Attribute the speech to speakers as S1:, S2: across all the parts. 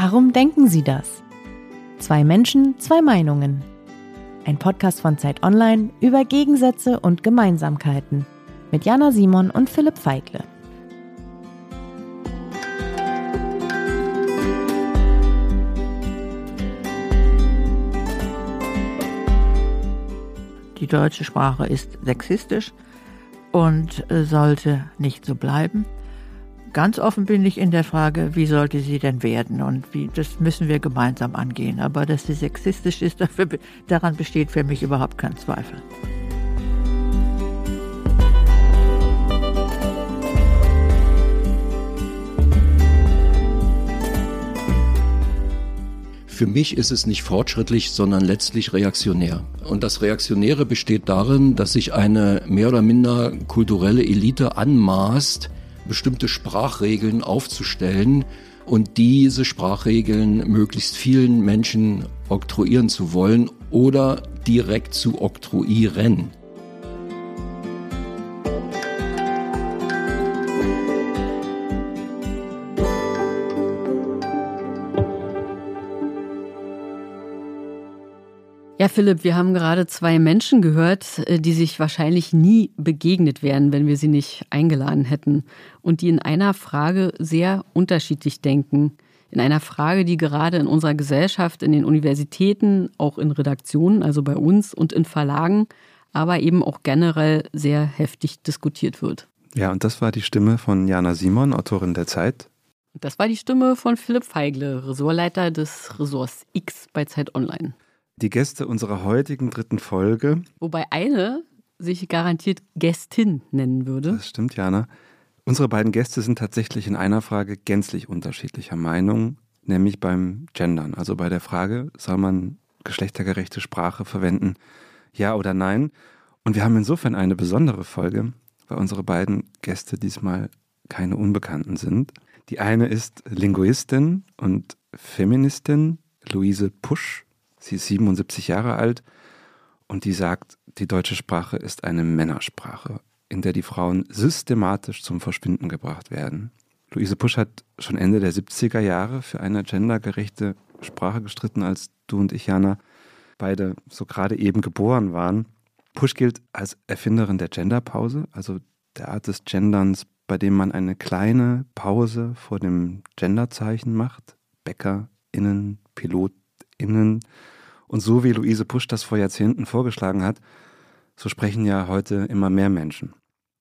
S1: Warum denken Sie das? Zwei Menschen, zwei Meinungen. Ein Podcast von Zeit Online über Gegensätze und Gemeinsamkeiten mit Jana Simon und Philipp Feigle.
S2: Die deutsche Sprache ist sexistisch und sollte nicht so bleiben. Ganz offen bin ich in der Frage, wie sollte sie denn werden? Und wie, das müssen wir gemeinsam angehen. Aber dass sie sexistisch ist, dafür, daran besteht für mich überhaupt kein Zweifel.
S3: Für mich ist es nicht fortschrittlich, sondern letztlich reaktionär. Und das Reaktionäre besteht darin, dass sich eine mehr oder minder kulturelle Elite anmaßt, bestimmte Sprachregeln aufzustellen und diese Sprachregeln möglichst vielen Menschen oktroyieren zu wollen oder direkt zu oktroyieren.
S4: Ja, Philipp, wir haben gerade zwei Menschen gehört, äh, die sich wahrscheinlich nie begegnet wären, wenn wir sie nicht eingeladen hätten und die in einer Frage sehr unterschiedlich denken. In einer Frage, die gerade in unserer Gesellschaft, in den Universitäten, auch in Redaktionen, also bei uns und in Verlagen, aber eben auch generell sehr heftig diskutiert wird.
S5: Ja, und das war die Stimme von Jana Simon, Autorin der Zeit.
S4: Das war die Stimme von Philipp Feigle, Ressortleiter des Ressorts X bei Zeit Online
S5: die Gäste unserer heutigen dritten Folge.
S4: Wobei eine sich garantiert Gästin nennen würde.
S5: Das stimmt, Jana. Unsere beiden Gäste sind tatsächlich in einer Frage gänzlich unterschiedlicher Meinung, nämlich beim Gendern. Also bei der Frage, soll man geschlechtergerechte Sprache verwenden, ja oder nein? Und wir haben insofern eine besondere Folge, weil unsere beiden Gäste diesmal keine Unbekannten sind. Die eine ist Linguistin und Feministin Luise Pusch Sie ist 77 Jahre alt und die sagt, die deutsche Sprache ist eine Männersprache, in der die Frauen systematisch zum Verschwinden gebracht werden. Luise Pusch hat schon Ende der 70er Jahre für eine gendergerechte Sprache gestritten, als du und ich, Jana, beide so gerade eben geboren waren. Pusch gilt als Erfinderin der Genderpause, also der Art des Genderns, bei dem man eine kleine Pause vor dem Genderzeichen macht. BäckerInnen, PilotInnen, und so wie Luise Pusch das vor Jahrzehnten vorgeschlagen hat, so sprechen ja heute immer mehr Menschen.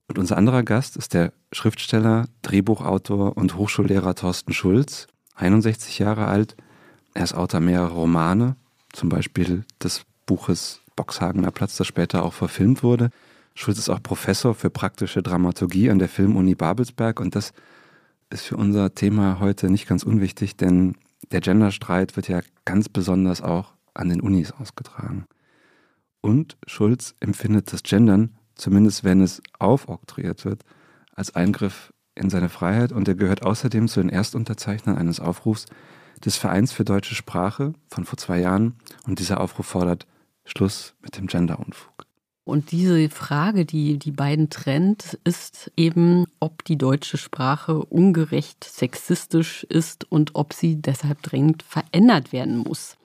S5: Und unser anderer Gast ist der Schriftsteller, Drehbuchautor und Hochschullehrer Thorsten Schulz, 61 Jahre alt. Er ist Autor mehrerer Romane, zum Beispiel des Buches Boxhagener Platz, das später auch verfilmt wurde. Schulz ist auch Professor für praktische Dramaturgie an der Filmuni Babelsberg und das ist für unser Thema heute nicht ganz unwichtig, denn der Genderstreit wird ja ganz besonders auch an den Unis ausgetragen. Und Schulz empfindet das Gendern, zumindest wenn es aufoktroyiert wird, als Eingriff in seine Freiheit und er gehört außerdem zu den Erstunterzeichnern eines Aufrufs des Vereins für deutsche Sprache von vor zwei Jahren und dieser Aufruf fordert Schluss mit dem Genderunfug.
S4: Und diese Frage, die die beiden trennt, ist eben, ob die deutsche Sprache ungerecht sexistisch ist und ob sie deshalb dringend verändert werden muss.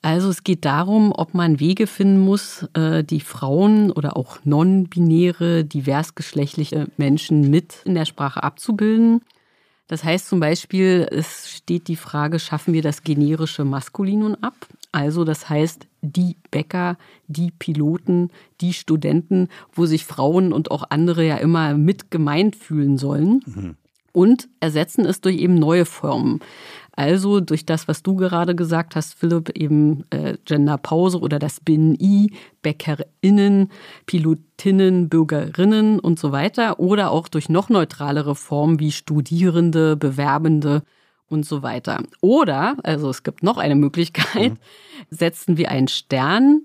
S4: Also es geht darum, ob man Wege finden muss, äh, die Frauen oder auch non-binäre, diversgeschlechtliche Menschen mit in der Sprache abzubilden. Das heißt zum Beispiel, es steht die Frage, schaffen wir das generische Maskulinum ab? Also das heißt, die Bäcker, die Piloten, die Studenten, wo sich Frauen und auch andere ja immer mit gemeint fühlen sollen. Mhm. Und ersetzen es durch eben neue Formen. Also durch das, was du gerade gesagt hast, Philipp, eben äh, Genderpause oder das BNI, BäckerInnen, Pilotinnen, Bürgerinnen und so weiter. Oder auch durch noch neutralere Formen wie Studierende, Bewerbende und so weiter. Oder, also es gibt noch eine Möglichkeit, mhm. setzen wir einen Stern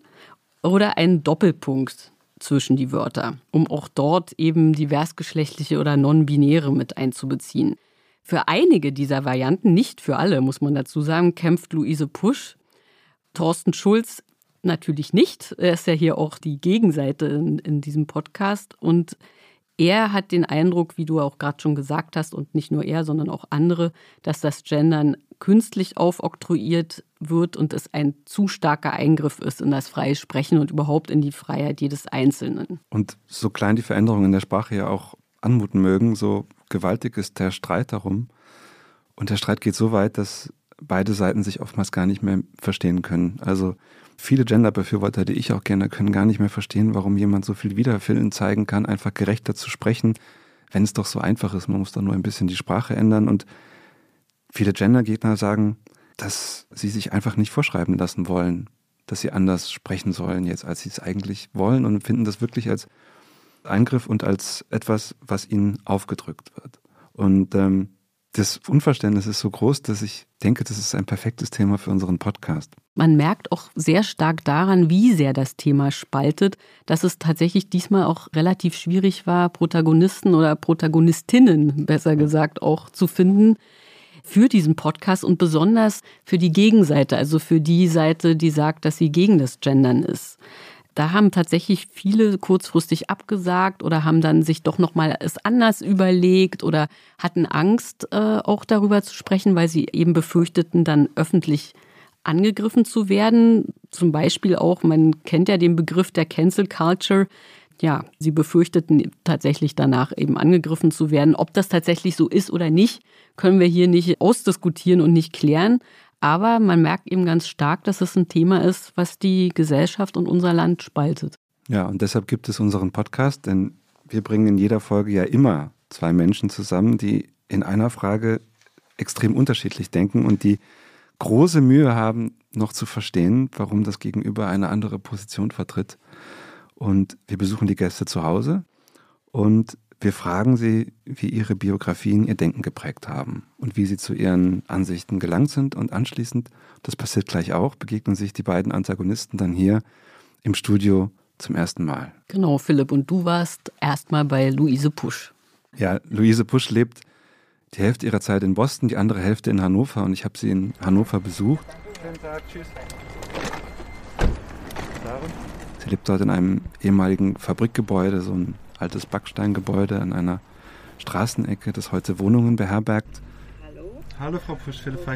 S4: oder einen Doppelpunkt zwischen die Wörter, um auch dort eben diversgeschlechtliche oder non-binäre mit einzubeziehen. Für einige dieser Varianten, nicht für alle, muss man dazu sagen, kämpft Luise Pusch. Thorsten Schulz natürlich nicht. Er ist ja hier auch die Gegenseite in, in diesem Podcast. Und er hat den Eindruck, wie du auch gerade schon gesagt hast, und nicht nur er, sondern auch andere, dass das Gendern künstlich aufoktroyiert wird und es ein zu starker Eingriff ist in das freie Sprechen und überhaupt in die Freiheit jedes Einzelnen.
S5: Und so klein die Veränderungen in der Sprache ja auch anmuten mögen, so gewaltig ist der Streit darum. Und der Streit geht so weit, dass beide Seiten sich oftmals gar nicht mehr verstehen können. Also viele Gender-Befürworter, die ich auch kenne, können gar nicht mehr verstehen, warum jemand so viel Widerwillen zeigen kann, einfach gerechter zu sprechen, wenn es doch so einfach ist. Man muss doch nur ein bisschen die Sprache ändern. Und viele Gender-Gegner sagen, dass sie sich einfach nicht vorschreiben lassen wollen, dass sie anders sprechen sollen jetzt, als sie es eigentlich wollen und finden das wirklich als Eingriff und als etwas, was ihnen aufgedrückt wird. Und ähm, das Unverständnis ist so groß, dass ich denke, das ist ein perfektes Thema für unseren Podcast.
S4: Man merkt auch sehr stark daran, wie sehr das Thema spaltet, dass es tatsächlich diesmal auch relativ schwierig war, Protagonisten oder Protagonistinnen, besser gesagt, auch zu finden für diesen Podcast und besonders für die Gegenseite, also für die Seite, die sagt, dass sie gegen das Gendern ist. Da haben tatsächlich viele kurzfristig abgesagt oder haben dann sich doch noch mal es anders überlegt oder hatten Angst, äh, auch darüber zu sprechen, weil sie eben befürchteten, dann öffentlich angegriffen zu werden. Zum Beispiel auch, man kennt ja den Begriff der Cancel Culture. Ja, sie befürchteten tatsächlich danach eben angegriffen zu werden. Ob das tatsächlich so ist oder nicht, können wir hier nicht ausdiskutieren und nicht klären. Aber man merkt eben ganz stark, dass es ein Thema ist, was die Gesellschaft und unser Land spaltet.
S5: Ja, und deshalb gibt es unseren Podcast, denn wir bringen in jeder Folge ja immer zwei Menschen zusammen, die in einer Frage extrem unterschiedlich denken und die große Mühe haben, noch zu verstehen, warum das Gegenüber eine andere Position vertritt. Und wir besuchen die Gäste zu Hause und wir fragen sie, wie ihre Biografien ihr Denken geprägt haben und wie sie zu ihren Ansichten gelangt sind. Und anschließend, das passiert gleich auch, begegnen sich die beiden Antagonisten dann hier im Studio zum ersten Mal.
S4: Genau, Philipp. Und du warst erstmal bei Luise Pusch.
S5: Ja, Luise Pusch lebt die Hälfte ihrer Zeit in Boston, die andere Hälfte in Hannover. Und ich habe sie in Hannover besucht. Schönen Tag, tschüss. Sie lebt dort in einem ehemaligen Fabrikgebäude, so ein altes Backsteingebäude an einer Straßenecke, das heute Wohnungen beherbergt.
S6: Hallo? Hallo Frau Pusch, Philipp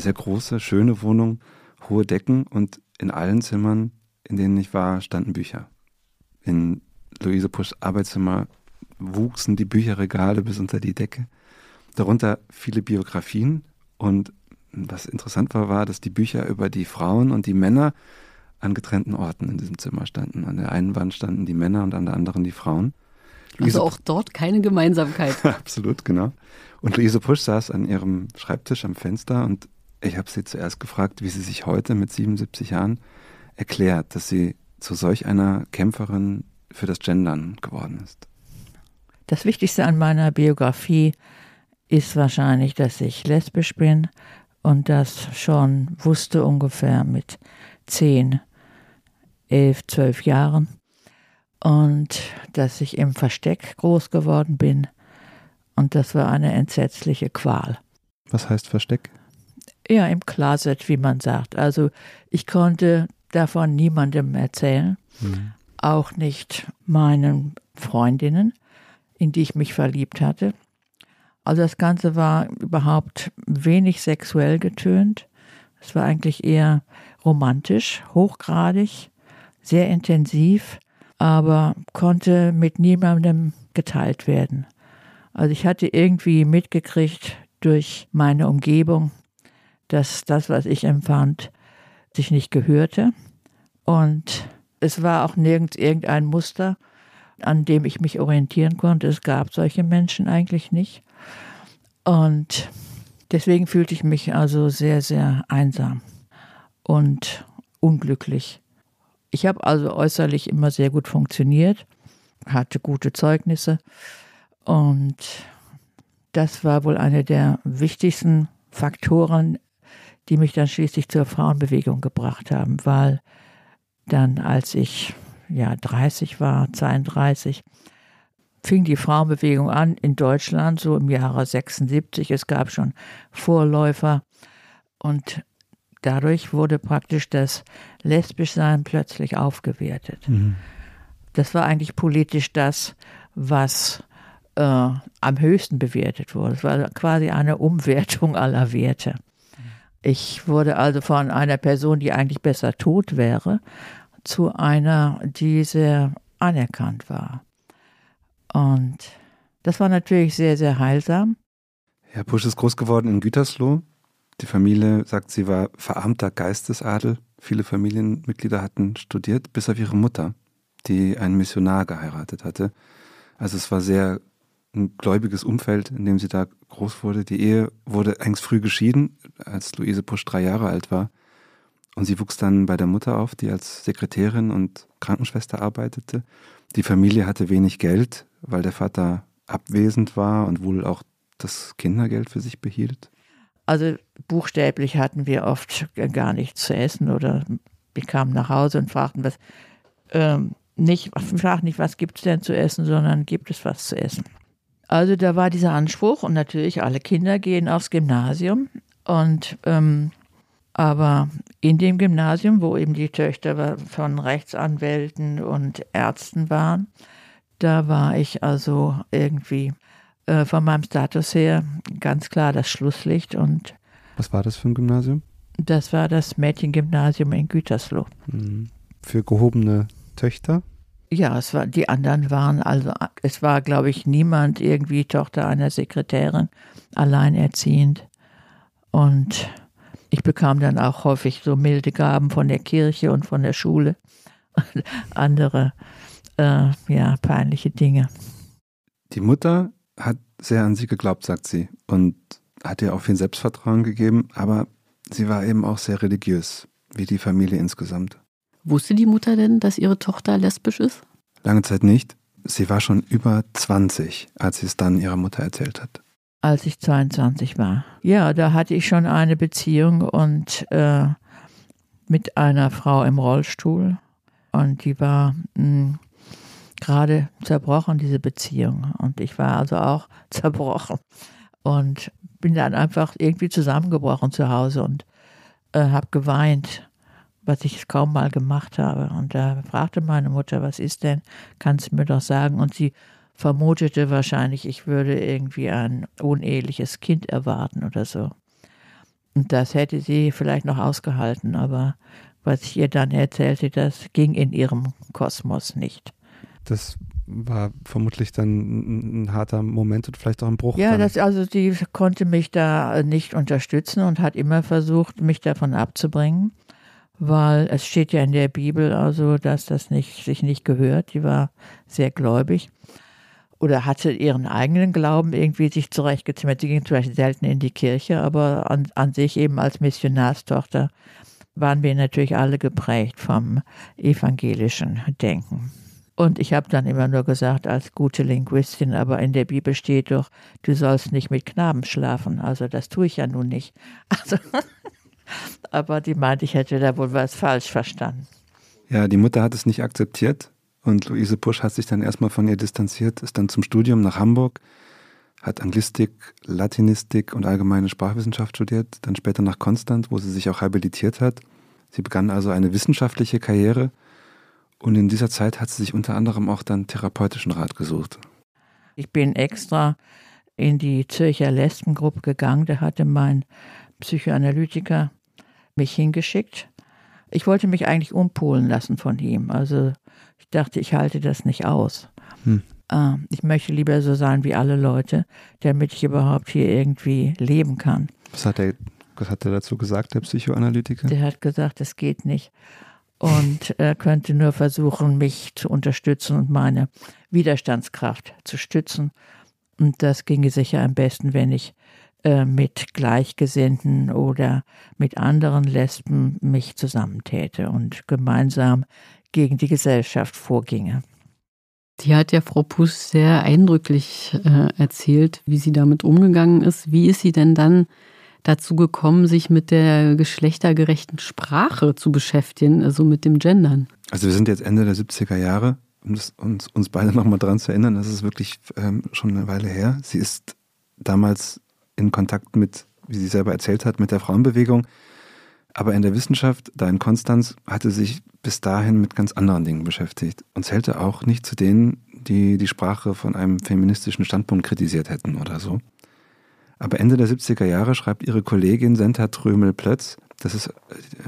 S5: Eine sehr große, schöne Wohnung, hohe Decken und in allen Zimmern in denen ich war, standen Bücher. In Luise Puschs Arbeitszimmer wuchsen die Bücherregale bis unter die Decke. Darunter viele Biografien. Und was interessant war, war, dass die Bücher über die Frauen und die Männer an getrennten Orten in diesem Zimmer standen. An der einen Wand standen die Männer und an der anderen die Frauen.
S4: Luise also auch dort keine Gemeinsamkeit.
S5: Absolut, genau. Und Luise Pusch saß an ihrem Schreibtisch am Fenster und ich habe sie zuerst gefragt, wie sie sich heute mit 77 Jahren erklärt, dass sie zu solch einer Kämpferin für das Gendern geworden ist?
S2: Das Wichtigste an meiner Biografie ist wahrscheinlich, dass ich lesbisch bin und das schon wusste ungefähr mit zehn, elf, zwölf Jahren und dass ich im Versteck groß geworden bin und das war eine entsetzliche Qual.
S5: Was heißt Versteck?
S2: Ja, im Closet, wie man sagt. Also ich konnte davon niemandem erzählen, mhm. auch nicht meinen Freundinnen, in die ich mich verliebt hatte. Also das Ganze war überhaupt wenig sexuell getönt. Es war eigentlich eher romantisch, hochgradig, sehr intensiv, aber konnte mit niemandem geteilt werden. Also ich hatte irgendwie mitgekriegt durch meine Umgebung, dass das, was ich empfand, sich nicht gehörte. Und es war auch nirgends irgendein Muster, an dem ich mich orientieren konnte. Es gab solche Menschen eigentlich nicht. Und deswegen fühlte ich mich also sehr, sehr einsam und unglücklich. Ich habe also äußerlich immer sehr gut funktioniert, hatte gute Zeugnisse und das war wohl einer der wichtigsten Faktoren die mich dann schließlich zur Frauenbewegung gebracht haben, weil dann, als ich ja 30 war, 32, fing die Frauenbewegung an in Deutschland, so im Jahre 76. Es gab schon Vorläufer und dadurch wurde praktisch das Lesbischsein plötzlich aufgewertet. Mhm. Das war eigentlich politisch das, was äh, am höchsten bewertet wurde. Es war quasi eine Umwertung aller Werte. Ich wurde also von einer Person, die eigentlich besser tot wäre, zu einer, die sehr anerkannt war. Und das war natürlich sehr, sehr heilsam.
S5: Herr Pusch ist groß geworden in Gütersloh. Die Familie sagt, sie war verarmter Geistesadel. Viele Familienmitglieder hatten studiert, bis auf ihre Mutter, die einen Missionar geheiratet hatte. Also es war sehr ein gläubiges Umfeld, in dem sie da groß wurde. Die Ehe wurde eigentlich früh geschieden, als Luise Pusch drei Jahre alt war. Und sie wuchs dann bei der Mutter auf, die als Sekretärin und Krankenschwester arbeitete. Die Familie hatte wenig Geld, weil der Vater abwesend war und wohl auch das Kindergeld für sich behielt.
S2: Also buchstäblich hatten wir oft gar nichts zu essen oder wir kamen nach Hause und fragten, was ähm, nicht, fragten nicht, was gibt es denn zu essen, sondern gibt es was zu essen. Also da war dieser Anspruch und natürlich alle Kinder gehen aufs Gymnasium und ähm, aber in dem Gymnasium, wo eben die Töchter von Rechtsanwälten und Ärzten waren, da war ich also irgendwie äh, von meinem Status her ganz klar das Schlusslicht und
S5: was war das für ein Gymnasium?
S2: Das war das Mädchengymnasium in Gütersloh.
S5: Mhm. Für gehobene Töchter?
S2: Ja, es war, die anderen waren, also es war, glaube ich, niemand irgendwie Tochter einer Sekretärin, alleinerziehend. Und ich bekam dann auch häufig so milde Gaben von der Kirche und von der Schule. Und andere, äh, ja, peinliche Dinge.
S5: Die Mutter hat sehr an sie geglaubt, sagt sie, und hat ihr auch viel Selbstvertrauen gegeben, aber sie war eben auch sehr religiös, wie die Familie insgesamt.
S4: Wusste die Mutter denn, dass ihre Tochter lesbisch ist?
S5: Lange Zeit nicht. Sie war schon über 20, als sie es dann ihrer Mutter erzählt hat.
S2: Als ich 22 war. Ja, da hatte ich schon eine Beziehung und äh, mit einer Frau im Rollstuhl. Und die war hm, gerade zerbrochen, diese Beziehung. Und ich war also auch zerbrochen. Und bin dann einfach irgendwie zusammengebrochen zu Hause und äh, habe geweint was ich kaum mal gemacht habe. Und da fragte meine Mutter, was ist denn? Kannst du mir doch sagen? Und sie vermutete wahrscheinlich, ich würde irgendwie ein uneheliches Kind erwarten oder so. Und das hätte sie vielleicht noch ausgehalten, aber was ich ihr dann erzählte, das ging in ihrem Kosmos nicht.
S5: Das war vermutlich dann ein, harter Moment und vielleicht auch ein Bruch.
S2: Ja, das, also sie konnte mich da nicht unterstützen und hat immer versucht, mich davon abzubringen weil es steht ja in der Bibel also, dass das nicht, sich nicht gehört. Die war sehr gläubig oder hatte ihren eigenen Glauben irgendwie sich zurechtgezimmert. Sie ging zum Beispiel selten in die Kirche, aber an, an sich eben als Missionarstochter waren wir natürlich alle geprägt vom evangelischen Denken. Und ich habe dann immer nur gesagt, als gute Linguistin, aber in der Bibel steht doch, du sollst nicht mit Knaben schlafen. Also das tue ich ja nun nicht. Also aber die meinte, ich hätte da wohl was falsch verstanden.
S5: Ja, die Mutter hat es nicht akzeptiert und Luise Pusch hat sich dann erstmal von ihr distanziert, ist dann zum Studium nach Hamburg, hat Anglistik, Latinistik und allgemeine Sprachwissenschaft studiert, dann später nach Konstanz, wo sie sich auch habilitiert hat. Sie begann also eine wissenschaftliche Karriere und in dieser Zeit hat sie sich unter anderem auch dann therapeutischen Rat gesucht.
S2: Ich bin extra in die Zürcher Lesbengruppe gegangen, da hatte mein Psychoanalytiker mich hingeschickt. Ich wollte mich eigentlich umpolen lassen von ihm. Also ich dachte, ich halte das nicht aus. Hm. Äh, ich möchte lieber so sein wie alle Leute, damit ich überhaupt hier irgendwie leben kann.
S5: Was hat er, was hat er dazu gesagt, der Psychoanalytiker?
S2: Der hat gesagt, es geht nicht. Und er könnte nur versuchen, mich zu unterstützen und meine Widerstandskraft zu stützen. Und das ginge sicher am besten, wenn ich äh, mit Gleichgesinnten oder mit anderen Lesben mich zusammentäte und gemeinsam gegen die Gesellschaft vorginge.
S4: Die hat ja Frau Puss sehr eindrücklich äh, erzählt, wie sie damit umgegangen ist. Wie ist sie denn dann dazu gekommen, sich mit der geschlechtergerechten Sprache zu beschäftigen, also mit dem Gendern?
S5: Also wir sind jetzt Ende der 70er Jahre um das, uns, uns beide nochmal dran zu erinnern, das ist wirklich ähm, schon eine Weile her. Sie ist damals in Kontakt mit, wie sie selber erzählt hat, mit der Frauenbewegung. Aber in der Wissenschaft, da in Konstanz, hatte sich bis dahin mit ganz anderen Dingen beschäftigt und zählte auch nicht zu denen, die die Sprache von einem feministischen Standpunkt kritisiert hätten oder so. Aber Ende der 70er Jahre schreibt ihre Kollegin Senta Trömel-Plötz, das ist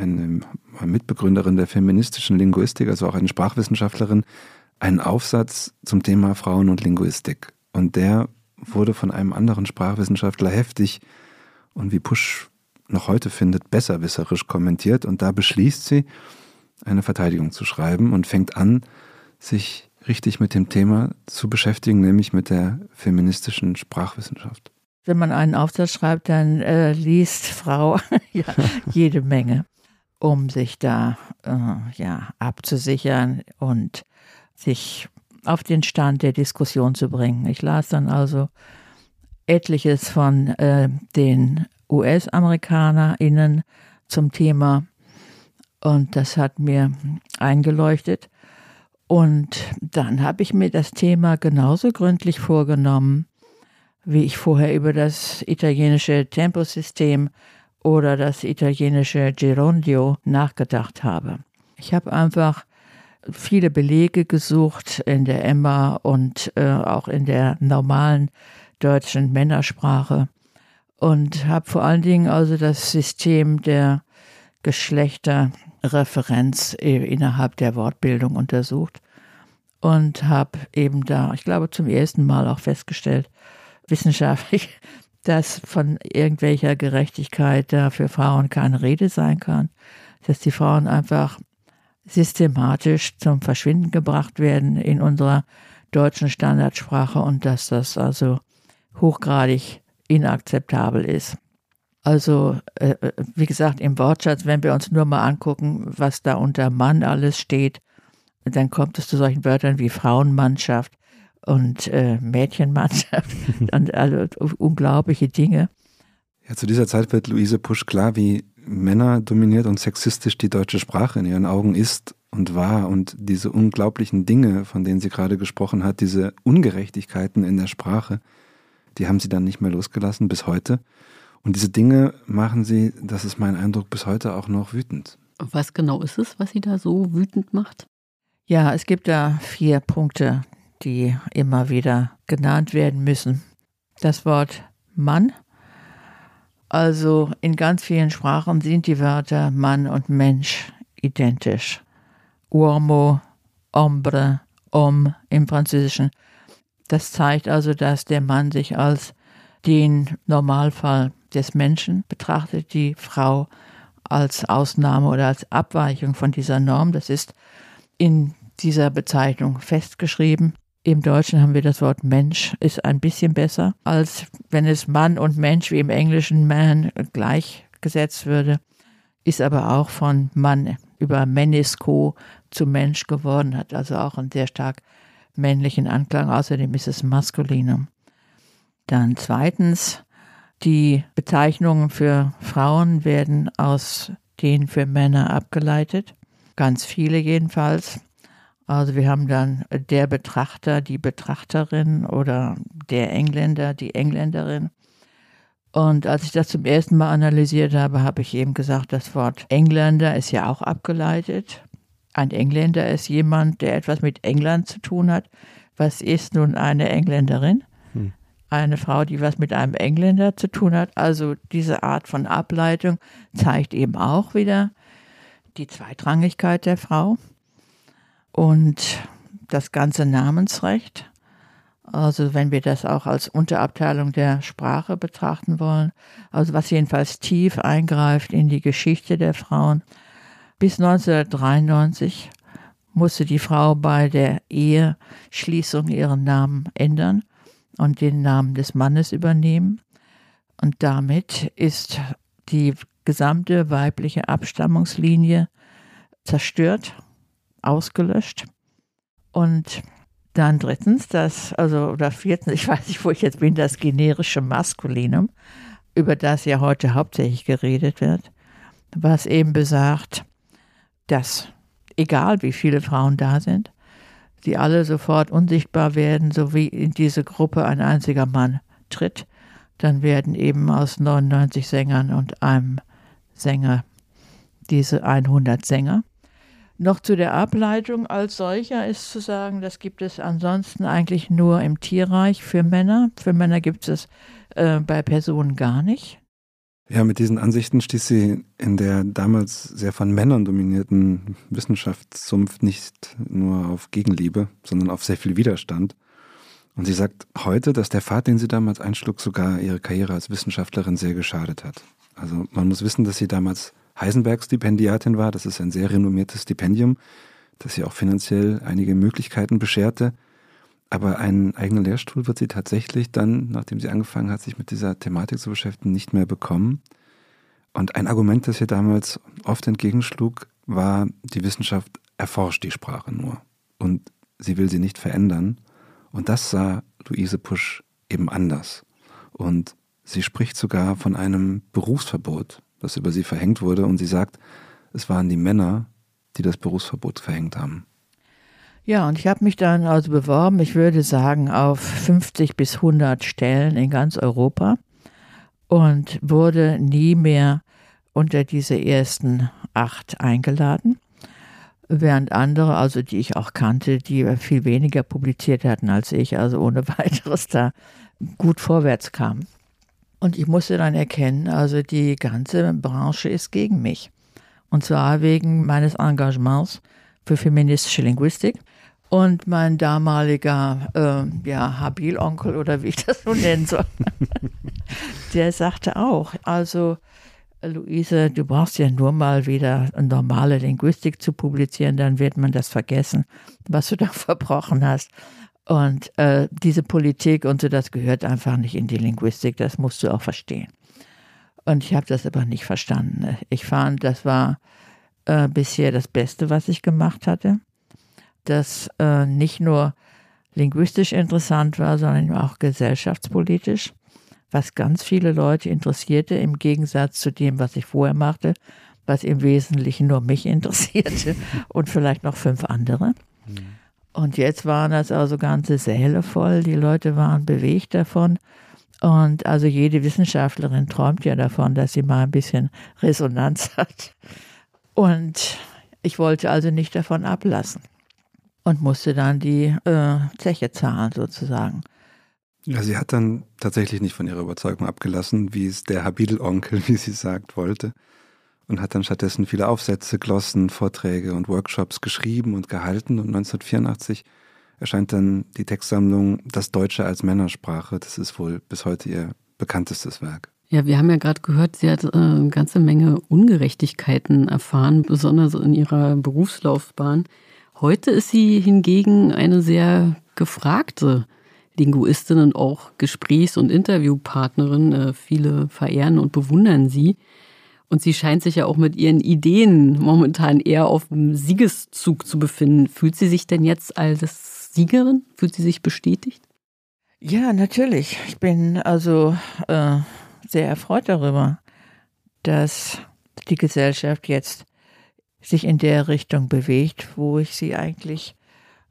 S5: eine Mitbegründerin der feministischen Linguistik, also auch eine Sprachwissenschaftlerin, einen Aufsatz zum Thema Frauen und Linguistik. Und der wurde von einem anderen Sprachwissenschaftler heftig und wie Pusch noch heute findet, besserwisserisch kommentiert. Und da beschließt sie, eine Verteidigung zu schreiben und fängt an, sich richtig mit dem Thema zu beschäftigen, nämlich mit der feministischen Sprachwissenschaft.
S2: Wenn man einen Aufsatz schreibt, dann äh, liest Frau ja, jede Menge, um sich da äh, ja, abzusichern und sich auf den Stand der Diskussion zu bringen. Ich las dann also etliches von äh, den US-AmerikanerInnen zum Thema und das hat mir eingeleuchtet. Und dann habe ich mir das Thema genauso gründlich vorgenommen, wie ich vorher über das italienische Temposystem oder das italienische Gerondio nachgedacht habe. Ich habe einfach viele Belege gesucht in der Emma und äh, auch in der normalen deutschen Männersprache und habe vor allen Dingen also das System der Geschlechterreferenz innerhalb der Wortbildung untersucht und habe eben da, ich glaube, zum ersten Mal auch festgestellt, wissenschaftlich, dass von irgendwelcher Gerechtigkeit da für Frauen keine Rede sein kann, dass die Frauen einfach systematisch zum Verschwinden gebracht werden in unserer deutschen Standardsprache und dass das also hochgradig inakzeptabel ist. Also, äh, äh, wie gesagt, im Wortschatz, wenn wir uns nur mal angucken, was da unter Mann alles steht, dann kommt es zu solchen Wörtern wie Frauenmannschaft und äh, Mädchenmannschaft und alle unglaubliche Dinge.
S5: Ja, zu dieser Zeit wird Luise Pusch klar, wie männerdominiert und sexistisch die deutsche Sprache in ihren Augen ist und war und diese unglaublichen Dinge, von denen sie gerade gesprochen hat, diese Ungerechtigkeiten in der Sprache, die haben sie dann nicht mehr losgelassen bis heute. Und diese Dinge machen sie, das ist mein Eindruck, bis heute auch noch wütend.
S4: Was genau ist es, was sie da so wütend macht?
S2: Ja, es gibt da vier Punkte, die immer wieder genannt werden müssen. Das Wort Mann. Also in ganz vielen Sprachen sind die Wörter Mann und Mensch identisch. Uomo, hombre, homme im Französischen. Das zeigt also, dass der Mann sich als den Normalfall des Menschen betrachtet, die Frau als Ausnahme oder als Abweichung von dieser Norm. Das ist in dieser Bezeichnung festgeschrieben. Im Deutschen haben wir das Wort Mensch, ist ein bisschen besser, als wenn es Mann und Mensch wie im Englischen Man gleichgesetzt würde, ist aber auch von Mann über Menisco zu Mensch geworden, hat also auch einen sehr stark männlichen Anklang. Außerdem ist es Maskulinum. Dann zweitens, die Bezeichnungen für Frauen werden aus den für Männer abgeleitet. Ganz viele jedenfalls. Also wir haben dann der Betrachter, die Betrachterin oder der Engländer, die Engländerin. Und als ich das zum ersten Mal analysiert habe, habe ich eben gesagt, das Wort Engländer ist ja auch abgeleitet. Ein Engländer ist jemand, der etwas mit England zu tun hat. Was ist nun eine Engländerin? Hm. Eine Frau, die was mit einem Engländer zu tun hat. Also diese Art von Ableitung zeigt eben auch wieder die Zweitrangigkeit der Frau. Und das ganze Namensrecht, also wenn wir das auch als Unterabteilung der Sprache betrachten wollen, also was jedenfalls tief eingreift in die Geschichte der Frauen. Bis 1993 musste die Frau bei der Eheschließung ihren Namen ändern und den Namen des Mannes übernehmen. Und damit ist die gesamte weibliche Abstammungslinie zerstört ausgelöscht. Und dann drittens, das, also, oder viertens, ich weiß nicht, wo ich jetzt bin, das generische Maskulinum, über das ja heute hauptsächlich geredet wird, was eben besagt, dass egal wie viele Frauen da sind, die alle sofort unsichtbar werden, so wie in diese Gruppe ein einziger Mann tritt, dann werden eben aus 99 Sängern und einem Sänger diese 100 Sänger. Noch zu der Ableitung als solcher ist zu sagen, das gibt es ansonsten eigentlich nur im Tierreich für Männer. Für Männer gibt es äh, bei Personen gar nicht.
S5: Ja, mit diesen Ansichten stieß sie in der damals sehr von Männern dominierten Wissenschaftszunft nicht nur auf Gegenliebe, sondern auf sehr viel Widerstand. Und sie sagt heute, dass der Pfad, den sie damals einschlug, sogar ihre Karriere als Wissenschaftlerin sehr geschadet hat. Also man muss wissen, dass sie damals Heisenberg-Stipendiatin war. Das ist ein sehr renommiertes Stipendium, das ihr auch finanziell einige Möglichkeiten bescherte. Aber einen eigenen Lehrstuhl wird sie tatsächlich dann, nachdem sie angefangen hat, sich mit dieser Thematik zu beschäftigen, nicht mehr bekommen. Und ein Argument, das ihr damals oft entgegenschlug, war, die Wissenschaft erforscht die Sprache nur und sie will sie nicht verändern. Und das sah Luise Pusch eben anders. Und sie spricht sogar von einem Berufsverbot das über sie verhängt wurde. Und sie sagt, es waren die Männer, die das Berufsverbot verhängt haben.
S2: Ja, und ich habe mich dann also beworben, ich würde sagen, auf 50 bis 100 Stellen in ganz Europa und wurde nie mehr unter diese ersten acht eingeladen, während andere, also die ich auch kannte, die viel weniger publiziert hatten als ich, also ohne weiteres da gut vorwärts kamen. Und ich musste dann erkennen, also die ganze Branche ist gegen mich. Und zwar wegen meines Engagements für feministische Linguistik. Und mein damaliger äh, ja, Habilonkel oder wie ich das nun nennen soll, der sagte auch, also Luise, du brauchst ja nur mal wieder normale Linguistik zu publizieren, dann wird man das vergessen, was du da verbrochen hast. Und äh, diese Politik und so, das gehört einfach nicht in die Linguistik, das musst du auch verstehen. Und ich habe das aber nicht verstanden. Ich fand, das war äh, bisher das Beste, was ich gemacht hatte. Das äh, nicht nur linguistisch interessant war, sondern auch gesellschaftspolitisch, was ganz viele Leute interessierte, im Gegensatz zu dem, was ich vorher machte, was im Wesentlichen nur mich interessierte und vielleicht noch fünf andere. Mhm. Und jetzt waren das also ganze Säle voll. Die Leute waren bewegt davon. Und also jede Wissenschaftlerin träumt ja davon, dass sie mal ein bisschen Resonanz hat. Und ich wollte also nicht davon ablassen und musste dann die äh, Zeche zahlen sozusagen.
S5: Ja, sie hat dann tatsächlich nicht von ihrer Überzeugung abgelassen, wie es der Habidelonkel, wie sie sagt, wollte und hat dann stattdessen viele Aufsätze, Glossen, Vorträge und Workshops geschrieben und gehalten. Und 1984 erscheint dann die Textsammlung Das Deutsche als Männersprache. Das ist wohl bis heute ihr bekanntestes Werk.
S4: Ja, wir haben ja gerade gehört, sie hat äh, eine ganze Menge Ungerechtigkeiten erfahren, besonders in ihrer Berufslaufbahn. Heute ist sie hingegen eine sehr gefragte Linguistin und auch Gesprächs- und Interviewpartnerin. Äh, viele verehren und bewundern sie. Und sie scheint sich ja auch mit ihren Ideen momentan eher auf dem Siegeszug zu befinden. Fühlt sie sich denn jetzt als Siegerin? Fühlt sie sich bestätigt?
S2: Ja, natürlich. Ich bin also äh, sehr erfreut darüber, dass die Gesellschaft jetzt sich in der Richtung bewegt, wo ich sie eigentlich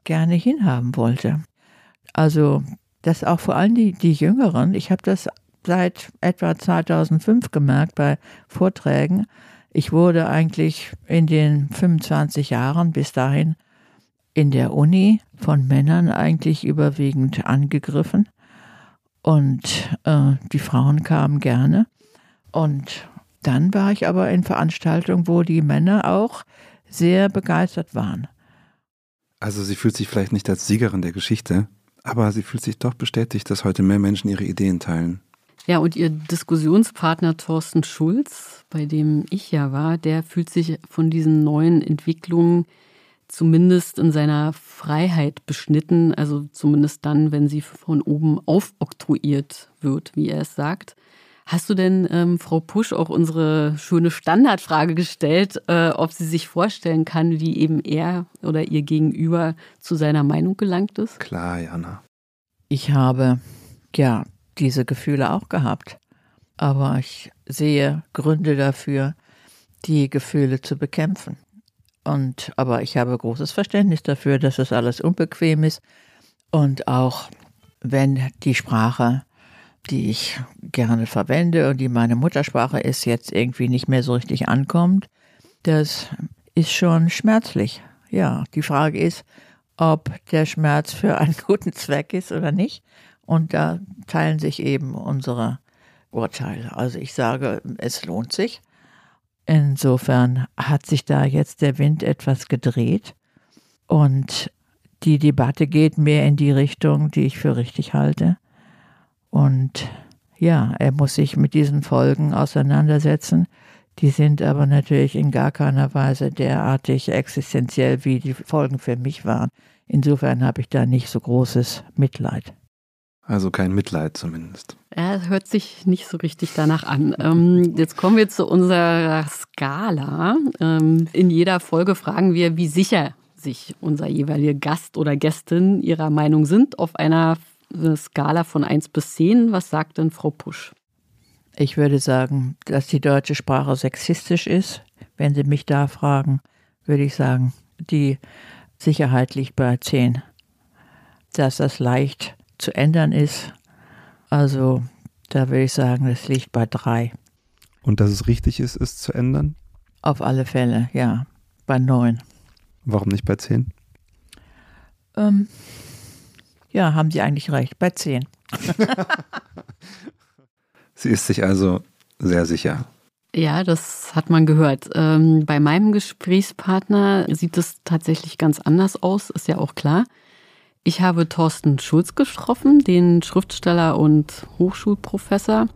S2: gerne hinhaben wollte. Also, dass auch vor allem die, die Jüngeren, ich habe das seit etwa 2005 gemerkt bei Vorträgen. Ich wurde eigentlich in den 25 Jahren bis dahin in der Uni von Männern eigentlich überwiegend angegriffen. Und äh, die Frauen kamen gerne. Und dann war ich aber in Veranstaltungen, wo die Männer auch sehr begeistert waren.
S5: Also sie fühlt sich vielleicht nicht als Siegerin der Geschichte, aber sie fühlt sich doch bestätigt, dass heute mehr Menschen ihre Ideen teilen.
S4: Ja, und Ihr Diskussionspartner Thorsten Schulz, bei dem ich ja war, der fühlt sich von diesen neuen Entwicklungen zumindest in seiner Freiheit beschnitten, also zumindest dann, wenn sie von oben aufoktroyiert wird, wie er es sagt. Hast du denn, ähm, Frau Pusch, auch unsere schöne Standardfrage gestellt, äh, ob sie sich vorstellen kann, wie eben er oder ihr Gegenüber zu seiner Meinung gelangt ist?
S5: Klar, Jana.
S2: Ich habe ja diese Gefühle auch gehabt. Aber ich sehe Gründe dafür, die Gefühle zu bekämpfen. Und, aber ich habe großes Verständnis dafür, dass das alles unbequem ist. Und auch wenn die Sprache, die ich gerne verwende und die meine Muttersprache ist, jetzt irgendwie nicht mehr so richtig ankommt, das ist schon schmerzlich. Ja, die Frage ist, ob der Schmerz für einen guten Zweck ist oder nicht. Und da teilen sich eben unsere Urteile. Also ich sage, es lohnt sich. Insofern hat sich da jetzt der Wind etwas gedreht und die Debatte geht mehr in die Richtung, die ich für richtig halte. Und ja, er muss sich mit diesen Folgen auseinandersetzen. Die sind aber natürlich in gar keiner Weise derartig existenziell, wie die Folgen für mich waren. Insofern habe ich da nicht so großes Mitleid.
S5: Also kein Mitleid zumindest.
S4: Er hört sich nicht so richtig danach an. Ähm, jetzt kommen wir zu unserer Skala. Ähm, in jeder Folge fragen wir, wie sicher sich unser jeweiliger Gast oder Gästin ihrer Meinung sind auf einer Skala von 1 bis 10. Was sagt denn Frau Pusch?
S2: Ich würde sagen, dass die deutsche Sprache sexistisch ist. Wenn Sie mich da fragen, würde ich sagen, die Sicherheit liegt bei 10. Dass das leicht zu ändern ist, also da würde ich sagen, das liegt bei 3.
S5: Und dass es richtig ist, es zu ändern?
S2: Auf alle Fälle, ja, bei 9.
S5: Warum nicht bei 10?
S2: Ähm, ja, haben Sie eigentlich recht, bei 10.
S5: Sie ist sich also sehr sicher.
S4: Ja, das hat man gehört. Ähm, bei meinem Gesprächspartner sieht es tatsächlich ganz anders aus, ist ja auch klar. Ich habe Thorsten Schulz getroffen, den Schriftsteller und Hochschulprofessor.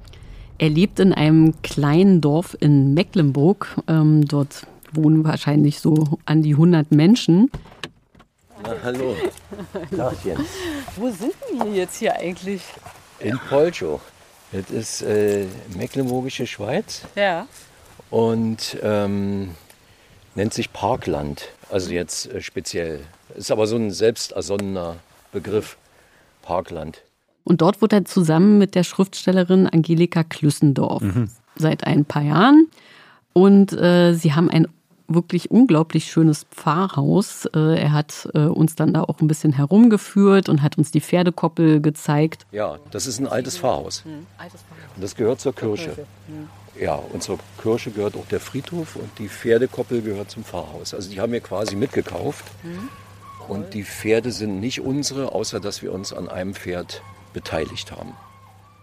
S4: Er lebt in einem kleinen Dorf in Mecklenburg. Ähm, dort wohnen wahrscheinlich so an die 100 Menschen.
S7: Na, hallo. Tagchen.
S4: Wo sind wir jetzt hier eigentlich?
S7: In Polchow. Das ist äh, Mecklenburgische Schweiz.
S4: Ja.
S7: Und ähm, nennt sich Parkland. Also jetzt äh, speziell. Ist aber so ein selbstersonnener Begriff. Parkland.
S4: Und dort wohnt er zusammen mit der Schriftstellerin Angelika Klüssendorf mhm. seit ein paar Jahren. Und äh, sie haben ein wirklich unglaublich schönes Pfarrhaus. Äh, er hat äh, uns dann da auch ein bisschen herumgeführt und hat uns die Pferdekoppel gezeigt.
S7: Ja, das ist ein altes Pfarrhaus. Mhm. Und das gehört zur Kirche. Mhm. Ja, und zur Kirche gehört auch der Friedhof und die Pferdekoppel gehört zum Pfarrhaus. Also die haben wir quasi mitgekauft. Mhm. Und die Pferde sind nicht unsere, außer dass wir uns an einem Pferd beteiligt haben.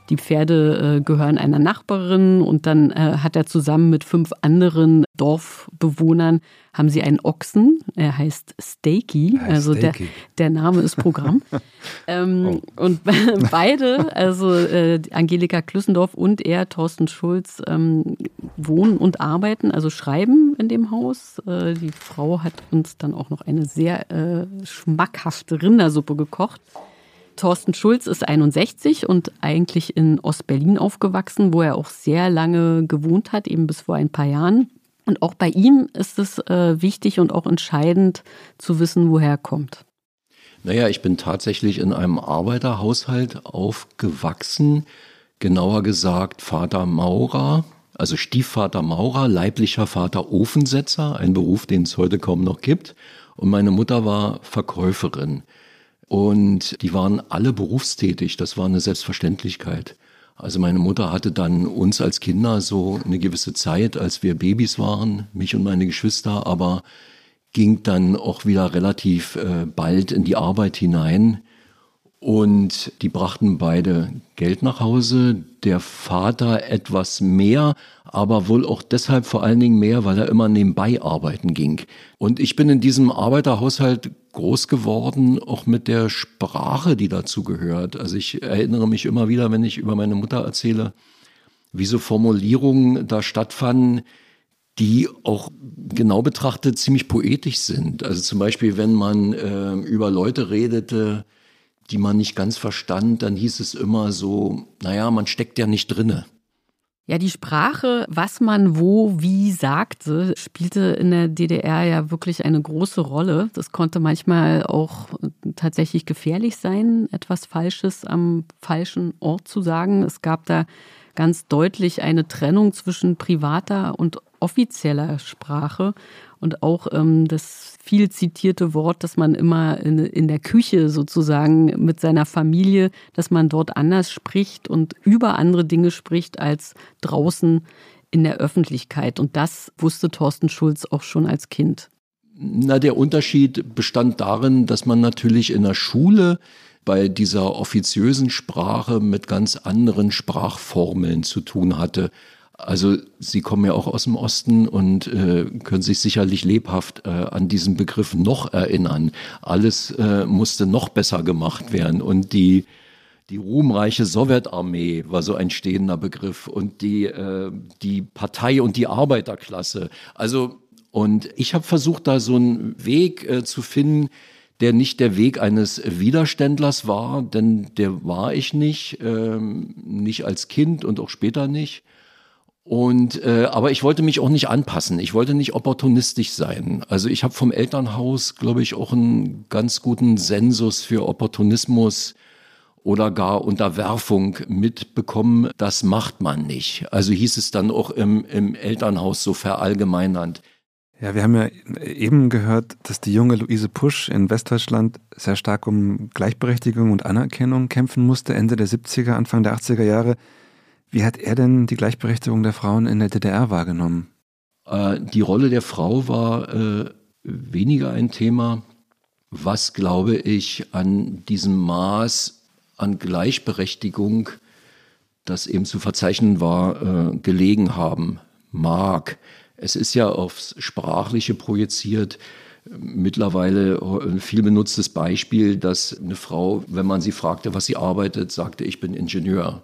S4: Die Pferde äh, gehören einer Nachbarin und dann äh, hat er zusammen mit fünf anderen Dorfbewohnern haben sie einen Ochsen. Er heißt Stakey, also Der, der Name ist Programm. ähm, oh. Und beide, also äh, Angelika Klüssendorf und er, Thorsten Schulz, ähm, wohnen und arbeiten, also schreiben in dem Haus. Äh, die Frau hat uns dann auch noch eine sehr äh, schmackhafte Rindersuppe gekocht. Thorsten Schulz ist 61 und eigentlich in Ostberlin aufgewachsen, wo er auch sehr lange gewohnt hat, eben bis vor ein paar Jahren. Und auch bei ihm ist es äh, wichtig und auch entscheidend zu wissen, woher er kommt.
S3: Naja, ich bin tatsächlich in einem Arbeiterhaushalt aufgewachsen. Genauer gesagt Vater Maurer, also Stiefvater Maurer, leiblicher Vater Ofensetzer, ein Beruf, den es heute kaum noch gibt. Und meine Mutter war Verkäuferin. Und die waren alle berufstätig, das war eine Selbstverständlichkeit. Also meine Mutter hatte dann uns als Kinder so eine gewisse Zeit, als wir Babys waren, mich und meine Geschwister, aber ging dann auch wieder relativ äh, bald in die Arbeit hinein. Und die brachten beide Geld nach Hause. Der Vater etwas mehr, aber wohl auch deshalb vor allen Dingen mehr, weil er immer nebenbei arbeiten ging. Und ich bin in diesem Arbeiterhaushalt groß geworden, auch mit der Sprache, die dazu gehört. Also ich erinnere mich immer wieder, wenn ich über meine Mutter erzähle, wie so Formulierungen da stattfanden, die auch genau betrachtet ziemlich poetisch sind. Also zum Beispiel, wenn man äh, über Leute redete, die man nicht ganz verstand, dann hieß es immer so, naja, man steckt ja nicht drinne.
S4: Ja, die Sprache, was man wo wie sagte, spielte in der DDR ja wirklich eine große Rolle. Das konnte manchmal auch tatsächlich gefährlich sein, etwas Falsches am falschen Ort zu sagen. Es gab da ganz deutlich eine Trennung zwischen privater und offizieller Sprache und auch ähm, das viel zitierte Wort, dass man immer in, in der Küche sozusagen mit seiner Familie, dass man dort anders spricht und über andere Dinge spricht als draußen in der Öffentlichkeit. Und das wusste Thorsten Schulz auch schon als Kind.
S3: Na, der Unterschied bestand darin, dass man natürlich in der Schule bei dieser offiziösen Sprache mit ganz anderen Sprachformeln zu tun hatte. Also Sie kommen ja auch aus dem Osten und äh, können sich sicherlich lebhaft äh, an diesen Begriff noch erinnern. Alles äh, musste noch besser gemacht werden und die die ruhmreiche Sowjetarmee war so ein stehender Begriff und die, äh, die Partei und die Arbeiterklasse. Also, und ich habe versucht, da so einen Weg äh, zu finden, der nicht der Weg eines Widerständlers war, denn der war ich nicht, ähm, nicht als Kind und auch später nicht. Und äh, aber ich wollte mich auch nicht anpassen. Ich wollte nicht opportunistisch sein. Also ich habe vom Elternhaus, glaube ich, auch einen ganz guten Sensus für Opportunismus oder gar Unterwerfung mitbekommen. Das macht man nicht. Also hieß es dann auch im, im Elternhaus so verallgemeinernd.
S5: Ja, wir haben ja eben gehört, dass die junge Luise Pusch in Westdeutschland sehr stark um Gleichberechtigung und Anerkennung kämpfen musste, Ende der 70er, Anfang der 80er Jahre. Wie hat er denn die Gleichberechtigung der Frauen in der DDR wahrgenommen?
S3: Äh, die Rolle der Frau war äh, weniger ein Thema, was, glaube ich, an diesem Maß an Gleichberechtigung, das eben zu verzeichnen war, äh, gelegen haben mag. Es ist ja aufs Sprachliche projiziert. Mittlerweile ein viel benutztes Beispiel, dass eine Frau, wenn man sie fragte, was sie arbeitet, sagte, ich bin Ingenieur.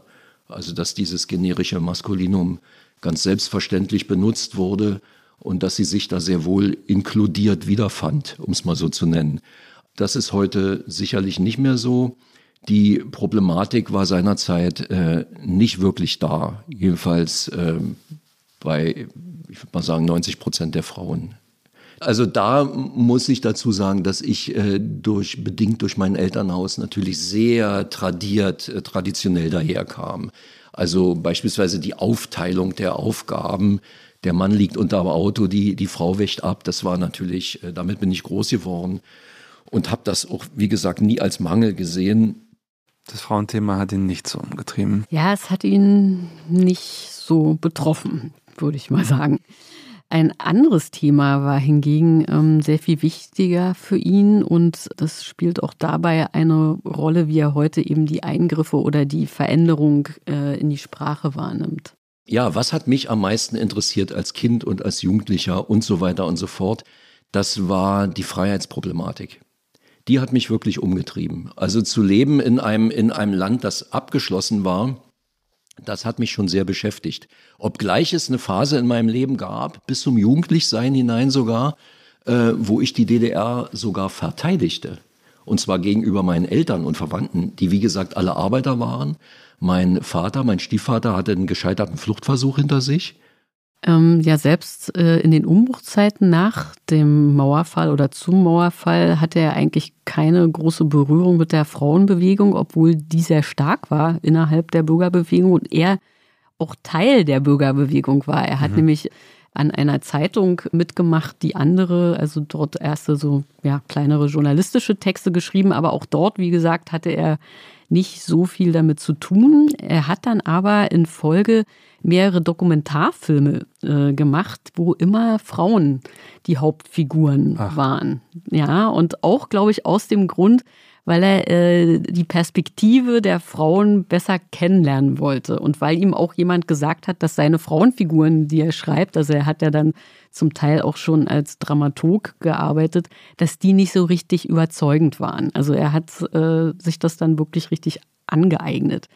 S3: Also dass dieses generische Maskulinum ganz selbstverständlich benutzt wurde und dass sie sich da sehr wohl inkludiert wiederfand, um es mal so zu nennen. Das ist heute sicherlich nicht mehr so. Die Problematik war seinerzeit äh, nicht wirklich da, jedenfalls äh, bei ich würde mal sagen, 90 Prozent der Frauen. Also da muss ich dazu sagen, dass ich äh, durch, bedingt durch mein Elternhaus natürlich sehr tradiert, äh, traditionell daherkam. Also beispielsweise die Aufteilung der Aufgaben. Der Mann liegt unter dem Auto, die, die Frau wächt ab. Das war natürlich, äh, damit bin ich groß geworden und habe das auch, wie gesagt, nie als Mangel gesehen.
S5: Das Frauenthema hat ihn nicht so umgetrieben.
S4: Ja, es hat ihn nicht so betroffen würde ich mal sagen. Ein anderes Thema war hingegen ähm, sehr viel wichtiger für ihn und das spielt auch dabei eine Rolle, wie er heute eben die Eingriffe oder die Veränderung äh, in die Sprache wahrnimmt.
S3: Ja, was hat mich am meisten interessiert als Kind und als Jugendlicher und so weiter und so fort? Das war die Freiheitsproblematik. Die hat mich wirklich umgetrieben. Also zu leben in einem, in einem Land, das abgeschlossen war, das hat mich schon sehr beschäftigt. Obgleich es eine Phase in meinem Leben gab, bis zum Jugendlichsein hinein sogar, äh, wo ich die DDR sogar verteidigte. Und zwar gegenüber meinen Eltern und Verwandten, die wie gesagt alle Arbeiter waren. Mein Vater, mein Stiefvater hatte einen gescheiterten Fluchtversuch hinter sich.
S4: Ähm, ja, selbst äh, in den Umbruchzeiten nach dem Mauerfall oder zum Mauerfall hatte er eigentlich keine große Berührung mit der Frauenbewegung, obwohl die sehr stark war innerhalb der Bürgerbewegung und er auch Teil der Bürgerbewegung war. Er hat mhm. nämlich an einer Zeitung mitgemacht, die andere, also dort erste so ja, kleinere journalistische Texte geschrieben, aber auch dort, wie gesagt, hatte er nicht so viel damit zu tun. Er hat dann aber in Folge mehrere Dokumentarfilme äh, gemacht, wo immer Frauen die Hauptfiguren Ach. waren. Ja, und auch, glaube ich, aus dem Grund, weil er äh, die Perspektive der Frauen besser kennenlernen wollte und weil ihm auch jemand gesagt hat, dass seine Frauenfiguren, die er schreibt, also er hat ja dann zum Teil auch schon als Dramaturg gearbeitet, dass die nicht so richtig überzeugend waren. Also er hat äh, sich das dann wirklich richtig angeeignet.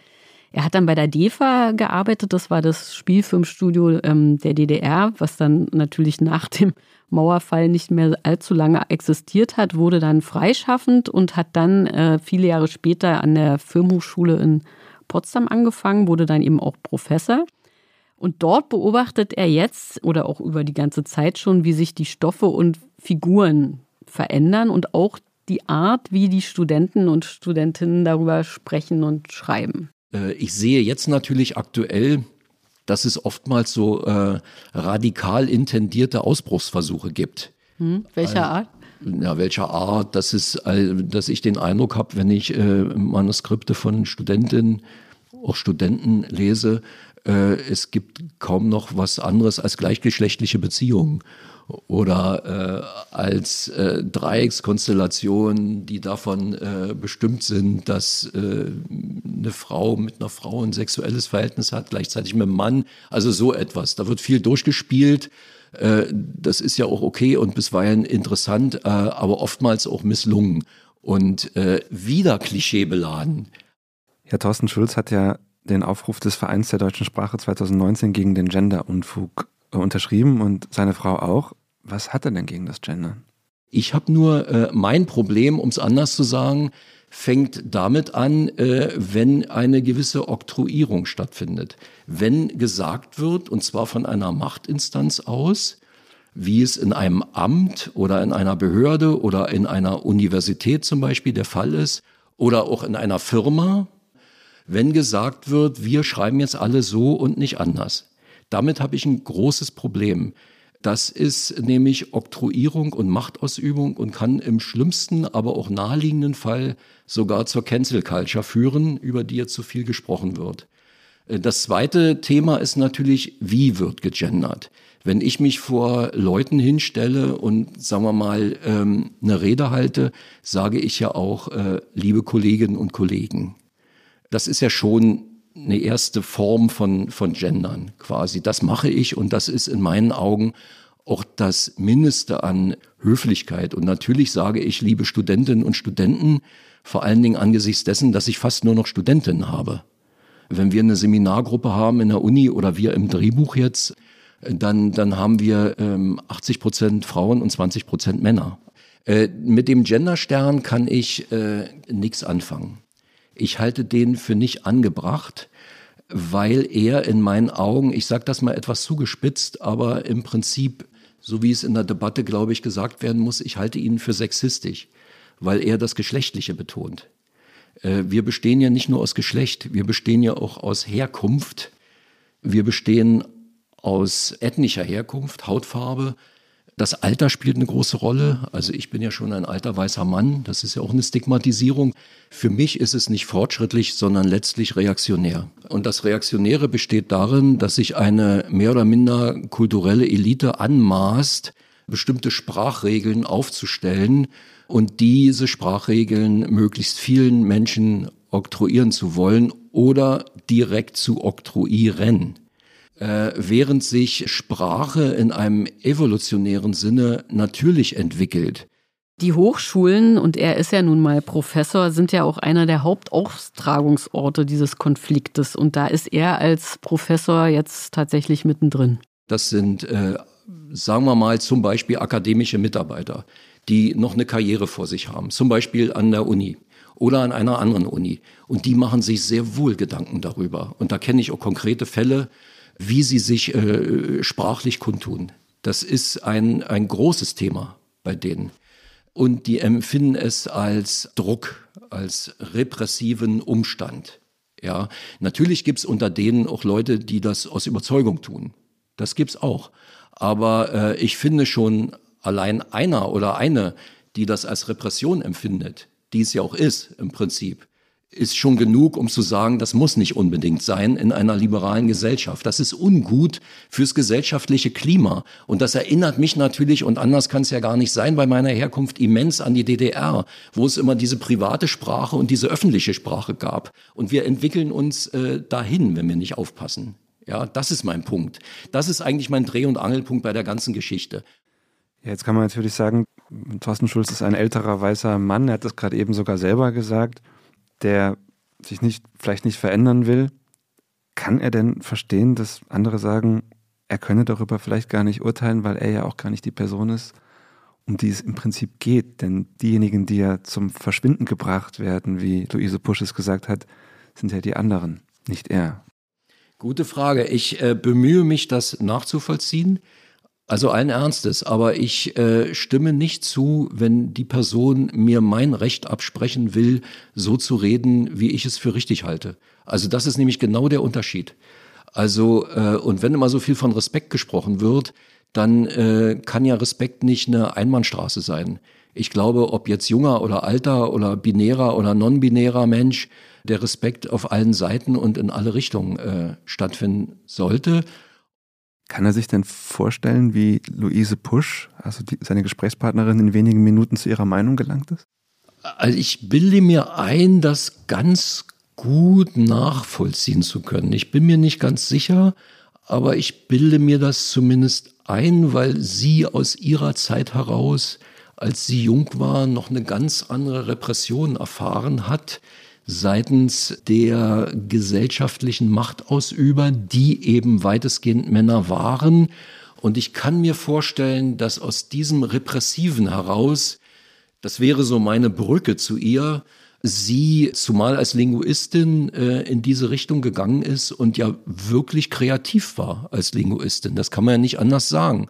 S4: Er hat dann bei der DEFA gearbeitet, das war das Spielfilmstudio ähm, der DDR, was dann natürlich nach dem Mauerfall nicht mehr allzu lange existiert hat, wurde dann freischaffend und hat dann äh, viele Jahre später an der Filmhochschule in Potsdam angefangen, wurde dann eben auch Professor. Und dort beobachtet er jetzt oder auch über die ganze Zeit schon, wie sich die Stoffe und Figuren verändern und auch die Art, wie die Studenten und Studentinnen darüber sprechen und schreiben.
S3: Äh, ich sehe jetzt natürlich aktuell dass es oftmals so äh, radikal intendierte Ausbruchsversuche gibt.
S4: Hm, welcher Art?
S3: Ja, welcher Art? Das ist, dass ich den Eindruck habe, wenn ich äh, Manuskripte von Studentinnen, auch Studenten lese, äh, es gibt kaum noch was anderes als gleichgeschlechtliche Beziehungen oder äh, als äh, Dreieckskonstellation, die davon äh, bestimmt sind, dass äh, eine Frau mit einer Frau ein sexuelles Verhältnis hat, gleichzeitig mit einem Mann. Also so etwas. Da wird viel durchgespielt. Äh, das ist ja auch okay und bisweilen interessant, äh, aber oftmals auch misslungen und wieder klischeebeladen.
S5: Herr Thorsten Schulz hat ja den Aufruf des Vereins der deutschen Sprache 2019 gegen den Gender-Unfug unterschrieben und seine Frau auch. Was hat er denn gegen das Gendern?
S3: Ich habe nur äh, mein Problem, um es anders zu sagen, fängt damit an, äh, wenn eine gewisse Oktroyierung stattfindet. Wenn gesagt wird, und zwar von einer Machtinstanz aus, wie es in einem Amt oder in einer Behörde oder in einer Universität zum Beispiel der Fall ist, oder auch in einer Firma, wenn gesagt wird, wir schreiben jetzt alle so und nicht anders. Damit habe ich ein großes Problem. Das ist nämlich Oktroyierung und Machtausübung und kann im schlimmsten, aber auch naheliegenden Fall sogar zur Cancel Culture führen, über die jetzt so viel gesprochen wird. Das zweite Thema ist natürlich, wie wird gegendert? Wenn ich mich vor Leuten hinstelle und, sagen wir mal, ähm, eine Rede halte, sage ich ja auch, äh, liebe Kolleginnen und Kollegen. Das ist ja schon eine erste Form von, von Gendern quasi. Das mache ich und das ist in meinen Augen auch das Mindeste an Höflichkeit. Und natürlich sage ich, liebe Studentinnen und Studenten, vor allen Dingen angesichts dessen, dass ich fast nur noch Studentinnen habe. Wenn wir eine Seminargruppe haben in der Uni oder wir im Drehbuch jetzt, dann, dann haben wir ähm, 80 Prozent Frauen und 20 Prozent Männer. Äh, mit dem Genderstern kann ich äh, nichts anfangen. Ich halte den für nicht angebracht, weil er in meinen Augen, ich sage das mal etwas zugespitzt, aber im Prinzip, so wie es in der Debatte, glaube ich, gesagt werden muss, ich halte ihn für sexistisch, weil er das Geschlechtliche betont. Äh, wir bestehen ja nicht nur aus Geschlecht, wir bestehen ja auch aus Herkunft. Wir bestehen aus ethnischer Herkunft, Hautfarbe, das Alter spielt eine große Rolle. Also ich bin ja schon ein alter weißer Mann. Das ist ja auch eine Stigmatisierung. Für mich ist es nicht fortschrittlich, sondern letztlich reaktionär. Und das Reaktionäre besteht darin, dass sich eine mehr oder minder kulturelle Elite anmaßt, bestimmte Sprachregeln aufzustellen und diese Sprachregeln möglichst vielen Menschen oktroyieren zu wollen oder direkt zu oktroyieren äh, während sich Sprache in einem evolutionären Sinne natürlich entwickelt.
S4: Die Hochschulen, und er ist ja nun mal Professor, sind ja auch einer der Hauptaustragungsorte dieses Konfliktes. Und da ist er als Professor jetzt tatsächlich mittendrin.
S3: Das sind, äh, sagen wir mal, zum Beispiel akademische Mitarbeiter, die noch eine Karriere vor sich haben, zum Beispiel an der Uni oder an einer anderen Uni. Und die machen sich sehr wohl Gedanken darüber. Und da kenne ich auch konkrete Fälle, wie sie sich äh, sprachlich kundtun. Das ist ein, ein großes Thema bei denen. Und die empfinden es als Druck, als repressiven Umstand. Ja, natürlich gibt's unter denen auch Leute, die das aus Überzeugung tun. Das gibt's auch. Aber äh, ich finde schon allein einer oder eine, die das als Repression empfindet, die es ja auch ist im Prinzip, ist schon genug, um zu sagen, das muss nicht unbedingt sein in einer liberalen Gesellschaft. Das ist ungut fürs gesellschaftliche Klima. Und das erinnert mich natürlich, und anders kann es ja gar nicht sein, bei meiner Herkunft immens an die DDR, wo es immer diese private Sprache und diese öffentliche Sprache gab. Und wir entwickeln uns äh, dahin, wenn wir nicht aufpassen. Ja, das ist mein Punkt. Das ist eigentlich mein Dreh- und Angelpunkt bei der ganzen Geschichte.
S5: Ja, jetzt kann man natürlich sagen, Thorsten Schulz ist ein älterer weißer Mann, er hat das gerade eben sogar selber gesagt der sich nicht, vielleicht nicht verändern will, kann er denn verstehen, dass andere sagen, er könne darüber vielleicht gar nicht urteilen, weil er ja auch gar nicht die Person ist, um die es im Prinzip geht. Denn diejenigen, die ja zum Verschwinden gebracht werden, wie Luise Pusch es gesagt hat, sind ja die anderen, nicht er.
S3: Gute Frage. Ich äh, bemühe mich, das nachzuvollziehen. Also allen Ernstes, aber ich äh, stimme nicht zu, wenn die Person mir mein Recht absprechen will, so zu reden, wie ich es für richtig halte. Also das ist nämlich genau der Unterschied. Also, äh, und wenn immer so viel von Respekt gesprochen wird, dann äh, kann ja Respekt nicht eine Einbahnstraße sein. Ich glaube, ob jetzt junger oder alter oder binärer oder non-binärer Mensch, der Respekt auf allen Seiten und in alle Richtungen äh, stattfinden sollte.
S5: Kann er sich denn vorstellen, wie Luise Pusch, also die, seine Gesprächspartnerin, in wenigen Minuten zu ihrer Meinung gelangt ist?
S3: Also ich bilde mir ein, das ganz gut nachvollziehen zu können. Ich bin mir nicht ganz sicher, aber ich bilde mir das zumindest ein, weil sie aus ihrer Zeit heraus, als sie jung war, noch eine ganz andere Repression erfahren hat seitens der gesellschaftlichen Machtausüber, die eben weitestgehend Männer waren. Und ich kann mir vorstellen, dass aus diesem Repressiven heraus, das wäre so meine Brücke zu ihr, sie, zumal als Linguistin, äh, in diese Richtung gegangen ist und ja wirklich kreativ war als Linguistin. Das kann man ja nicht anders sagen.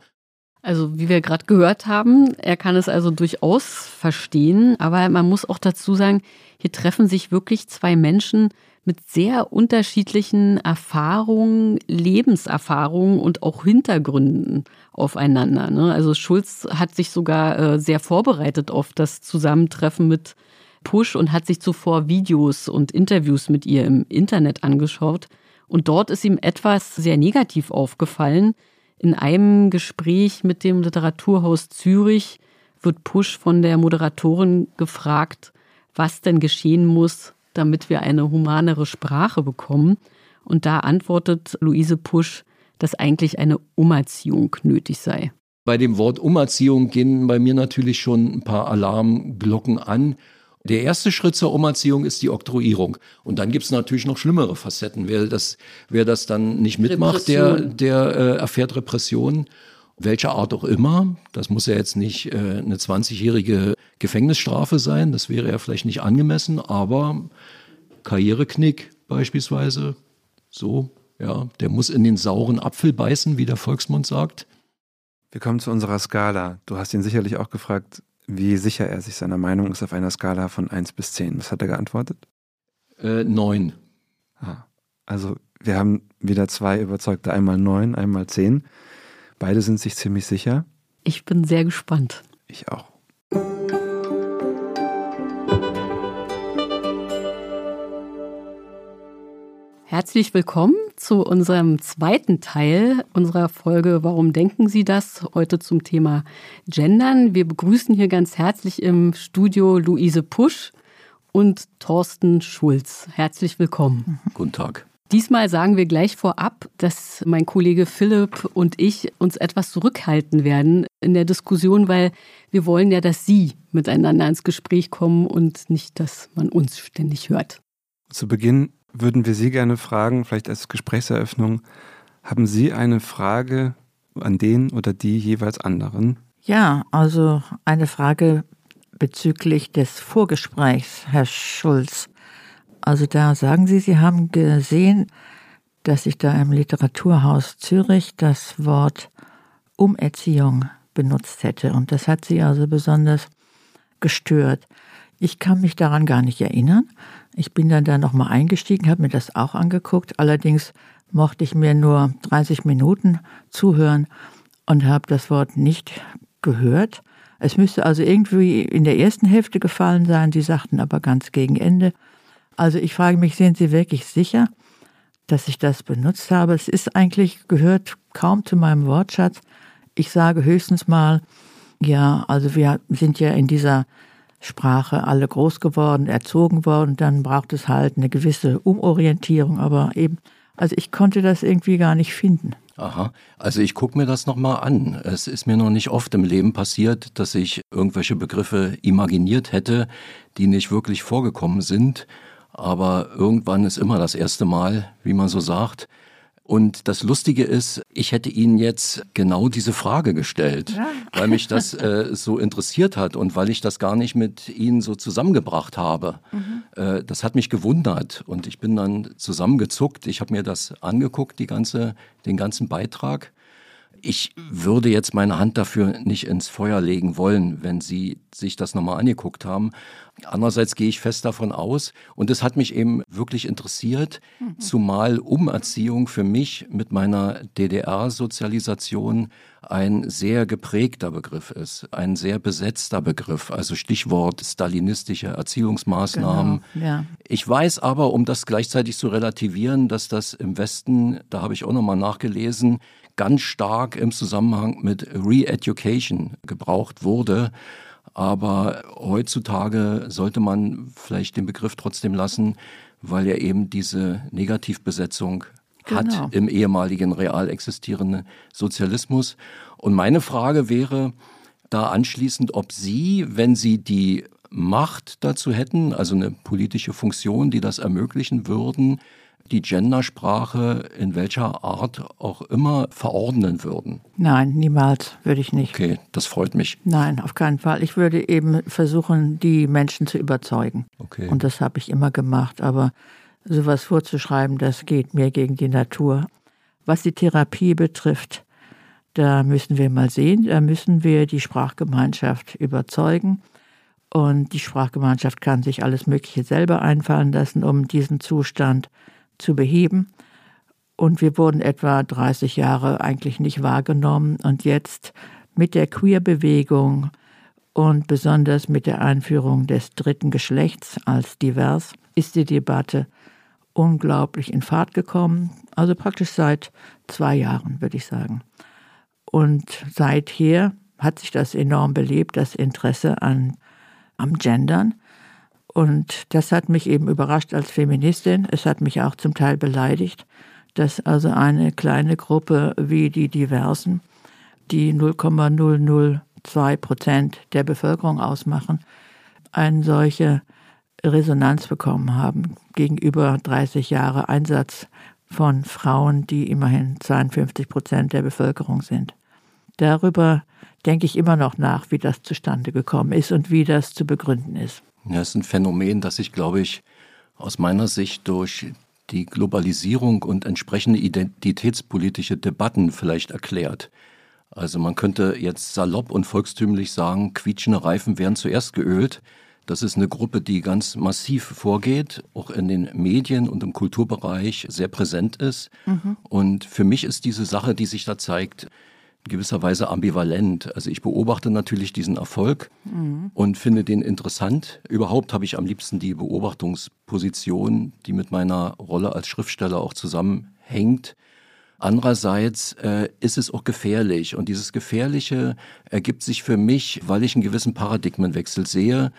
S4: Also wie wir gerade gehört haben, er kann es also durchaus verstehen, aber man muss auch dazu sagen, hier treffen sich wirklich zwei Menschen mit sehr unterschiedlichen Erfahrungen, Lebenserfahrungen und auch Hintergründen aufeinander. Ne? Also Schulz hat sich sogar äh, sehr vorbereitet auf das Zusammentreffen mit Push und hat sich zuvor Videos und Interviews mit ihr im Internet angeschaut. Und dort ist ihm etwas sehr negativ aufgefallen. In einem Gespräch mit dem Literaturhaus Zürich wird Push von der Moderatorin gefragt, was denn geschehen muss, damit wir eine humanere Sprache bekommen. Und da antwortet Luise Pusch, dass eigentlich eine Umerziehung nötig sei.
S3: Bei dem Wort Umerziehung gehen bei mir natürlich schon ein paar Alarmglocken an. Der erste Schritt zur Umerziehung ist die Oktroyierung. Und dann gibt's natürlich noch schlimmere Facetten. Wer das, wer das dann nicht mitmacht, der, der äh, erfährt Repression, welcher Art auch immer. Das muss ja jetzt nicht äh, eine 20-jährige Gefängnisstrafe sein. Das wäre ja vielleicht nicht angemessen, aber Karriereknick beispielsweise, so, ja, der muss in den sauren Apfel beißen, wie der Volksmund sagt.
S5: Wir kommen zu unserer Skala. Du hast ihn sicherlich auch gefragt, wie sicher er sich seiner Meinung ist auf einer Skala von 1 bis 10. Was hat er geantwortet?
S3: Äh, 9.
S5: Ah, also wir haben wieder zwei Überzeugte, einmal 9, einmal 10. Beide sind sich ziemlich sicher.
S4: Ich bin sehr gespannt.
S5: Ich auch.
S4: Herzlich willkommen zu unserem zweiten Teil unserer Folge Warum denken Sie das? Heute zum Thema Gendern. Wir begrüßen hier ganz herzlich im Studio Luise Pusch und Thorsten Schulz. Herzlich willkommen.
S3: Guten Tag.
S4: Diesmal sagen wir gleich vorab, dass mein Kollege Philipp und ich uns etwas zurückhalten werden in der Diskussion, weil wir wollen ja, dass Sie miteinander ins Gespräch kommen und nicht, dass man uns ständig hört.
S5: Zu Beginn würden wir Sie gerne fragen, vielleicht als Gesprächseröffnung, haben Sie eine Frage an den oder die jeweils anderen?
S2: Ja, also eine Frage bezüglich des Vorgesprächs, Herr Schulz. Also da sagen Sie, Sie haben gesehen, dass ich da im Literaturhaus Zürich das Wort Umerziehung benutzt hätte. Und das hat Sie also besonders gestört. Ich kann mich daran gar nicht erinnern. Ich bin dann da nochmal eingestiegen, habe mir das auch angeguckt. Allerdings mochte ich mir nur 30 Minuten zuhören und habe das Wort nicht gehört. Es müsste also irgendwie in der ersten Hälfte gefallen sein. Sie sagten aber ganz gegen Ende. Also ich frage mich, sind Sie wirklich sicher, dass ich das benutzt habe? Es ist eigentlich, gehört kaum zu meinem Wortschatz. Ich sage höchstens mal, ja, also wir sind ja in dieser Sprache alle groß geworden, erzogen worden, dann braucht es halt eine gewisse Umorientierung, aber eben, also ich konnte das irgendwie gar nicht finden.
S3: Aha, also ich gucke mir das nochmal an. Es ist mir noch nicht oft im Leben passiert, dass ich irgendwelche Begriffe imaginiert hätte, die nicht wirklich vorgekommen sind. Aber irgendwann ist immer das erste Mal, wie man so sagt. Und das Lustige ist, ich hätte Ihnen jetzt genau diese Frage gestellt, ja. weil mich das äh, so interessiert hat und weil ich das gar nicht mit Ihnen so zusammengebracht habe. Mhm. Äh, das hat mich gewundert und ich bin dann zusammengezuckt. Ich habe mir das angeguckt, die ganze, den ganzen Beitrag. Ich würde jetzt meine Hand dafür nicht ins Feuer legen wollen, wenn Sie sich das nochmal angeguckt haben. Andererseits gehe ich fest davon aus, und es hat mich eben wirklich interessiert, mhm. zumal Umerziehung für mich mit meiner DDR-Sozialisation ein sehr geprägter Begriff ist, ein sehr besetzter Begriff, also Stichwort stalinistische Erziehungsmaßnahmen. Genau, ja. Ich weiß aber, um das gleichzeitig zu relativieren, dass das im Westen, da habe ich auch nochmal nachgelesen, ganz stark im Zusammenhang mit Re-Education gebraucht wurde. Aber heutzutage sollte man vielleicht den Begriff trotzdem lassen, weil er eben diese Negativbesetzung genau. hat im ehemaligen real existierenden Sozialismus. Und meine Frage wäre da anschließend, ob Sie, wenn Sie die Macht dazu hätten, also eine politische Funktion, die das ermöglichen würden, die Gendersprache in welcher Art auch immer verordnen würden?
S2: Nein, niemals würde ich nicht.
S3: Okay, das freut mich.
S2: Nein, auf keinen Fall. Ich würde eben versuchen, die Menschen zu überzeugen. Okay. Und das habe ich immer gemacht. Aber sowas vorzuschreiben, das geht mir gegen die Natur. Was die Therapie betrifft, da müssen wir mal sehen, da müssen wir die Sprachgemeinschaft überzeugen. Und die Sprachgemeinschaft kann sich alles Mögliche selber einfallen lassen, um diesen Zustand zu beheben. Und wir wurden etwa 30 Jahre eigentlich nicht wahrgenommen. Und jetzt mit der Queer-Bewegung und besonders mit der Einführung des dritten Geschlechts als divers ist die Debatte unglaublich in Fahrt gekommen. Also praktisch seit zwei Jahren, würde ich sagen. Und seither hat sich das enorm belebt, das Interesse an, am Gendern. Und das hat mich eben überrascht als Feministin. Es hat mich auch zum Teil beleidigt, dass also eine kleine Gruppe wie die Diversen, die 0,002 Prozent der Bevölkerung ausmachen, eine solche Resonanz bekommen haben gegenüber 30 Jahre Einsatz von Frauen, die immerhin 52 Prozent der Bevölkerung sind. Darüber denke ich immer noch nach, wie das zustande gekommen ist und wie das zu begründen ist.
S3: Ja, es ist ein Phänomen, das sich, glaube ich, aus meiner Sicht durch die Globalisierung und entsprechende identitätspolitische Debatten vielleicht erklärt. Also man könnte jetzt salopp und volkstümlich sagen, quietschende Reifen werden zuerst geölt. Das ist eine Gruppe, die ganz massiv vorgeht, auch in den Medien und im Kulturbereich sehr präsent ist. Mhm. Und für mich ist diese Sache, die sich da zeigt, gewisser Weise ambivalent. Also ich beobachte natürlich diesen Erfolg mhm. und finde den interessant. Überhaupt habe ich am liebsten die Beobachtungsposition, die mit meiner Rolle als Schriftsteller auch zusammenhängt. Andererseits äh, ist es auch gefährlich und dieses Gefährliche ergibt sich für mich, weil ich einen gewissen Paradigmenwechsel sehe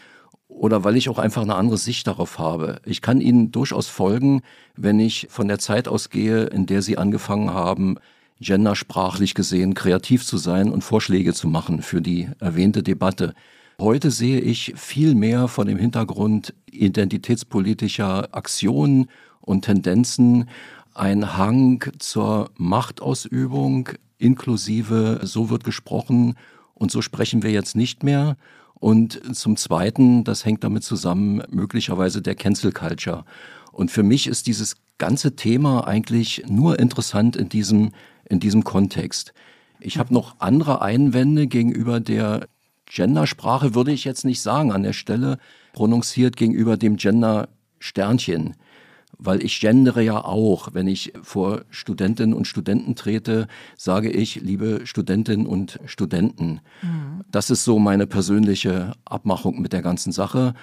S3: oder weil ich auch einfach eine andere Sicht darauf habe. Ich kann Ihnen durchaus folgen, wenn ich von der Zeit ausgehe, in der Sie angefangen haben, gendersprachlich gesehen kreativ zu sein und Vorschläge zu machen für die erwähnte Debatte. Heute sehe ich viel mehr von dem Hintergrund identitätspolitischer Aktionen und Tendenzen ein Hang zur Machtausübung inklusive so wird gesprochen und so sprechen wir jetzt nicht mehr. Und zum Zweiten, das hängt damit zusammen, möglicherweise der Cancel Culture. Und für mich ist dieses ganze Thema eigentlich nur interessant in diesem in diesem Kontext. Ich habe noch andere Einwände gegenüber der Gendersprache, würde ich jetzt nicht sagen an der Stelle, prononziert gegenüber dem Gender-Sternchen. Weil ich gendere ja auch. Wenn ich vor Studentinnen und Studenten trete, sage ich, liebe Studentinnen und Studenten. Mhm. Das ist so meine persönliche Abmachung mit der ganzen Sache.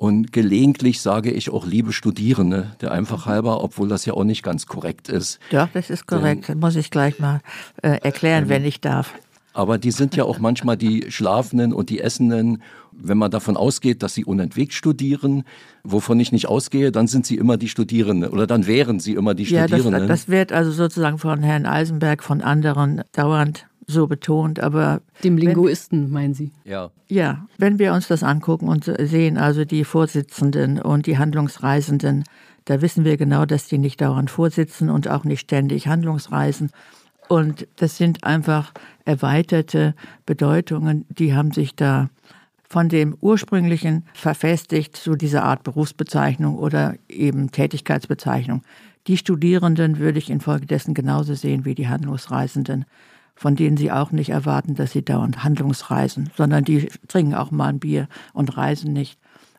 S3: Und gelegentlich sage ich auch liebe Studierende, der einfach halber, obwohl das ja auch nicht ganz korrekt ist.
S2: Doch, das ist korrekt. Denn, muss ich gleich mal äh, erklären, ähm, wenn ich darf.
S3: Aber die sind ja auch manchmal die Schlafenden und die Essenden. Wenn man davon ausgeht, dass sie unentwegt studieren, wovon ich nicht ausgehe, dann sind sie immer die Studierenden oder dann wären sie immer die ja, Studierenden.
S2: Das, das wird also sozusagen von Herrn Eisenberg, von anderen dauernd so betont, aber.
S4: Dem Linguisten, wenn, meinen Sie?
S3: Ja.
S2: Ja, wenn wir uns das angucken und sehen, also die Vorsitzenden und die Handlungsreisenden, da wissen wir genau, dass die nicht dauernd vorsitzen und auch nicht ständig Handlungsreisen. Und das sind einfach erweiterte Bedeutungen, die haben sich da von dem ursprünglichen verfestigt zu dieser Art Berufsbezeichnung oder eben Tätigkeitsbezeichnung. Die Studierenden würde ich infolgedessen genauso sehen wie die Handlungsreisenden. Von denen sie auch nicht erwarten, dass sie dauernd Handlungsreisen, sondern die trinken auch mal ein Bier und reisen nicht.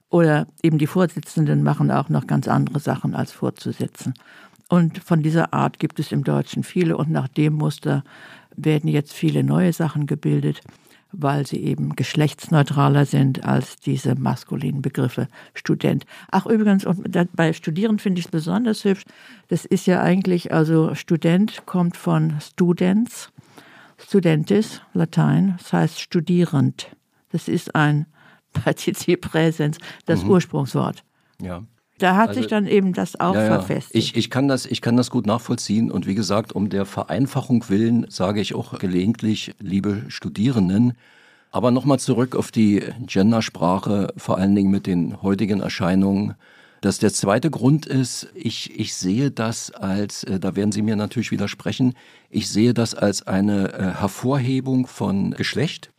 S2: Oder eben die Vorsitzenden machen auch noch ganz andere Sachen als vorzusitzen. Und von dieser Art gibt es im Deutschen viele und nach dem Muster werden jetzt viele neue Sachen gebildet, weil sie eben geschlechtsneutraler sind als diese maskulinen Begriffe Student. Ach übrigens, und bei Studieren finde ich es besonders hübsch. Das ist ja eigentlich, also Student kommt von Students, Studentis, Latein, das heißt studierend. Das ist ein Partizip Präsens, das mhm. Ursprungswort.
S3: Ja.
S2: Da hat also, sich dann eben das auch ja, ja. verfestigt.
S3: Ich, ich, kann das, ich kann das gut nachvollziehen. Und wie gesagt, um der Vereinfachung willen sage ich auch gelegentlich, liebe Studierenden, aber nochmal zurück auf die Gendersprache, vor allen Dingen mit den heutigen Erscheinungen. Dass der zweite Grund ist, ich, ich sehe das als, äh, da werden Sie mir natürlich widersprechen, ich sehe das als eine äh, Hervorhebung von Geschlecht.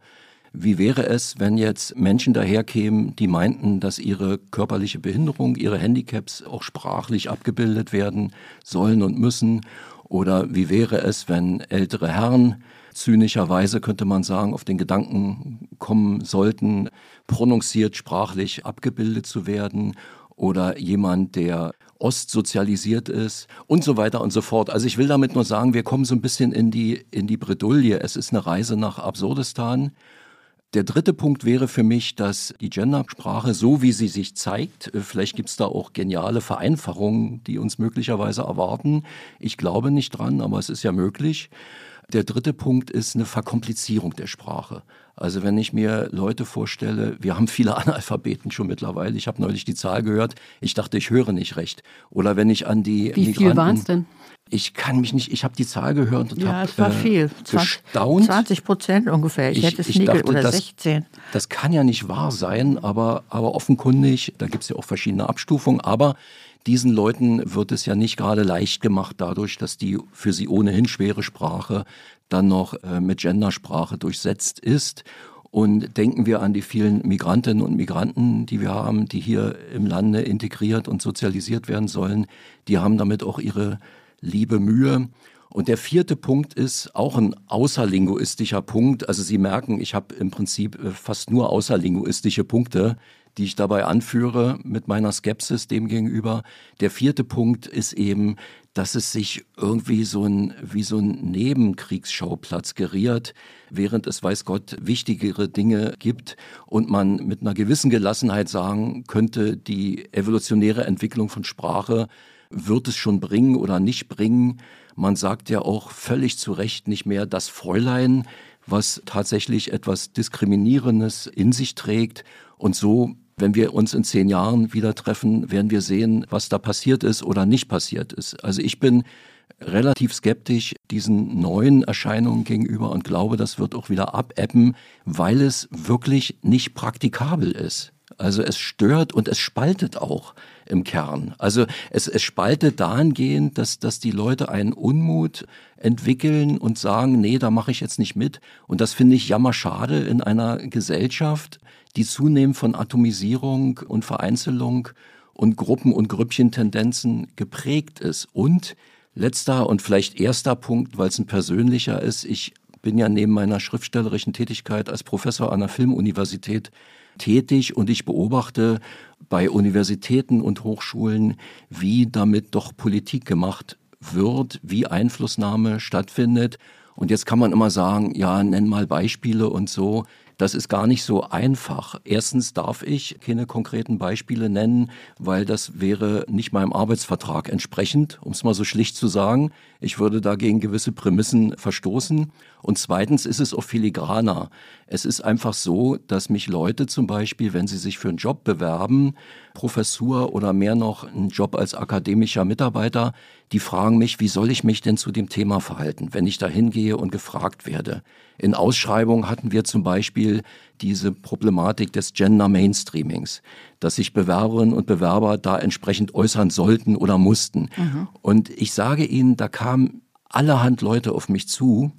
S3: Wie wäre es, wenn jetzt Menschen daherkämen, die meinten, dass ihre körperliche Behinderung, ihre Handicaps auch sprachlich abgebildet werden sollen und müssen? Oder wie wäre es, wenn ältere Herren zynischerweise, könnte man sagen, auf den Gedanken kommen sollten, prononziert sprachlich abgebildet zu werden? Oder jemand, der ostsozialisiert ist und so weiter und so fort. Also ich will damit nur sagen, wir kommen so ein bisschen in die, in die Bredouille. Es ist eine Reise nach Absurdistan der dritte Punkt wäre für mich, dass die Gendersprache, so wie sie sich zeigt, äh, vielleicht gibt es da auch geniale Vereinfachungen, die uns möglicherweise erwarten. Ich glaube nicht dran, aber es ist ja möglich. Der dritte Punkt ist eine Verkomplizierung der Sprache. Also wenn ich mir Leute vorstelle, wir haben viele Analphabeten schon mittlerweile. Ich habe neulich die Zahl gehört. Ich dachte, ich höre nicht recht. Oder wenn ich an die
S4: Wie Migranten, viel waren es denn?
S3: Ich kann mich nicht, ich habe die Zahl gehört und
S2: ja,
S3: habe
S2: es war äh, viel.
S3: gestaunt.
S2: 20 Prozent ungefähr. Ich, ich hätte es nie dachte, oder
S3: das,
S2: 16.
S3: Das kann ja nicht wahr sein, aber, aber offenkundig, da gibt es ja auch verschiedene Abstufungen, aber diesen Leuten wird es ja nicht gerade leicht gemacht dadurch, dass die für sie ohnehin schwere Sprache dann noch äh, mit Gendersprache durchsetzt ist. Und denken wir an die vielen Migrantinnen und Migranten, die wir haben, die hier im Lande integriert und sozialisiert werden sollen. Die haben damit auch ihre liebe Mühe. Und der vierte Punkt ist auch ein außerlinguistischer Punkt. Also Sie merken, ich habe im Prinzip äh, fast nur außerlinguistische Punkte, die ich dabei anführe mit meiner Skepsis dem gegenüber. Der vierte Punkt ist eben, dass es sich irgendwie so ein, wie so ein Nebenkriegsschauplatz geriert, während es, weiß Gott, wichtigere Dinge gibt und man mit einer gewissen Gelassenheit sagen könnte, die evolutionäre Entwicklung von Sprache wird es schon bringen oder nicht bringen. Man sagt ja auch völlig zu Recht nicht mehr das Fräulein, was tatsächlich etwas Diskriminierendes in sich trägt. Und so, wenn wir uns in zehn Jahren wieder treffen, werden wir sehen, was da passiert ist oder nicht passiert ist. Also ich bin relativ skeptisch diesen neuen Erscheinungen gegenüber und glaube, das wird auch wieder abebben, weil es wirklich nicht praktikabel ist. Also es stört und es spaltet auch im Kern. Also es, es spaltet dahingehend, dass, dass die Leute einen Unmut entwickeln und sagen, nee, da mache ich jetzt nicht mit. Und das finde ich jammerschade in einer Gesellschaft, die zunehmend von Atomisierung und Vereinzelung und Gruppen- und Grüppchentendenzen geprägt ist. Und letzter und vielleicht erster Punkt, weil es ein persönlicher ist, ich bin ja neben meiner schriftstellerischen Tätigkeit als Professor an der Filmuniversität tätig und ich beobachte bei Universitäten und Hochschulen, wie damit doch Politik gemacht wird, wie Einflussnahme stattfindet. Und jetzt kann man immer sagen, ja, nenn mal Beispiele und so. Das ist gar nicht so einfach. Erstens darf ich keine konkreten Beispiele nennen, weil das wäre nicht meinem Arbeitsvertrag entsprechend, um es mal so schlicht zu sagen. Ich würde dagegen gewisse Prämissen verstoßen. Und zweitens ist es auch filigraner. Es ist einfach so, dass mich Leute zum Beispiel, wenn sie sich für einen Job bewerben, Professur oder mehr noch einen Job als akademischer Mitarbeiter, die fragen mich, wie soll ich mich denn zu dem Thema verhalten, wenn ich da hingehe und gefragt werde. In Ausschreibungen hatten wir zum Beispiel diese Problematik des Gender Mainstreamings, dass sich Bewerberinnen und Bewerber da entsprechend äußern sollten oder mussten. Mhm. Und ich sage Ihnen, da kamen allerhand Leute auf mich zu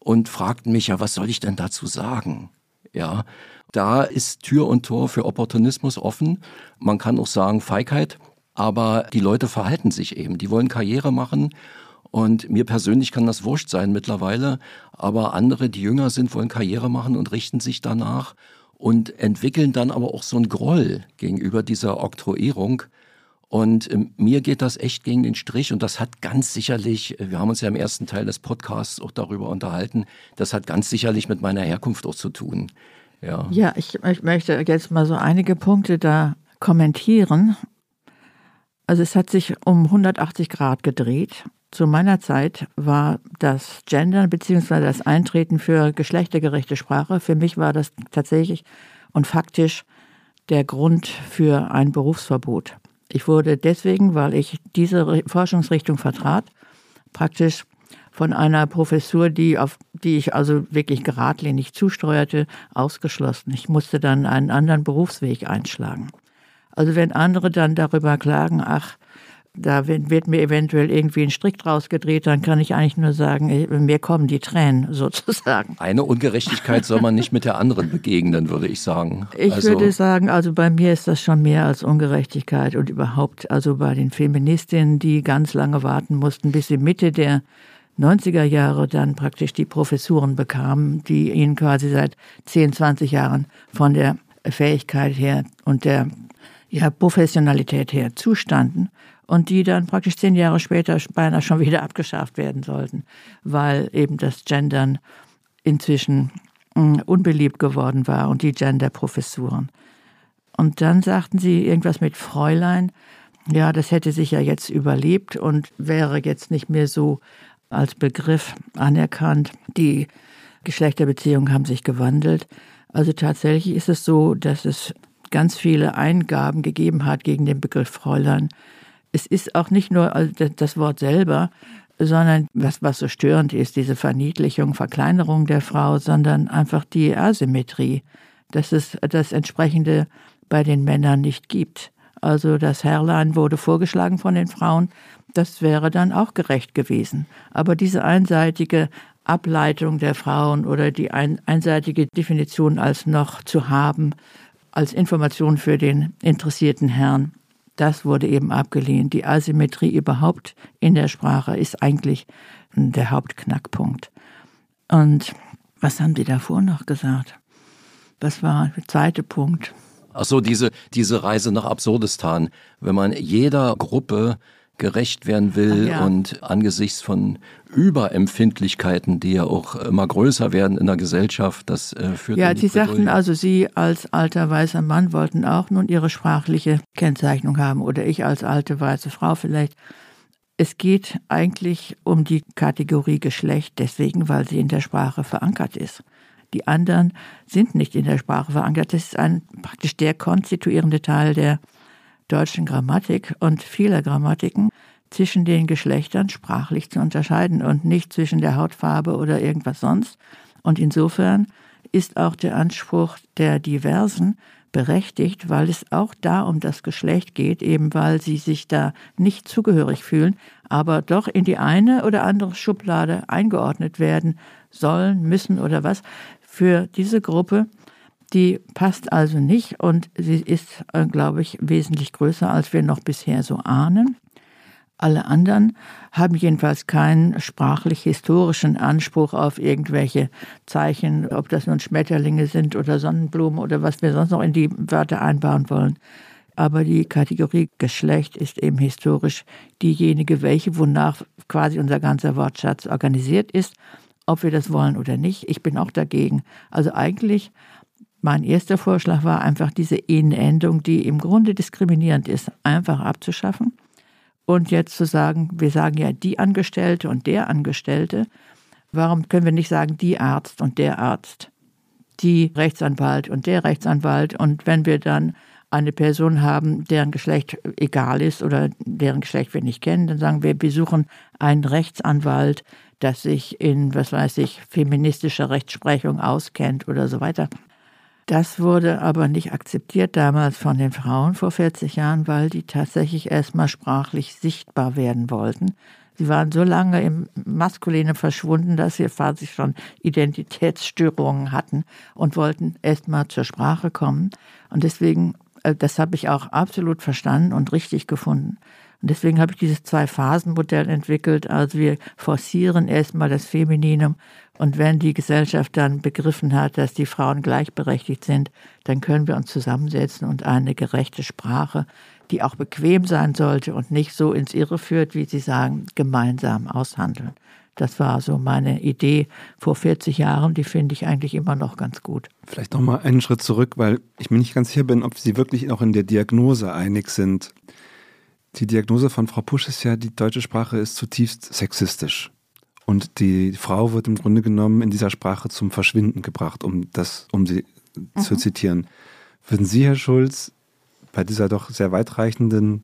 S3: und fragten mich, ja, was soll ich denn dazu sagen? Ja, da ist Tür und Tor für Opportunismus offen. Man kann auch sagen Feigheit, aber die Leute verhalten sich eben. Die wollen Karriere machen Und mir persönlich kann das wurscht sein mittlerweile, aber andere, die jünger sind, wollen Karriere machen und richten sich danach und entwickeln dann aber auch so einen Groll gegenüber dieser Oktroyierung. Und äh, mir geht das echt gegen den Strich und das hat ganz sicherlich, äh, wir haben uns ja im ersten Teil des Podcasts auch darüber unterhalten, das hat ganz sicherlich mit meiner Herkunft auch zu tun.
S2: Ja, ja ich, ich möchte jetzt mal so einige Punkte da kommentieren. Also es hat sich um 180 Grad gedreht. Zu meiner Zeit war das Gendern bzw. das Eintreten für geschlechtergerechte Sprache, für mich war das tatsächlich und faktisch der Grund für ein Berufsverbot. Ich wurde deswegen, weil ich diese Forschungsrichtung vertrat, praktisch von einer Professur, die auf die ich also wirklich geradlinig zusteuerte, ausgeschlossen. Ich musste dann einen anderen Berufsweg einschlagen. Also wenn andere dann darüber klagen, ach, da wird mir eventuell irgendwie ein Strick draus gedreht, dann kann ich eigentlich nur sagen, mir kommen die Tränen sozusagen.
S3: Eine Ungerechtigkeit soll man nicht mit der anderen begegnen, würde ich sagen.
S2: Ich also würde sagen, also bei mir ist das schon mehr als Ungerechtigkeit und überhaupt, also bei den Feministinnen, die ganz lange warten mussten, bis sie Mitte der 90er Jahre dann praktisch die Professuren bekamen, die ihnen quasi seit 10, 20 Jahren von der Fähigkeit her und der ja, Professionalität her zustanden und die dann praktisch zehn Jahre später beinahe schon wieder abgeschafft werden sollten, weil eben das Gendern inzwischen hm, unbeliebt geworden war und die Genderprofessuren. Und dann sagten sie irgendwas mit Fräulein, ja, das hätte sich ja jetzt überlebt und wäre jetzt nicht mehr so als Begriff anerkannt. Die Geschlechterbeziehungen haben sich gewandelt. Also tatsächlich ist es so, dass es ganz viele Eingaben gegeben hat gegen den Begriff Fräulein es ist auch nicht nur das Wort selber, sondern was, was so störend ist, diese Verniedlichung, Verkleinerung der Frau, sondern einfach die Asymmetrie, dass es das entsprechende bei den Männern nicht gibt. Also das Herrlein wurde vorgeschlagen von den Frauen, das wäre dann auch gerecht gewesen. Aber diese einseitige Ableitung der Frauen oder die ein, einseitige Definition als noch zu haben, als Information für den interessierten Herrn, das wurde eben abgelehnt. Die Asymmetrie überhaupt in der Sprache ist eigentlich der Hauptknackpunkt. Und was haben Sie davor noch gesagt? Was war der zweite Punkt?
S3: Ach so, diese, diese Reise nach Absurdistan. Wenn man jeder Gruppe gerecht werden will ja. und angesichts von Überempfindlichkeiten, die ja auch immer größer werden in der Gesellschaft, das äh, führt
S2: Ja, Sie sagten also, Sie als alter weißer Mann wollten auch nun Ihre sprachliche Kennzeichnung haben oder ich als alte weiße Frau vielleicht. Es geht eigentlich um die Kategorie Geschlecht, deswegen, weil sie in der Sprache verankert ist. Die anderen sind nicht in der Sprache verankert. Das ist ein, praktisch der konstituierende Teil der deutschen Grammatik und vieler Grammatiken zwischen den Geschlechtern sprachlich zu unterscheiden und nicht zwischen der Hautfarbe oder irgendwas sonst. Und insofern ist auch der Anspruch der Diversen berechtigt, weil es auch da um das Geschlecht geht, eben weil sie sich da nicht zugehörig fühlen, aber doch in die eine oder andere Schublade eingeordnet werden sollen, müssen oder was. Für diese Gruppe die passt also nicht und sie ist, äh, glaube ich, wesentlich größer, als wir noch bisher so ahnen. Alle anderen haben jedenfalls keinen sprachlich-historischen Anspruch auf irgendwelche Zeichen, ob das nun Schmetterlinge sind oder Sonnenblumen oder was wir sonst noch in die Wörter einbauen wollen. Aber die Kategorie Geschlecht ist eben historisch diejenige, welche, wonach quasi unser ganzer Wortschatz organisiert ist, ob wir das wollen oder nicht. Ich bin auch dagegen. Also eigentlich mein erster Vorschlag war einfach diese In-Endung, die im Grunde diskriminierend ist, einfach abzuschaffen. Und jetzt zu sagen, wir sagen ja die Angestellte und der Angestellte. Warum können wir nicht sagen die Arzt und der Arzt, die Rechtsanwalt und der Rechtsanwalt? Und wenn wir dann eine Person haben, deren Geschlecht egal ist oder deren Geschlecht wir nicht kennen, dann sagen wir, wir suchen einen Rechtsanwalt, das sich in, was weiß ich, feministischer Rechtsprechung auskennt oder so weiter. Das wurde aber nicht akzeptiert damals von den Frauen vor 40 Jahren, weil die tatsächlich erstmal sprachlich sichtbar werden wollten. Sie waren so lange im Maskulinen verschwunden, dass sie quasi schon Identitätsstörungen hatten und wollten erstmal zur Sprache kommen. Und deswegen, äh, das habe ich auch absolut verstanden und richtig gefunden, Und deswegen habe ich dieses Zwei-Phasen-Modell entwickelt. Also wir forcieren erstmal das Femininum und wenn die Gesellschaft dann begriffen hat, dass die Frauen gleichberechtigt sind, dann können wir uns zusammensetzen und eine gerechte Sprache, die auch bequem sein sollte und nicht so ins Irre führt, wie Sie sagen, gemeinsam aushandeln. Das war so meine Idee vor 40 Jahren, die finde ich eigentlich immer noch ganz gut.
S5: Vielleicht noch mal einen Schritt zurück, weil ich mir nicht ganz sicher bin, ob Sie wirklich auch in der Diagnose einig sind. Die Diagnose von Frau Pusch ist ja, die deutsche Sprache ist zutiefst sexistisch. Und die Frau wird im Grunde genommen in dieser Sprache zum Verschwinden gebracht, um das, um sie mhm. zu zitieren. Würden Sie, Herr Schulz, bei dieser doch sehr weitreichenden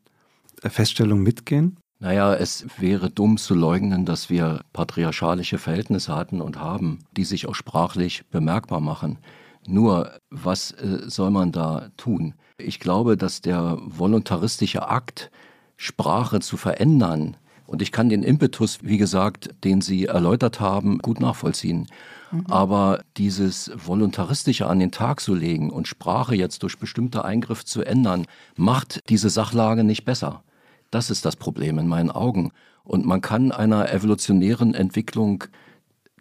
S5: Feststellung mitgehen?
S3: Naja, es wäre dumm zu leugnen, dass wir patriarchalische Verhältnisse hatten und haben, die sich auch sprachlich bemerkbar machen. Nur, was äh, soll man da tun? Ich glaube, dass der voluntaristische Akt, Sprache zu verändern, und ich kann den Impetus, wie gesagt, den Sie erläutert haben, gut nachvollziehen. Mhm. Aber dieses Voluntaristische an den Tag zu legen und Sprache jetzt durch bestimmte Eingriffe zu ändern, macht diese Sachlage nicht besser. Das ist das Problem in meinen Augen. Und man kann einer evolutionären Entwicklung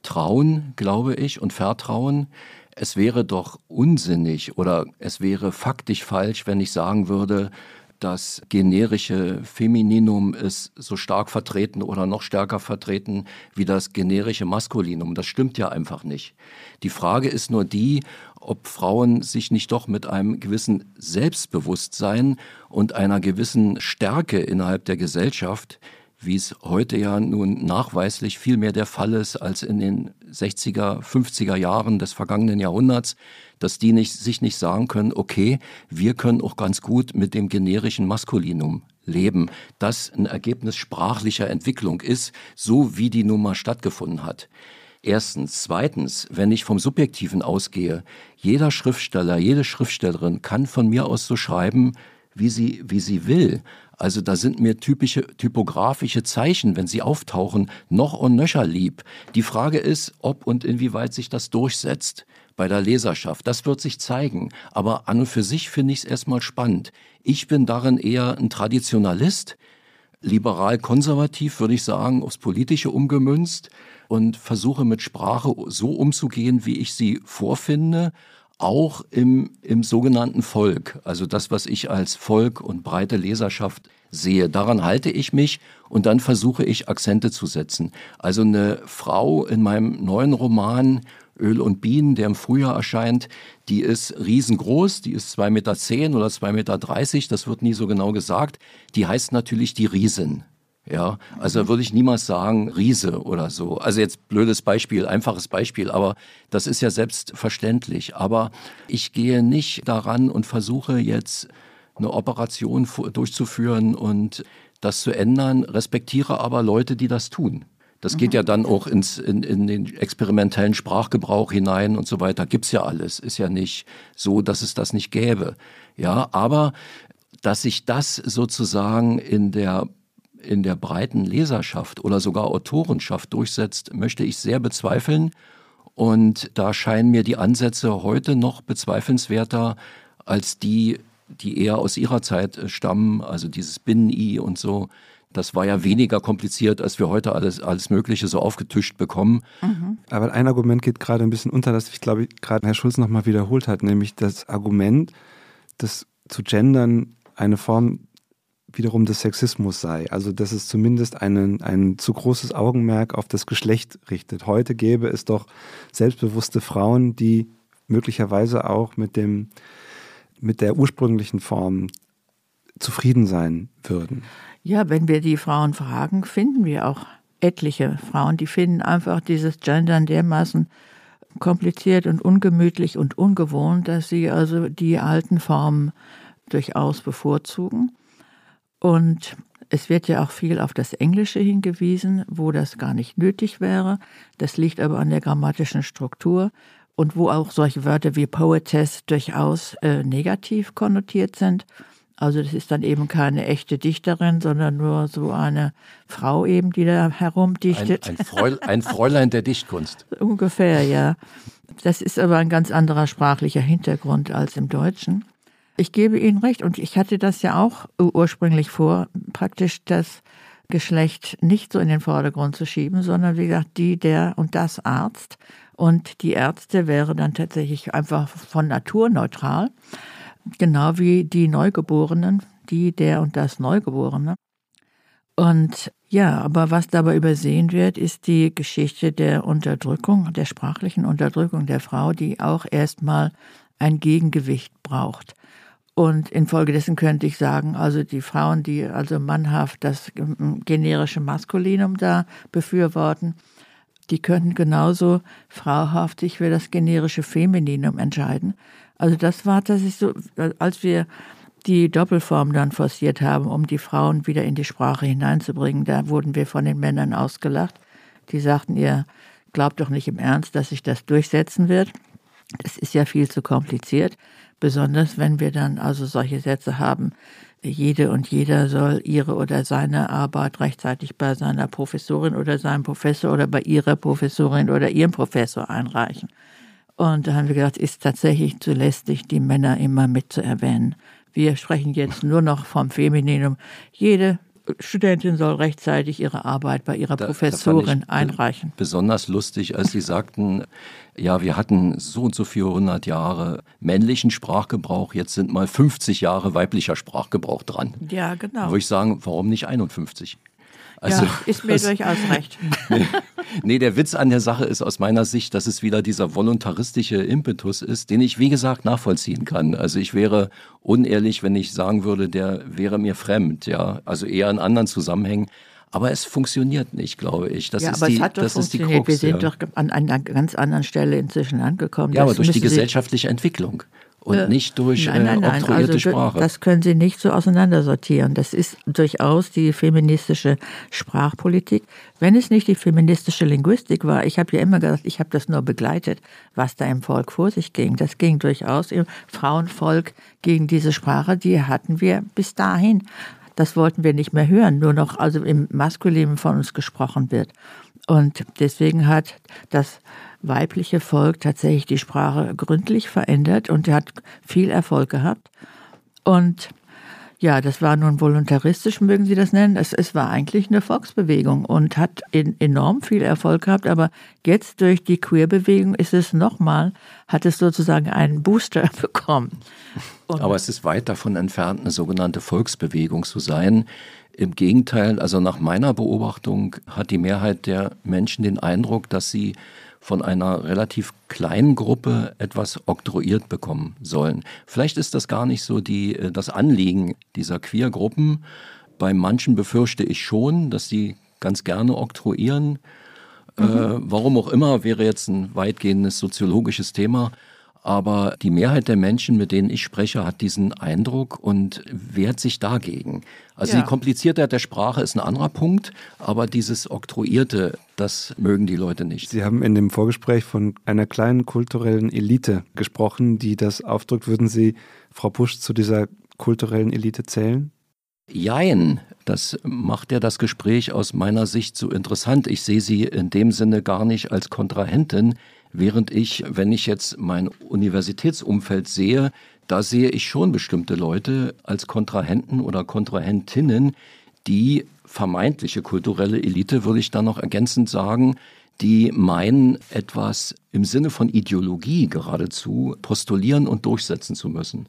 S3: trauen, glaube ich, und vertrauen. Es wäre doch unsinnig oder es wäre faktisch falsch, wenn ich sagen würde, das generische Femininum ist so stark vertreten oder noch stärker vertreten wie das generische Maskulinum. Das stimmt ja einfach nicht. Die Frage ist nur die, ob Frauen sich nicht doch mit einem gewissen Selbstbewusstsein und einer gewissen Stärke innerhalb der Gesellschaft, wie es heute ja nun nachweislich viel mehr der Fall ist als in den 60er, 50er Jahren des vergangenen Jahrhunderts, dass die nicht, sich nicht sagen können, okay, wir können auch ganz gut mit dem generischen Maskulinum leben, das ein Ergebnis sprachlicher Entwicklung ist, so wie die nun mal stattgefunden hat. Erstens. Zweitens, wenn ich vom Subjektiven ausgehe, jeder Schriftsteller, jede Schriftstellerin kann von mir aus so schreiben, wie sie, wie sie will. Also da sind mir typische typografische Zeichen, wenn sie auftauchen, noch und nöcher lieb. Die Frage ist, ob und inwieweit sich das durchsetzt bei der Leserschaft. Das wird sich zeigen. Aber an und für sich finde ich es erstmal spannend. Ich bin darin eher ein Traditionalist, liberal-konservativ, würde ich sagen, aufs Politische umgemünzt und versuche mit Sprache so umzugehen, wie ich sie vorfinde, auch im, im sogenannten Volk, also das, was ich als Volk und breite Leserschaft sehe. Daran halte ich mich und dann versuche ich Akzente zu setzen. Also eine Frau in meinem neuen Roman Öl und Bienen, der im Frühjahr erscheint, die ist riesengroß, die ist zwei Meter zehn oder zwei Meter, dreißig, das wird nie so genau gesagt. Die heißt natürlich die Riesin. Ja, also würde ich niemals sagen Riese oder so. Also jetzt blödes Beispiel, einfaches Beispiel, aber das ist ja selbstverständlich. Aber ich gehe nicht daran und versuche jetzt eine Operation durchzuführen und das zu ändern, respektiere aber Leute, die das tun. Das geht ja dann auch ins, in, in den experimentellen Sprachgebrauch hinein und so weiter. Gibt's ja alles. Ist ja nicht so, dass es das nicht gäbe. Ja, aber dass sich das sozusagen in der in der breiten Leserschaft oder sogar Autorenschaft durchsetzt, möchte ich sehr bezweifeln. Und da scheinen mir die Ansätze heute noch bezweifelswerter als die, die eher aus ihrer Zeit stammen, also dieses Binnen-I und so. Das war ja weniger kompliziert, als wir heute alles, alles Mögliche so aufgetischt bekommen.
S5: Mhm. Aber ein Argument geht gerade ein bisschen unter, das ich glaube, gerade Herr Schulz nochmal wiederholt hat, nämlich das Argument, dass zu gendern eine Form wiederum des Sexismus sei. Also dass es zumindest einen, ein zu großes Augenmerk auf das Geschlecht richtet. Heute gäbe es doch selbstbewusste Frauen, die möglicherweise auch mit dem mit der ursprünglichen Form zufrieden sein würden.
S2: Ja, wenn wir die Frauen fragen, finden wir auch etliche Frauen, die finden einfach dieses Gendern dermaßen kompliziert und ungemütlich und ungewohnt, dass sie also die alten Formen durchaus bevorzugen. Und es wird ja auch viel auf das Englische hingewiesen, wo das gar nicht nötig wäre. Das liegt aber an der grammatischen Struktur und wo auch solche Wörter wie Poetess durchaus äh, negativ konnotiert sind. Also das ist dann eben keine echte Dichterin, sondern nur so eine Frau eben, die da herumdichtet.
S3: Ein, ein, Fräulein, ein Fräulein der Dichtkunst.
S2: Ungefähr, ja. Das ist aber ein ganz anderer sprachlicher Hintergrund als im Deutschen. Ich gebe Ihnen recht und ich hatte das ja auch ursprünglich vor, praktisch das Geschlecht nicht so in den Vordergrund zu schieben, sondern wie gesagt, die, der und das Arzt. Und die Ärzte wäre dann tatsächlich einfach von Natur neutral, genau wie die Neugeborenen, die, der und das Neugeborene. Und ja, aber was dabei übersehen wird, ist die Geschichte der Unterdrückung, der sprachlichen Unterdrückung der Frau, die auch erstmal ein Gegengewicht braucht. Und infolgedessen könnte ich sagen, also die Frauen, die also mannhaft das generische Maskulinum da befürworten, die könnten genauso frauhaft sich für das generische Femininum entscheiden. Also das war tatsächlich so, als wir die Doppelform dann forciert haben, um die Frauen wieder in die Sprache hineinzubringen, da wurden wir von den Männern ausgelacht. Die sagten, ihr glaubt doch nicht im Ernst, dass sich das durchsetzen wird. Das ist ja viel zu kompliziert. Besonders wenn wir dann also solche Sätze haben, jede und jeder soll ihre oder seine Arbeit rechtzeitig bei seiner Professorin oder seinem Professor oder bei ihrer Professorin oder ihrem Professor einreichen. Und da haben wir gedacht, ist tatsächlich zu lästig, die Männer immer mit zu erwähnen. Wir sprechen jetzt nur noch vom Femininum. Jede Studentin soll rechtzeitig ihre Arbeit bei ihrer da, Professorin da einreichen.
S3: Besonders lustig, als Sie sagten, ja, wir hatten so und so 400 Jahre männlichen Sprachgebrauch, jetzt sind mal 50 Jahre weiblicher Sprachgebrauch dran.
S2: Ja, genau.
S3: Würde ich sagen, warum nicht 51?
S2: Also, ja, ist mir das, durchaus recht.
S3: Nee, nee, der Witz an der Sache ist aus meiner Sicht, dass es wieder dieser voluntaristische Impetus ist, den ich, wie gesagt, nachvollziehen kann. Also ich wäre unehrlich, wenn ich sagen würde, der wäre mir fremd, ja. Also eher in anderen Zusammenhängen. Aber es funktioniert nicht, glaube ich. Das
S2: ja,
S3: ist
S2: aber
S3: die,
S2: es hat doch
S3: das
S2: funktioniert.
S3: Ist die Krux,
S2: Wir sind
S3: ja.
S2: doch an einer ganz anderen Stelle inzwischen angekommen.
S3: Ja,
S2: das
S3: aber durch die gesellschaftliche Entwicklung und
S2: Äh,
S3: nicht durch
S2: nein, nein,
S3: äh,
S2: nein.
S3: oktroyierte
S2: Also,
S3: Sprache.
S2: Das können Sie nicht so auseinandersortieren. Das ist durchaus die feministische Sprachpolitik. Wenn es nicht die feministische Linguistik war, ich habe ja immer gesagt, ich habe das nur begleitet, was da im Volk vor sich ging. Das ging durchaus im Frauenvolk gegen diese Sprache, die hatten wir bis dahin. Das wollten wir nicht mehr hören, nur noch also im Maskulinen von uns gesprochen wird. Und deswegen hat das weibliche Volk tatsächlich die Sprache gründlich verändert und hat viel Erfolg gehabt. Und ja, das war nun voluntaristisch, mögen Sie das nennen. Es, es war eigentlich eine Volksbewegung und hat in, enorm viel Erfolg gehabt. Aber jetzt durch die Queerbewegung ist es nochmal, hat es sozusagen einen Booster bekommen. Und
S3: Aber es ist weit davon entfernt, eine sogenannte Volksbewegung zu sein. Im Gegenteil, also nach meiner Beobachtung hat die Mehrheit der Menschen den Eindruck, dass sie von einer relativ kleinen Gruppe etwas oktroyiert bekommen sollen. Vielleicht ist das gar nicht so die, äh, das Anliegen dieser Queer-Gruppen. Bei manchen befürchte ich schon, dass sie ganz gerne oktroyieren. Äh, warum auch immer, wäre jetzt ein weitgehendes soziologisches Thema. Aber die Mehrheit der Menschen, mit denen ich spreche, hat diesen Eindruck und wehrt sich dagegen. Also
S2: Ja.
S3: die Kompliziertheit der Sprache ist ein anderer Punkt, aber dieses Oktroyierte, das mögen die Leute nicht.
S5: Sie haben in dem Vorgespräch von einer kleinen kulturellen Elite gesprochen, die das aufdrückt. Würden Sie, Frau Pusch, zu dieser kulturellen Elite zählen?
S3: Jein, das macht ja das Gespräch aus meiner Sicht so interessant. Ich sehe sie in dem Sinne gar nicht als Kontrahentin, während ich, wenn ich jetzt mein Universitätsumfeld sehe, da sehe ich schon bestimmte Leute als Kontrahenten oder Kontrahentinnen, die vermeintliche kulturelle Elite, würde ich dann noch ergänzend sagen, die meinen, etwas im Sinne von Ideologie geradezu postulieren und durchsetzen zu müssen.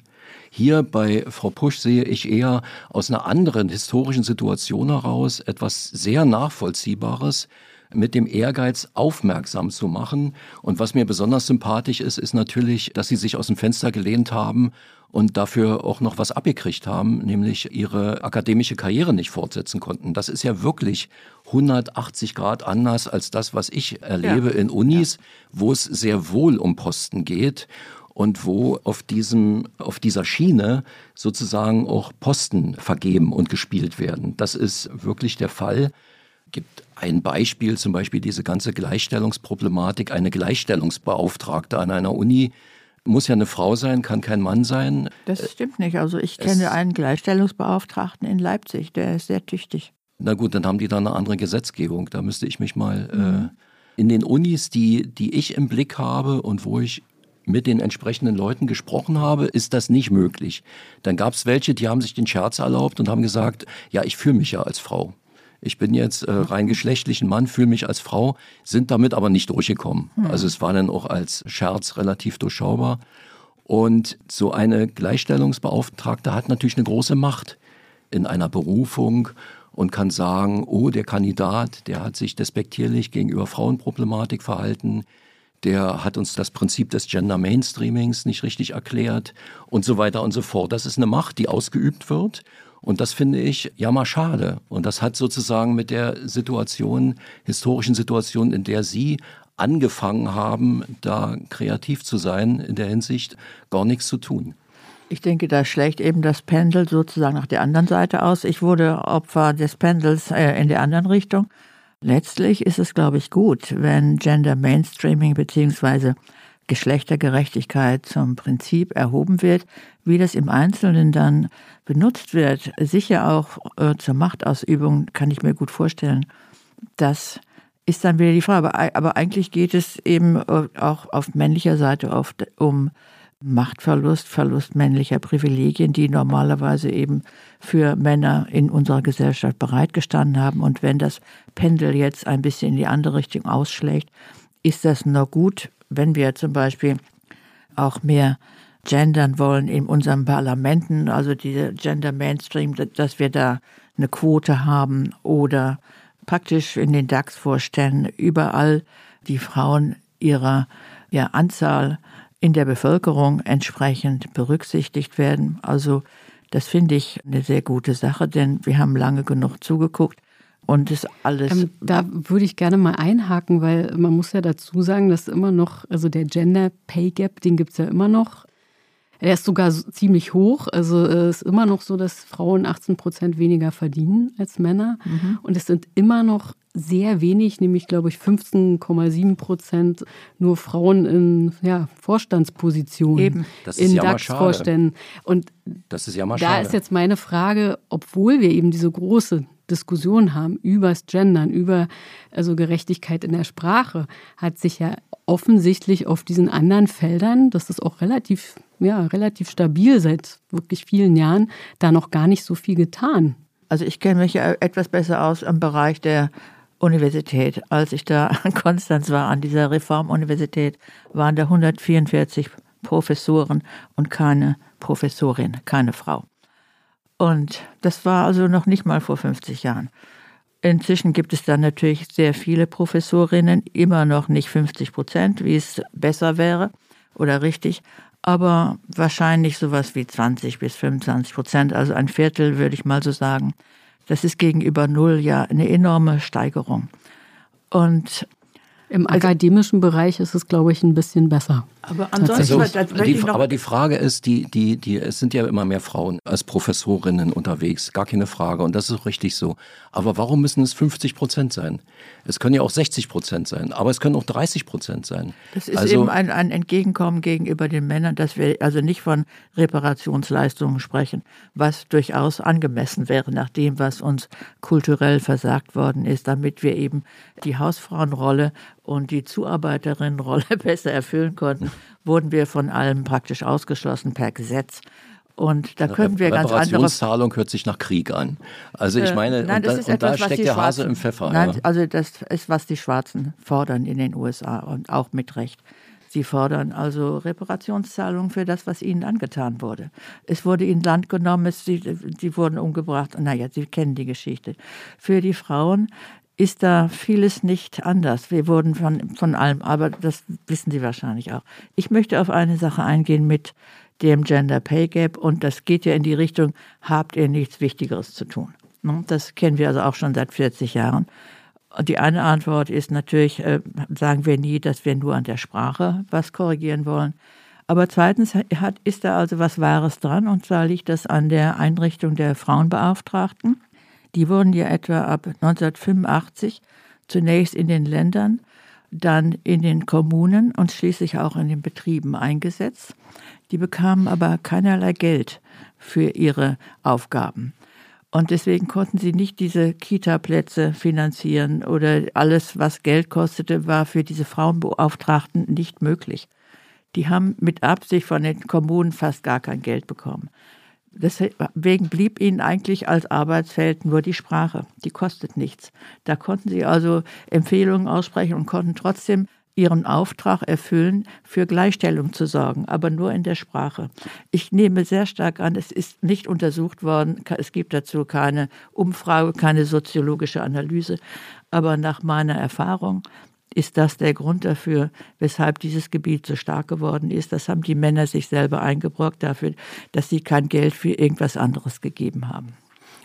S3: Hier bei Frau Pusch sehe ich eher aus einer anderen historischen Situation heraus etwas sehr Nachvollziehbares, mit dem Ehrgeiz aufmerksam zu machen. Und was mir besonders sympathisch ist, ist natürlich, dass sie sich aus dem Fenster gelehnt haben und dafür auch noch was abgekriegt haben, nämlich ihre akademische Karriere nicht fortsetzen konnten. Das ist ja wirklich 180 Grad anders als das, was ich erlebe in Unis, wo es sehr wohl um Posten geht und wo auf diesem, auf dieser Schiene sozusagen auch Posten vergeben und gespielt werden. Das ist wirklich der Fall. Gibt ein Beispiel, zum Beispiel diese ganze Gleichstellungsproblematik. Eine Gleichstellungsbeauftragte an einer Uni muss ja eine Frau sein, kann kein Mann sein.
S2: das stimmt nicht. Also ich kenne einen Gleichstellungsbeauftragten in Leipzig, der ist sehr tüchtig.
S3: Na gut, dann haben die da eine andere Gesetzgebung. Da müsste ich mich mal äh, in den Unis, die, die ich im Blick habe und wo ich mit den entsprechenden Leuten gesprochen habe, ist das nicht möglich. Dann gab es welche, die haben sich den Scherz erlaubt und haben gesagt, ja, ich fühle mich ja als Frau. Ich bin jetzt äh, rein geschlechtlichen Mann, fühle mich als Frau, sind damit aber nicht durchgekommen. Hm. Also es war dann auch als Scherz relativ durchschaubar. Und so eine Gleichstellungsbeauftragte hat natürlich eine große Macht in einer Berufung und kann sagen, oh, der Kandidat, der hat sich despektierlich gegenüber Frauenproblematik verhalten, der hat uns das Prinzip des Gender Mainstreamings nicht richtig erklärt und so weiter und so fort. Das ist eine Macht, die ausgeübt wird. Und das finde ich ja mal schade. Und das hat sozusagen mit der Situation, historischen Situation, in der Sie angefangen haben, da kreativ zu sein, in der Hinsicht gar nichts zu tun.
S2: Ich denke, da schlägt eben das Pendel sozusagen nach der anderen Seite aus. Ich wurde Opfer des Pendels äh, in der anderen Richtung. Letztlich ist es, glaube ich, gut, wenn Gender Mainstreaming bzw. Geschlechtergerechtigkeit zum Prinzip erhoben wird. Wie das im Einzelnen dann benutzt wird, sicher auch äh, zur Machtausübung, kann ich mir gut vorstellen. Das ist dann wieder die Frage. Aber, aber eigentlich geht es eben äh, auch auf männlicher Seite oft um Machtverlust, Verlust männlicher Privilegien, die normalerweise eben für Männer in unserer Gesellschaft bereitgestanden haben. Und wenn das Pendel jetzt ein bisschen in die andere Richtung ausschlägt, ist das nur gut, wenn wir zum Beispiel auch mehr gendern wollen in unseren Parlamenten, also diese Gender Mainstream, dass wir da eine Quote haben oder praktisch in den DAX-Vorständen überall die Frauen ihrer ja, Anzahl in der Bevölkerung entsprechend berücksichtigt werden. Also das finde ich eine sehr gute Sache, denn wir haben lange genug zugeguckt und das alles. Ähm,
S4: da würde ich gerne mal einhaken, weil man muss ja dazu sagen, dass immer noch, also der Gender Pay Gap, den gibt es ja immer noch. Er ist sogar ziemlich hoch. Also es ist immer noch so, dass Frauen 18 Prozent weniger verdienen als Männer. Mhm. Und es sind immer noch sehr wenig, nämlich glaube ich 15,7 Prozent nur Frauen in ja, Vorstandspositionen,
S3: Eben. Das
S4: in DAX-Vorständen. Und
S3: das ist ja mal
S4: da
S3: schade.
S4: ist jetzt meine Frage, obwohl wir eben diese große Diskussion haben über das Gendern, über also Gerechtigkeit in der Sprache, hat sich ja offensichtlich auf diesen anderen Feldern, das ist auch relativ, ja, relativ stabil seit wirklich vielen Jahren, da noch gar nicht so viel getan.
S2: Also ich kenne mich ja etwas besser aus im Bereich der Universität. Als ich da an Konstanz war, an dieser Reformuniversität, waren da 144 Professoren und keine Professorin, keine Frau. Und das war also noch nicht mal vor 50 Jahren. Inzwischen gibt es dann natürlich sehr viele Professorinnen, immer noch nicht 50 Prozent, wie es besser wäre oder richtig, aber wahrscheinlich sowas wie 20 bis 25 Prozent, also ein Viertel würde ich mal so sagen. Das ist gegenüber null ja eine enorme Steigerung. Und
S4: im also, akademischen Bereich ist es, glaube ich, ein bisschen besser.
S3: Aber ansonsten, also, die, aber die Frage ist, die, die, die, es sind ja immer mehr Frauen als Professorinnen unterwegs, gar keine Frage. Und das ist richtig so. Aber warum müssen es 50 Prozent sein? Es können ja auch 60 Prozent sein, aber es können auch 30 Prozent sein.
S2: Das ist also, eben ein, ein Entgegenkommen gegenüber den Männern, dass wir also nicht von Reparationsleistungen sprechen, was durchaus angemessen wäre nach dem, was uns kulturell versagt worden ist, damit wir eben die Hausfrauenrolle und die Zuarbeiterinnenrolle besser erfüllen konnten, wurden wir von allem praktisch ausgeschlossen per Gesetz. Und da können wir ganz andere.
S3: Reparationszahlung hört sich nach Krieg an. Also ich äh, meine,
S2: nein, und, da, und
S3: etwas, da steckt der Hase im Pfeffer.
S2: Nein, ja. also das ist, was die Schwarzen fordern in den USA und auch mit Recht. Sie fordern also Reparationszahlungen für das, was ihnen angetan wurde. Es wurde ihnen Land genommen, es, sie, sie wurden umgebracht. Naja, Sie kennen die Geschichte. Für die Frauen ist da vieles nicht anders. Wir wurden von, von allem, aber das wissen Sie wahrscheinlich auch. Ich möchte auf eine Sache eingehen mit dem Gender Pay Gap und das geht ja in die Richtung, habt ihr nichts Wichtigeres zu tun? Ne? Das kennen wir also auch schon seit 40 Jahren. Und die eine Antwort ist natürlich, äh, sagen wir nie, dass wir nur an der Sprache was korrigieren wollen. Aber zweitens hat, ist da also was Wahres dran und zwar liegt das an der Einrichtung der Frauenbeauftragten. Die wurden ja etwa ab 1985 zunächst in den Ländern, dann in den Kommunen und schließlich auch in den Betrieben eingesetzt. Die bekamen aber keinerlei Geld für ihre Aufgaben. Und deswegen konnten sie nicht diese Kita-Plätze finanzieren oder alles, was Geld kostete, war für diese Frauenbeauftragten nicht möglich. die haben mit Absicht von den Kommunen fast gar kein Geld bekommen. Deswegen blieb ihnen eigentlich als Arbeitsfeld nur die Sprache. Die kostet nichts. Da konnten sie also Empfehlungen aussprechen und konnten trotzdem ihren Auftrag erfüllen, für Gleichstellung zu sorgen, aber nur in der Sprache. Ich nehme sehr stark an, es ist nicht untersucht worden, es gibt dazu keine Umfrage, keine soziologische Analyse, aber nach meiner Erfahrung ist das der Grund dafür, weshalb dieses Gebiet so stark geworden ist. Das haben die Männer sich selber eingebrockt dafür, dass sie kein Geld für irgendwas anderes gegeben haben.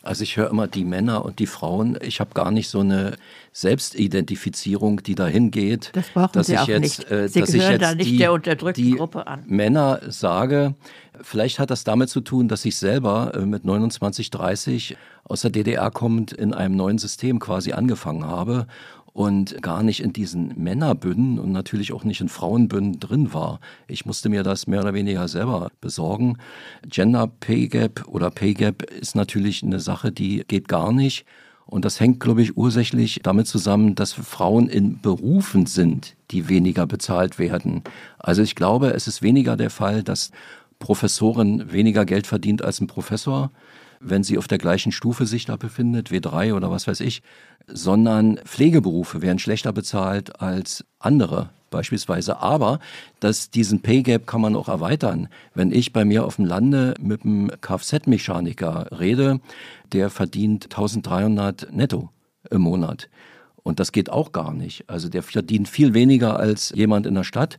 S3: Also ich höre immer die Männer und die Frauen. Ich habe gar nicht so eine Selbstidentifizierung, die dahin geht,
S2: das brauchen
S3: dass
S2: Sie
S3: ich
S2: auch
S3: jetzt,
S2: nicht.
S3: Äh,
S2: Sie
S3: dass ich jetzt
S2: da nicht
S3: die,
S2: der unterdrückten
S3: die
S2: Gruppe an.
S3: Männer sage, vielleicht hat das damit zu tun, dass ich selber äh, mit 29, 30 aus der DDR kommend in einem neuen System quasi angefangen habe und gar nicht in diesen Männerbünden und natürlich auch nicht in Frauenbünden drin war. Ich musste mir das mehr oder weniger selber besorgen. Gender Pay Gap oder Pay Gap ist natürlich eine Sache, die geht gar nicht. Und das hängt, glaube ich, ursächlich damit zusammen, dass Frauen in Berufen sind, die weniger bezahlt werden. Also ich glaube, es ist weniger der Fall, dass Professorin weniger Geld verdient als ein Professor, wenn sie auf der gleichen Stufe sich da befindet, W3 oder was weiß ich, sondern Pflegeberufe werden schlechter bezahlt als andere beispielsweise. Aber dass diesen Pay Gap kann man auch erweitern. Wenn ich bei mir auf dem Lande mit einem Kfz-Mechaniker rede, der verdient 1300 netto im Monat. Und das geht auch gar nicht. Also der verdient viel weniger als jemand in der Stadt.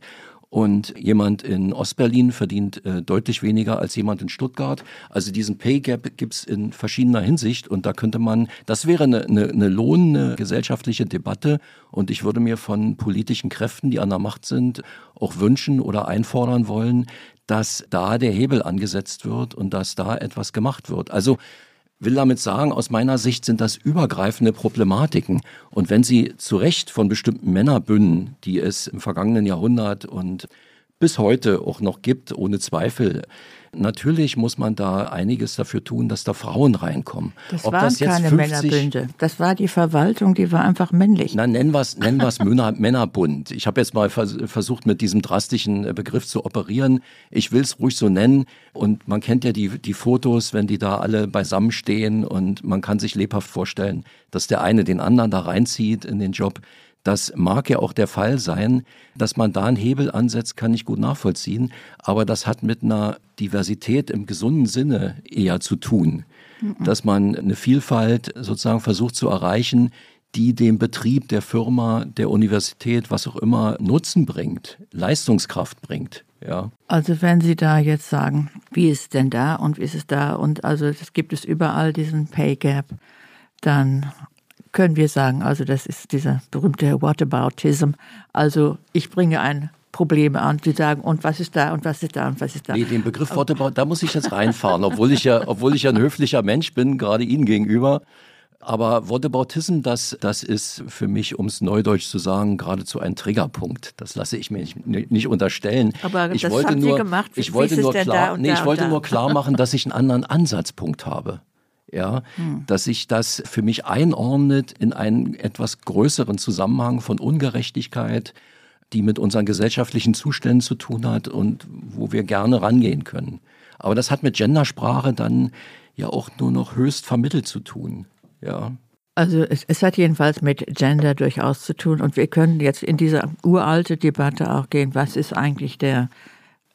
S3: Und jemand in Ostberlin verdient äh, deutlich weniger als jemand in Stuttgart. Also diesen Pay Gap gibt's in verschiedener Hinsicht. Und da könnte man, das wäre eine, eine, eine lohnende gesellschaftliche Debatte. Und ich würde mir von politischen Kräften, die an der Macht sind, auch wünschen oder einfordern wollen, dass da der Hebel angesetzt wird und dass da etwas gemacht wird. Also will damit sagen, aus meiner Sicht sind das übergreifende Problematiken. Und wenn Sie zu Recht von bestimmten Männerbünden, die es im vergangenen Jahrhundert und bis heute auch noch gibt, ohne Zweifel, Natürlich muss man da einiges dafür tun, dass da Frauen reinkommen.
S2: Das Ob waren das keine 50, Männerbünde. Das war die Verwaltung, die war einfach männlich.
S3: Na, nennen wir es nennen wir's Männerbund. Ich habe jetzt mal versucht, mit diesem drastischen äh, Begriff zu operieren. Ich will es ruhig so nennen. Und man kennt ja die, die Fotos, wenn die da alle beisammen stehen und man kann sich lebhaft vorstellen, dass der eine den anderen da reinzieht in den Job. Das mag ja auch der Fall sein, dass man da einen Hebel ansetzt, kann ich gut nachvollziehen. Aber das hat mit einer Diversität im gesunden Sinne eher zu tun. Mhm. Dass man eine Vielfalt sozusagen versucht zu erreichen, die dem Betrieb der Firma, der Universität, was auch immer, Nutzen bringt, Leistungskraft bringt. Ja.
S2: Also wenn Sie da jetzt sagen, wie ist es denn da und wie ist es da und also es gibt es überall diesen Pay Gap, dann können wir sagen, also das ist dieser berühmte Whataboutism. Also ich bringe ein Probleme an, die sagen, und was ist da und was ist da und was ist da.
S3: Nee, den Begriff Whataboutism, da muss ich jetzt reinfahren, obwohl ich ja, obwohl ich ja ein höflicher Mensch bin, gerade Ihnen gegenüber. Aber Whataboutism, das, das ist für mich, um es neudeutsch zu sagen, geradezu ein Triggerpunkt. Das lasse ich mir nicht, nicht unterstellen.
S2: Aber
S3: ich
S2: das
S3: wollte
S2: haben
S3: nur,
S2: Sie gemacht.
S3: Ich wollte nur klar, nee, ich wollte nur klar machen, dass ich einen anderen Ansatzpunkt habe ja, hm. dass sich das für mich einordnet in einen etwas größeren Zusammenhang von Ungerechtigkeit, die mit unseren gesellschaftlichen Zuständen zu tun hat und wo wir gerne rangehen können. Aber das hat mit Gendersprache dann ja auch nur noch höchst vermittelt zu tun, ja.
S2: Also es, es, hat jedenfalls mit Gender durchaus zu tun und wir können jetzt in diese uralte Debatte auch gehen, was ist eigentlich der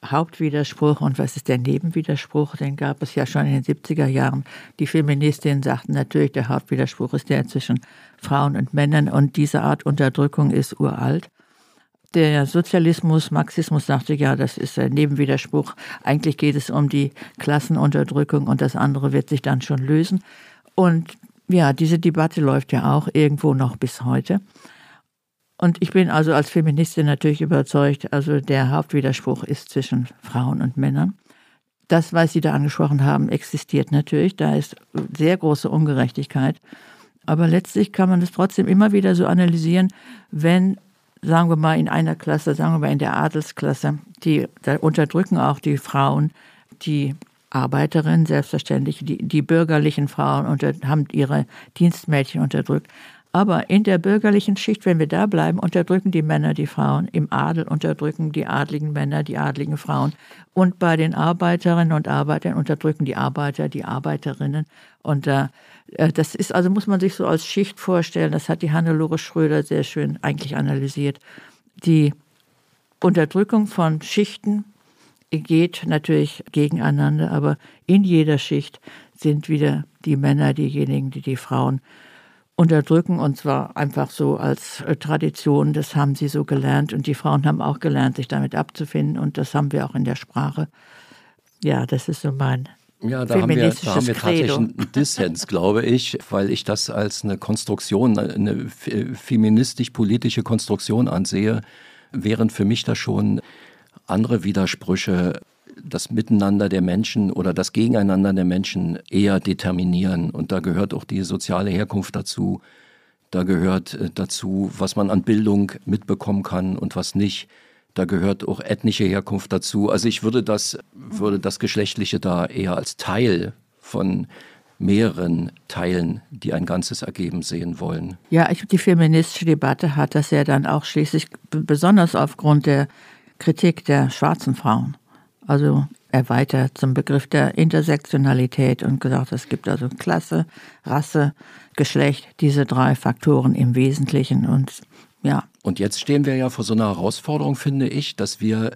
S2: Hauptwiderspruch und was ist der Nebenwiderspruch? Den gab es ja schon in den 70er Jahren. Die Feministinnen sagten natürlich, der Hauptwiderspruch ist der zwischen Frauen und Männern und diese Art Unterdrückung ist uralt. Der Sozialismus, Marxismus sagte ja, das ist ein Nebenwiderspruch. Eigentlich geht es um die Klassenunterdrückung und das andere wird sich dann schon lösen. Und ja, diese Debatte läuft ja auch irgendwo noch bis heute. Und ich bin also als Feministin natürlich überzeugt, also der Hauptwiderspruch ist zwischen Frauen und Männern. Das, was Sie da angesprochen haben, existiert natürlich. Da ist sehr große Ungerechtigkeit. Aber letztlich kann man es trotzdem immer wieder so analysieren, wenn, sagen wir mal, in einer Klasse, sagen wir mal in der Adelsklasse, die, da unterdrücken auch die Frauen die Arbeiterinnen selbstverständlich, die, die bürgerlichen Frauen unter, haben ihre Dienstmädchen unterdrückt. Aber in der bürgerlichen Schicht, wenn wir da bleiben, unterdrücken die Männer die Frauen. Im Adel unterdrücken die adligen Männer die adligen Frauen. Und bei den Arbeiterinnen und Arbeitern unterdrücken die Arbeiter die Arbeiterinnen. Und äh, das ist, also muss man sich so als Schicht vorstellen, das hat die Hannelore Schröder sehr schön eigentlich analysiert. Die Unterdrückung von Schichten geht natürlich gegeneinander, aber in jeder Schicht sind wieder die Männer diejenigen, die die Frauen unterdrücken und zwar einfach so als äh, Tradition. Das haben sie so gelernt und die Frauen haben auch gelernt, sich damit abzufinden und das haben wir auch in der Sprache. Ja, das ist so mein
S3: ja, da haben, wir, da haben wir tatsächlich einen Dissens, glaube ich, weil ich das als eine Konstruktion, eine feministisch-politische Konstruktion ansehe, während für mich da schon andere Widersprüche das Miteinander der Menschen oder das Gegeneinander der Menschen eher determinieren. Und da gehört auch die soziale Herkunft dazu. Da gehört äh, dazu, was man an Bildung mitbekommen kann und was nicht. Da gehört auch ethnische Herkunft dazu. Also ich würde das, würde das Geschlechtliche da eher als Teil von mehreren Teilen, die ein Ganzes ergeben sehen wollen.
S2: Ja, ich, die feministische Debatte hat das ja dann auch schließlich besonders aufgrund der Kritik der schwarzen Frauen also erweitert zum Begriff der Intersektionalität und gesagt, es gibt also Klasse, Rasse, Geschlecht, diese drei Faktoren im Wesentlichen und ja.
S3: Und jetzt stehen wir ja vor so einer Herausforderung, finde ich, dass wir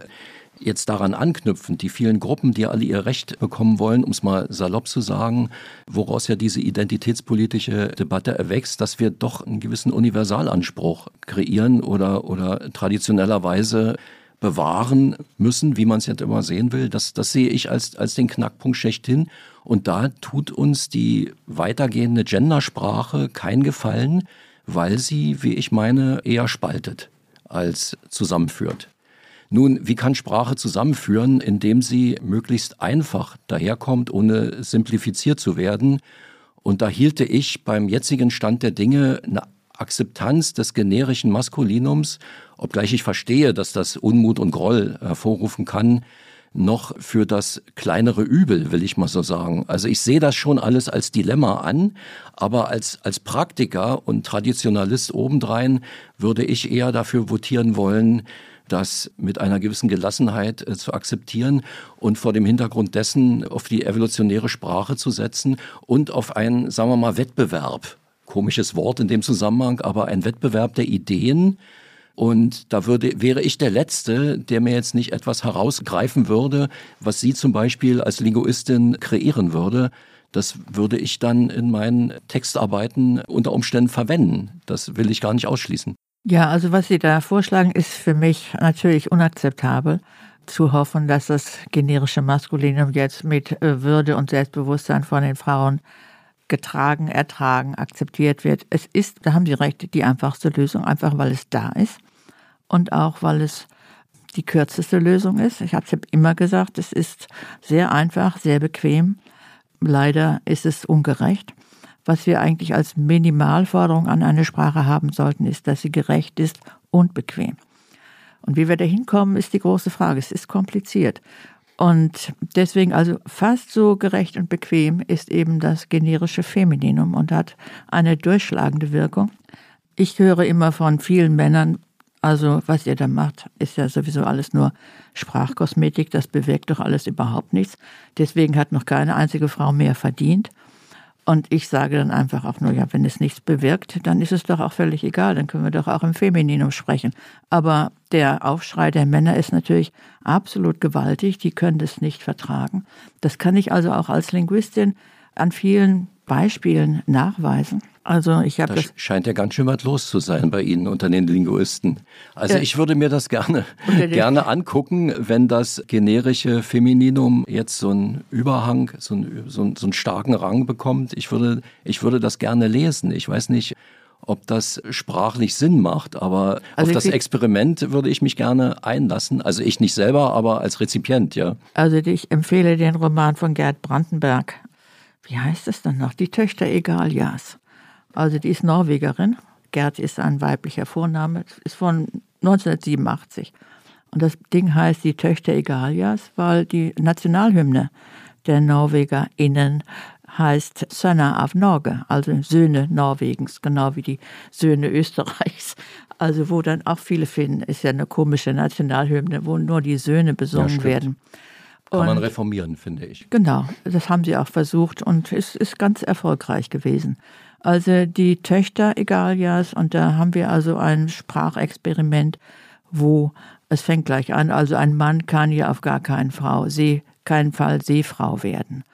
S3: jetzt daran anknüpfen, die vielen Gruppen, die alle ihr Recht bekommen wollen, um es mal salopp zu sagen, woraus ja diese identitätspolitische Debatte erwächst, dass wir doch einen gewissen Universalanspruch kreieren oder, oder traditionellerweise bewahren müssen, wie man es jetzt immer sehen will. Das, das sehe ich als, als den Knackpunkt schlechthin. Und da tut uns die weitergehende Gendersprache keinen Gefallen, weil sie, wie ich meine, eher spaltet als zusammenführt. Nun, wie kann Sprache zusammenführen, indem sie möglichst einfach daherkommt, ohne simplifiziert zu werden? Und da hielte ich beim jetzigen Stand der Dinge eine Akzeptanz des generischen Maskulinums, obgleich ich verstehe, dass das Unmut und Groll hervorrufen kann, noch für das kleinere Übel, will ich mal so sagen. Also ich sehe das schon alles als Dilemma an, aber als, als Praktiker und Traditionalist obendrein würde ich eher dafür votieren wollen, das mit einer gewissen Gelassenheit äh, zu akzeptieren und vor dem Hintergrund dessen auf die evolutionäre Sprache zu setzen und auf einen, sagen wir mal, Wettbewerb komisches Wort in dem Zusammenhang, aber ein Wettbewerb der Ideen. Und da würde, wäre ich der Letzte, der mir jetzt nicht etwas herausgreifen würde, was Sie zum Beispiel als Linguistin kreieren würde. Das würde ich dann in meinen Textarbeiten unter Umständen verwenden. Das will ich gar nicht ausschließen.
S2: Ja, also was Sie da vorschlagen, ist für mich natürlich unakzeptabel. Zu hoffen, dass das generische Maskulinum jetzt mit äh, Würde und Selbstbewusstsein von den Frauen getragen, ertragen, akzeptiert wird. Es ist, da haben Sie recht, die einfachste Lösung, einfach weil es da ist und auch weil es die kürzeste Lösung ist. Ich habe es immer gesagt, es ist sehr einfach, sehr bequem. Leider ist es ungerecht. Was wir eigentlich als Minimalforderung an eine Sprache haben sollten, ist, dass sie gerecht ist und bequem. Und wie wir da hinkommen, ist die große Frage. Es ist kompliziert. Und deswegen also fast so gerecht und bequem ist eben das generische Femininum und hat eine durchschlagende Wirkung. Ich höre immer von vielen Männern, also was ihr da macht, ist ja sowieso alles nur Sprachkosmetik, das bewirkt doch alles überhaupt nichts. Deswegen hat noch keine einzige Frau mehr verdient. Und ich sage dann einfach auch nur, ja, wenn es nichts bewirkt, dann ist es doch auch völlig egal, dann können wir doch auch im Femininum sprechen. Aber der Aufschrei der Männer ist natürlich absolut gewaltig, die können das nicht vertragen. Das kann ich also auch als Linguistin an vielen Beispielen nachweisen. Also ich habe
S3: das, das scheint ja ganz schön was los zu sein bei Ihnen unter den Linguisten. Also ich würde mir das gerne gerne angucken, wenn das generische Femininum jetzt so einen Überhang, so einen, so einen, so einen starken Rang bekommt. Ich würde ich würde das gerne lesen. Ich weiß nicht, ob das sprachlich Sinn macht, aber also auf das Experiment würde ich mich gerne einlassen. Also ich nicht selber, aber als Rezipient, ja.
S2: Also ich empfehle den Roman von Gerd Brandenberg. Wie heißt es dann noch? Die Töchter Egalias. Also die ist Norwegerin. Gerd ist ein weiblicher Vorname, ist von 1987. Und das Ding heißt die Töchter Egalias, weil die Nationalhymne der NorwegerInnen heißt Söner av Norge, also Söhne Norwegens, genau wie die Söhne Österreichs. Also wo dann auch viele finden, ist ja eine komische Nationalhymne, wo nur die Söhne besungen ja, werden.
S3: Kann und man reformieren, finde ich.
S2: Genau, das haben sie auch versucht und es ist ganz erfolgreich gewesen. Also die Töchter Egalias und da haben wir also ein Sprachexperiment, wo es fängt gleich an, also ein Mann kann ja auf gar keinen Frau, See, keinen Fall Seefrau werden.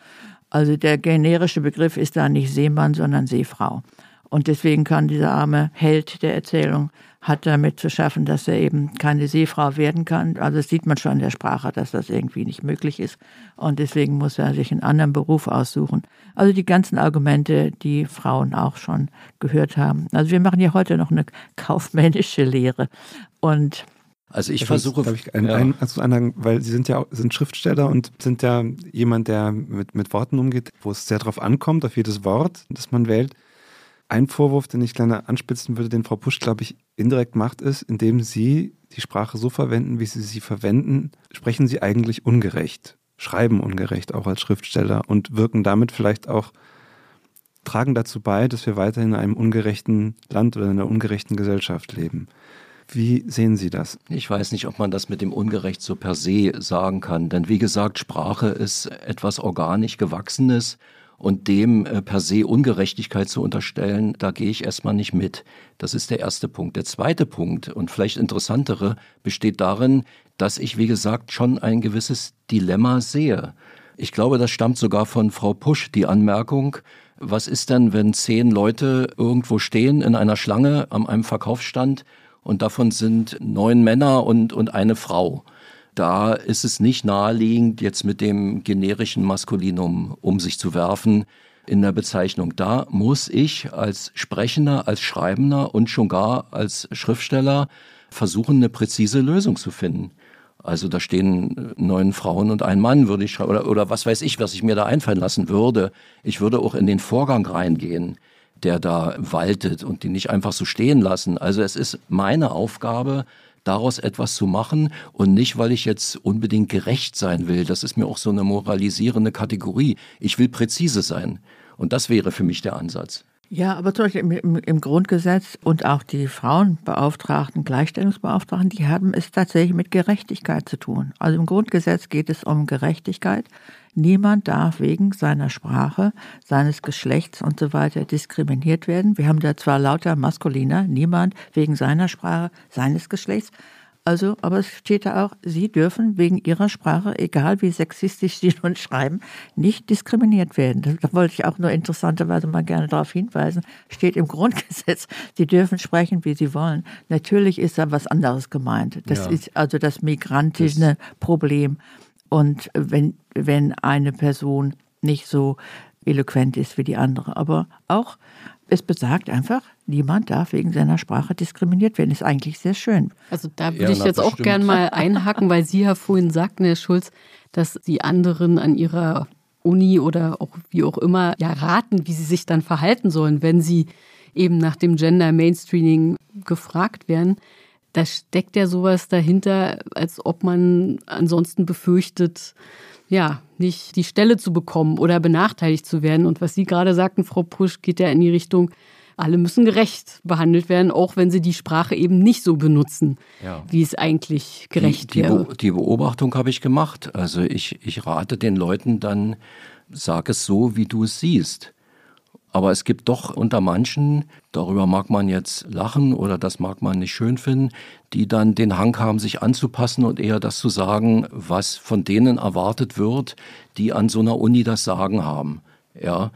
S2: Also der generische Begriff ist da nicht Seemann, sondern Seefrau. Und deswegen kann dieser arme Held der Erzählung hat damit zu schaffen, dass er eben keine Seefrau werden kann. Also das sieht man schon in der Sprache, dass das irgendwie nicht möglich ist. Und deswegen muss er sich einen anderen Beruf aussuchen. Also die ganzen Argumente, die Frauen auch schon gehört haben. Also wir machen ja heute noch eine kaufmännische Lehre. Und
S5: also ich das versuche, ich, ein, ja. ein, also ein, weil Sie sind ja sind Schriftsteller und sind ja jemand, der mit, mit Worten umgeht, wo es sehr darauf ankommt, auf jedes Wort, das man wählt. Ein Vorwurf, den ich gerne anspitzen würde, den Frau Pusch, glaube ich, indirekt macht, ist, indem Sie die Sprache so verwenden, wie Sie sie verwenden, sprechen Sie eigentlich ungerecht, schreiben ungerecht auch als Schriftsteller und wirken damit vielleicht auch, tragen dazu bei, dass wir weiterhin in einem ungerechten Land oder in einer ungerechten Gesellschaft leben. Wie sehen Sie das?
S3: Ich weiß nicht, ob man das mit dem Ungerecht so per se sagen kann. Denn wie gesagt, Sprache ist etwas organisch Gewachsenes und dem äh, per se Ungerechtigkeit zu unterstellen, da gehe ich erstmal nicht mit. Das ist der erste Punkt. Der zweite Punkt und vielleicht interessantere besteht darin, dass ich, wie gesagt, schon ein gewisses Dilemma sehe. Ich glaube, das stammt sogar von Frau Pusch, die Anmerkung, was ist denn, wenn zehn Leute irgendwo stehen in einer Schlange an einem Verkaufsstand und davon sind neun Männer und, und eine Frau? Da ist es nicht naheliegend, jetzt mit dem generischen Maskulinum um sich zu werfen in der Bezeichnung. Da muss ich als Sprechender, als Schreibender und schon gar als Schriftsteller versuchen, eine präzise Lösung zu finden. Also da stehen neun Frauen und ein Mann, würde ich schreiben, oder, oder was weiß ich, was ich mir da einfallen lassen würde. Ich würde auch in den Vorgang reingehen, der da waltet und die nicht einfach so stehen lassen. Also es ist meine Aufgabe, daraus etwas zu machen und nicht, weil ich jetzt unbedingt gerecht sein will. Das ist mir auch so eine moralisierende Kategorie. Ich will präzise sein. Und das wäre für mich der Ansatz.
S2: Ja, aber zum Beispiel im, im, Grundgesetz und auch die Frauenbeauftragten, Gleichstellungsbeauftragten, die haben es tatsächlich mit Gerechtigkeit zu tun. Also im Grundgesetz geht es um Gerechtigkeit. Niemand darf wegen seiner Sprache, seines Geschlechts und so weiter diskriminiert werden. Wir haben da zwar lauter Maskuliner, niemand wegen seiner Sprache, seines Geschlechts. Also, aber es steht da auch, Sie dürfen wegen Ihrer Sprache, egal wie sexistisch Sie nun schreiben, nicht diskriminiert werden. Da wollte ich auch nur interessanterweise mal gerne darauf hinweisen. Steht im Grundgesetz, Sie dürfen sprechen, wie Sie wollen. Natürlich ist da was anderes gemeint. Das ja. ist also das migrantische das Problem. Und wenn, wenn eine Person nicht so eloquent ist wie die andere. Aber auch es besagt einfach, niemand darf wegen seiner Sprache diskriminiert werden. Ist eigentlich sehr schön.
S4: Also da würde ja, ich jetzt auch gern mal einhaken, weil Sie ja vorhin sagten, Herr Schulz, dass die anderen an ihrer Uni oder auch wie auch immer ja raten, wie sie sich dann verhalten sollen, wenn sie eben nach dem Gender Mainstreaming gefragt werden. Da steckt ja sowas dahinter, als ob man ansonsten befürchtet, ja, nicht die Stelle zu bekommen oder benachteiligt zu werden. Und was Sie gerade sagten, Frau Pusch, geht ja in die Richtung, alle müssen gerecht behandelt werden, auch wenn sie die Sprache eben nicht so benutzen, ja. wie es eigentlich gerecht
S3: die, die
S4: wäre.
S3: Be die Beobachtung habe ich gemacht. Also ich, ich rate den Leuten dann, sag es so, wie du es siehst. Aber es gibt doch unter manchen, darüber mag man jetzt lachen oder das mag man nicht schön finden, die dann den Hang haben, sich anzupassen und eher das zu sagen, was von denen erwartet wird, die an so einer Uni das Sagen haben. Ja,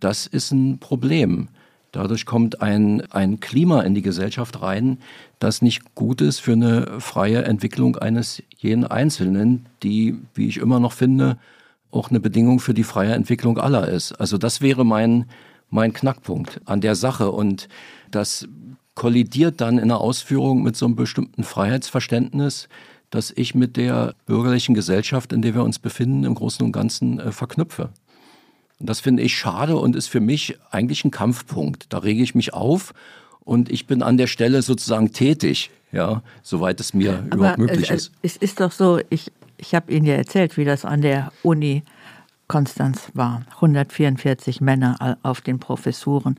S3: das ist ein Problem. Dadurch kommt ein, ein Klima in die Gesellschaft rein, das nicht gut ist für eine freie Entwicklung eines jeden Einzelnen, die, wie ich immer noch finde, auch eine Bedingung für die freie Entwicklung aller ist. Also das wäre mein, mein Knackpunkt an der Sache. Und das kollidiert dann in der Ausführung mit so einem bestimmten Freiheitsverständnis, das ich mit der bürgerlichen Gesellschaft, in der wir uns befinden, im Großen und Ganzen äh, verknüpfe. Und das finde ich schade und ist für mich eigentlich ein Kampfpunkt. Da rege ich mich auf und ich bin an der Stelle sozusagen tätig, ja, soweit es mir Aber überhaupt möglich
S2: äh,
S3: ist.
S2: Es ist doch so, ich, ich habe Ihnen ja erzählt, wie das an der Uni Konstanz war. 144 Männer auf den Professuren.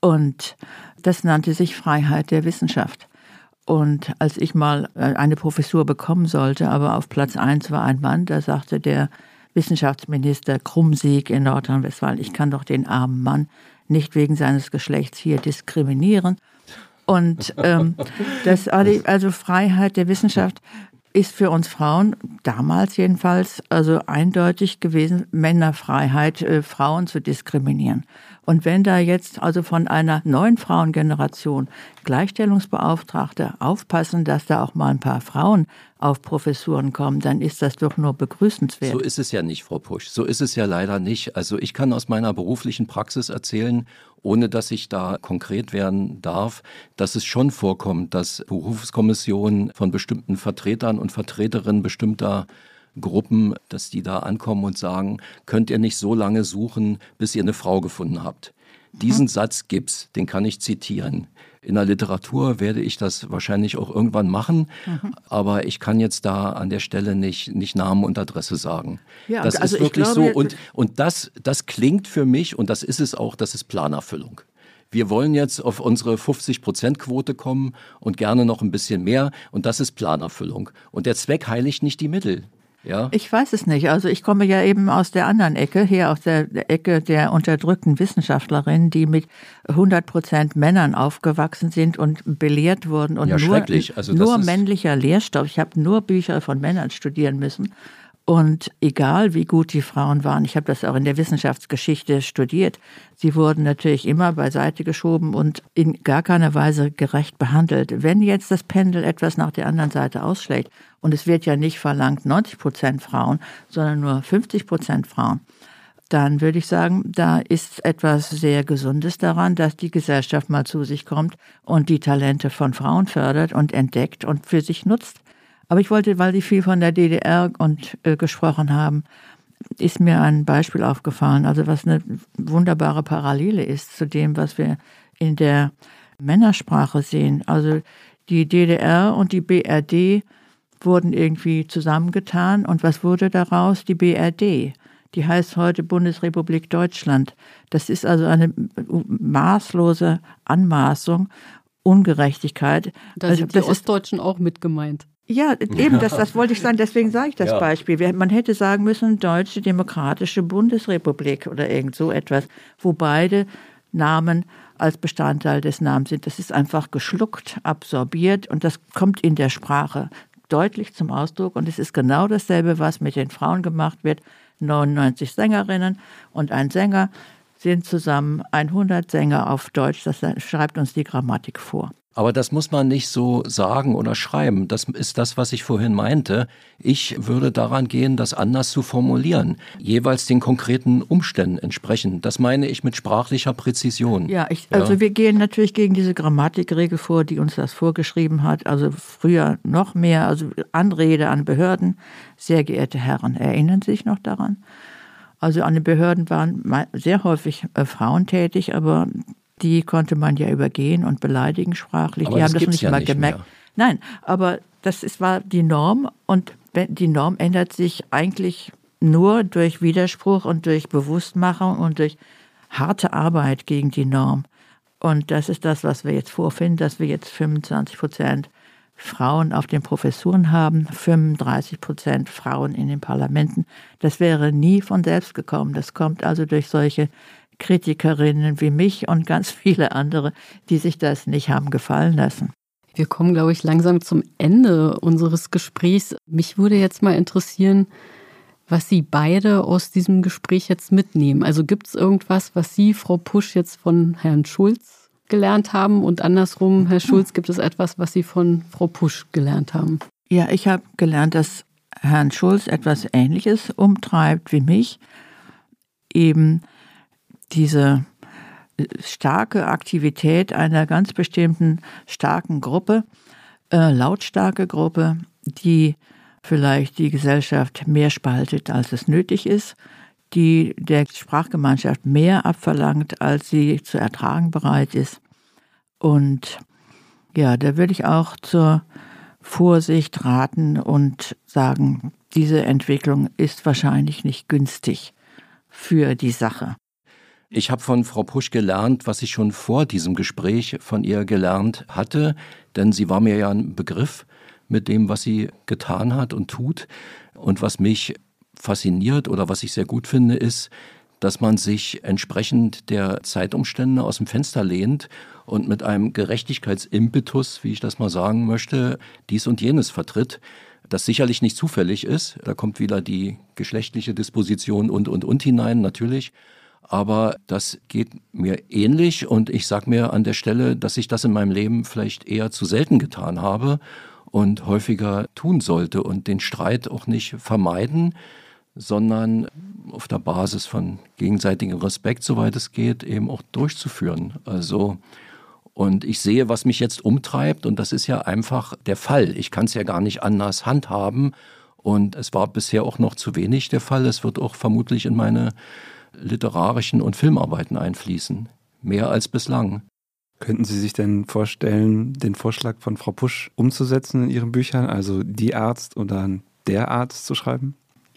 S2: Und das nannte sich Freiheit der Wissenschaft. Und als ich mal äh, eine Professur bekommen sollte, aber auf Platz eins war ein Mann, da sagte der Wissenschaftsminister Krumsieg in Nordrhein-Westfalen, ich kann doch den armen Mann nicht wegen seines Geschlechts hier diskriminieren. Und ähm, das also Freiheit der Wissenschaft ist für uns Frauen damals jedenfalls also eindeutig gewesen, Männerfreiheit, äh, Frauen zu diskriminieren. Und wenn da jetzt also von einer neuen Frauengeneration Gleichstellungsbeauftragte aufpassen, dass da auch mal ein paar Frauen auf Professuren kommen, dann ist das doch nur begrüßenswert.
S3: So ist es ja nicht, Frau Pusch. So ist es ja leider nicht. Also ich kann aus meiner beruflichen Praxis erzählen, ohne dass ich da konkret werden darf, dass es schon vorkommt, dass Berufskommissionen von bestimmten Vertretern und Vertreterinnen bestimmter Gruppen, dass die da ankommen und sagen, könnt ihr nicht so lange suchen, bis ihr eine Frau gefunden habt. Diesen mhm. Satz gibt's, den kann ich zitieren. In der Literatur werde ich das wahrscheinlich auch irgendwann machen, mhm. aber ich kann jetzt da an der Stelle nicht, nicht Namen und Adresse sagen. Ja, das also ist wirklich glaube, so. Und, und das, das klingt für mich, und das ist es auch, das ist Planerfüllung wir wollen jetzt auf unsere 50-Prozent-Quote kommen und gerne noch ein bisschen mehr. Und das ist Planerfüllung. Und der Zweck heiligt nicht die Mittel. Ja?
S2: Ich weiß es nicht. Also ich komme ja eben aus der anderen Ecke, hier aus der Ecke der unterdrückten Wissenschaftlerinnen, die mit 100 Prozent Männern aufgewachsen sind und belehrt wurden und ja, nur, also nur männlicher Lehrstoff. Ich habe nur Bücher von Männern studieren müssen. Und egal wie gut die Frauen waren, ich habe das auch in der Wissenschaftsgeschichte studiert, sie wurden natürlich immer beiseite geschoben und in gar keiner Weise gerecht behandelt. Wenn jetzt das Pendel etwas nach der anderen Seite ausschlägt, und es wird ja nicht verlangt 90 Prozent Frauen, sondern nur 50 Prozent Frauen, dann würde ich sagen, da ist etwas sehr Gesundes daran, dass die Gesellschaft mal zu sich kommt und die Talente von Frauen fördert und entdeckt und für sich nutzt. Aber ich wollte, weil Sie viel von der DDR und äh, gesprochen haben, ist mir ein Beispiel aufgefallen, also was eine wunderbare Parallele ist zu dem, was wir in der Männersprache sehen. Also die DDR und die BRD wurden irgendwie zusammengetan und was wurde daraus? Die BRD. Die heißt heute Bundesrepublik Deutschland. Das ist also eine maßlose Anmaßung, Ungerechtigkeit.
S4: Da sind also, die Ostdeutschen auch mit gemeint.
S2: Ja, eben, das, das wollte ich sagen, deswegen sage ich das ja. Beispiel. Man hätte sagen müssen, Deutsche Demokratische Bundesrepublik oder irgend so etwas, wo beide Namen als Bestandteil des Namens sind. Das ist einfach geschluckt, absorbiert und das kommt in der Sprache deutlich zum Ausdruck. Und es ist genau dasselbe, was mit den Frauen gemacht wird. 99 Sängerinnen und ein Sänger sind zusammen 100 Sänger auf Deutsch. Das schreibt uns die Grammatik vor.
S3: Aber das muss man nicht so sagen oder schreiben. Das ist das, was ich vorhin meinte. Ich würde daran gehen, das anders zu formulieren, jeweils den konkreten Umständen entsprechend. Das meine ich mit sprachlicher Präzision.
S2: Ja, ich, also ja. wir gehen natürlich gegen diese Grammatikregel vor, die uns das vorgeschrieben hat. Also früher noch mehr, also Anrede an Behörden. Sehr geehrte Herren, erinnern Sie sich noch daran? Also an den Behörden waren sehr häufig äh, Frauen tätig, aber die konnte man ja übergehen und beleidigen sprachlich.
S3: Aber
S2: die
S3: haben das nicht ja mal nicht gemerkt. Mehr.
S2: Nein, aber das ist, war die Norm und die Norm ändert sich eigentlich nur durch Widerspruch und durch Bewusstmachung und durch harte Arbeit gegen die Norm. Und das ist das, was wir jetzt vorfinden, dass wir jetzt 25 Prozent Frauen auf den Professuren haben, 35 Prozent Frauen in den Parlamenten. Das wäre nie von selbst gekommen. Das kommt also durch solche Kritikerinnen wie mich und ganz viele andere, die sich das nicht haben gefallen lassen.
S4: Wir kommen, glaube ich, langsam zum Ende unseres Gesprächs. Mich würde jetzt mal interessieren, was Sie beide aus diesem Gespräch jetzt mitnehmen. Also gibt es irgendwas, was Sie, Frau Pusch, jetzt von Herrn Schulz gelernt haben und andersrum, Herr Schulz, gibt es etwas, was Sie von Frau Pusch gelernt haben?
S2: Ja, ich habe gelernt, dass Herrn Schulz etwas Ähnliches umtreibt wie mich. Eben diese äh, starke Aktivität einer ganz bestimmten starken Gruppe, äh, lautstarke Gruppe, die vielleicht die Gesellschaft mehr spaltet, als es nötig ist, die der Sprachgemeinschaft mehr abverlangt, als sie zu ertragen bereit ist. Und ja, da würde ich auch zur Vorsicht raten und sagen, diese Entwicklung ist wahrscheinlich nicht günstig für die Sache.
S3: Ich habe von Frau Pusch gelernt, was ich schon vor diesem Gespräch von ihr gelernt hatte, denn sie war mir ja ein Begriff mit dem, was sie getan hat und tut. Und was mich fasziniert oder was ich sehr gut finde, ist, dass man sich entsprechend der Zeitumstände aus dem Fenster lehnt und mit einem Gerechtigkeitsimpetus, wie ich das mal sagen möchte, dies und jenes vertritt das sicherlich nicht zufällig ist. Da kommt wieder die geschlechtliche Disposition und, und, und hinein, natürlich. Aber das geht mir ähnlich und ich sage mir an der Stelle, dass ich das in meinem Leben vielleicht eher zu selten getan habe und häufiger tun sollte und den Streit auch nicht vermeiden, sondern auf der Basis von gegenseitigem Respekt, soweit es geht, eben auch durchzuführen. Also und ich sehe, was mich jetzt umtreibt, und das ist ja einfach der Fall. Ich kann es ja gar nicht anders handhaben. Und es war bisher auch noch zu wenig der Fall. Es wird auch vermutlich in meine literarischen und Filmarbeiten einfließen. Mehr als bislang.
S5: Könnten Sie sich denn vorstellen, den Vorschlag von Frau Pusch umzusetzen in Ihren Büchern, also die Arzt oder der Arzt zu schreiben?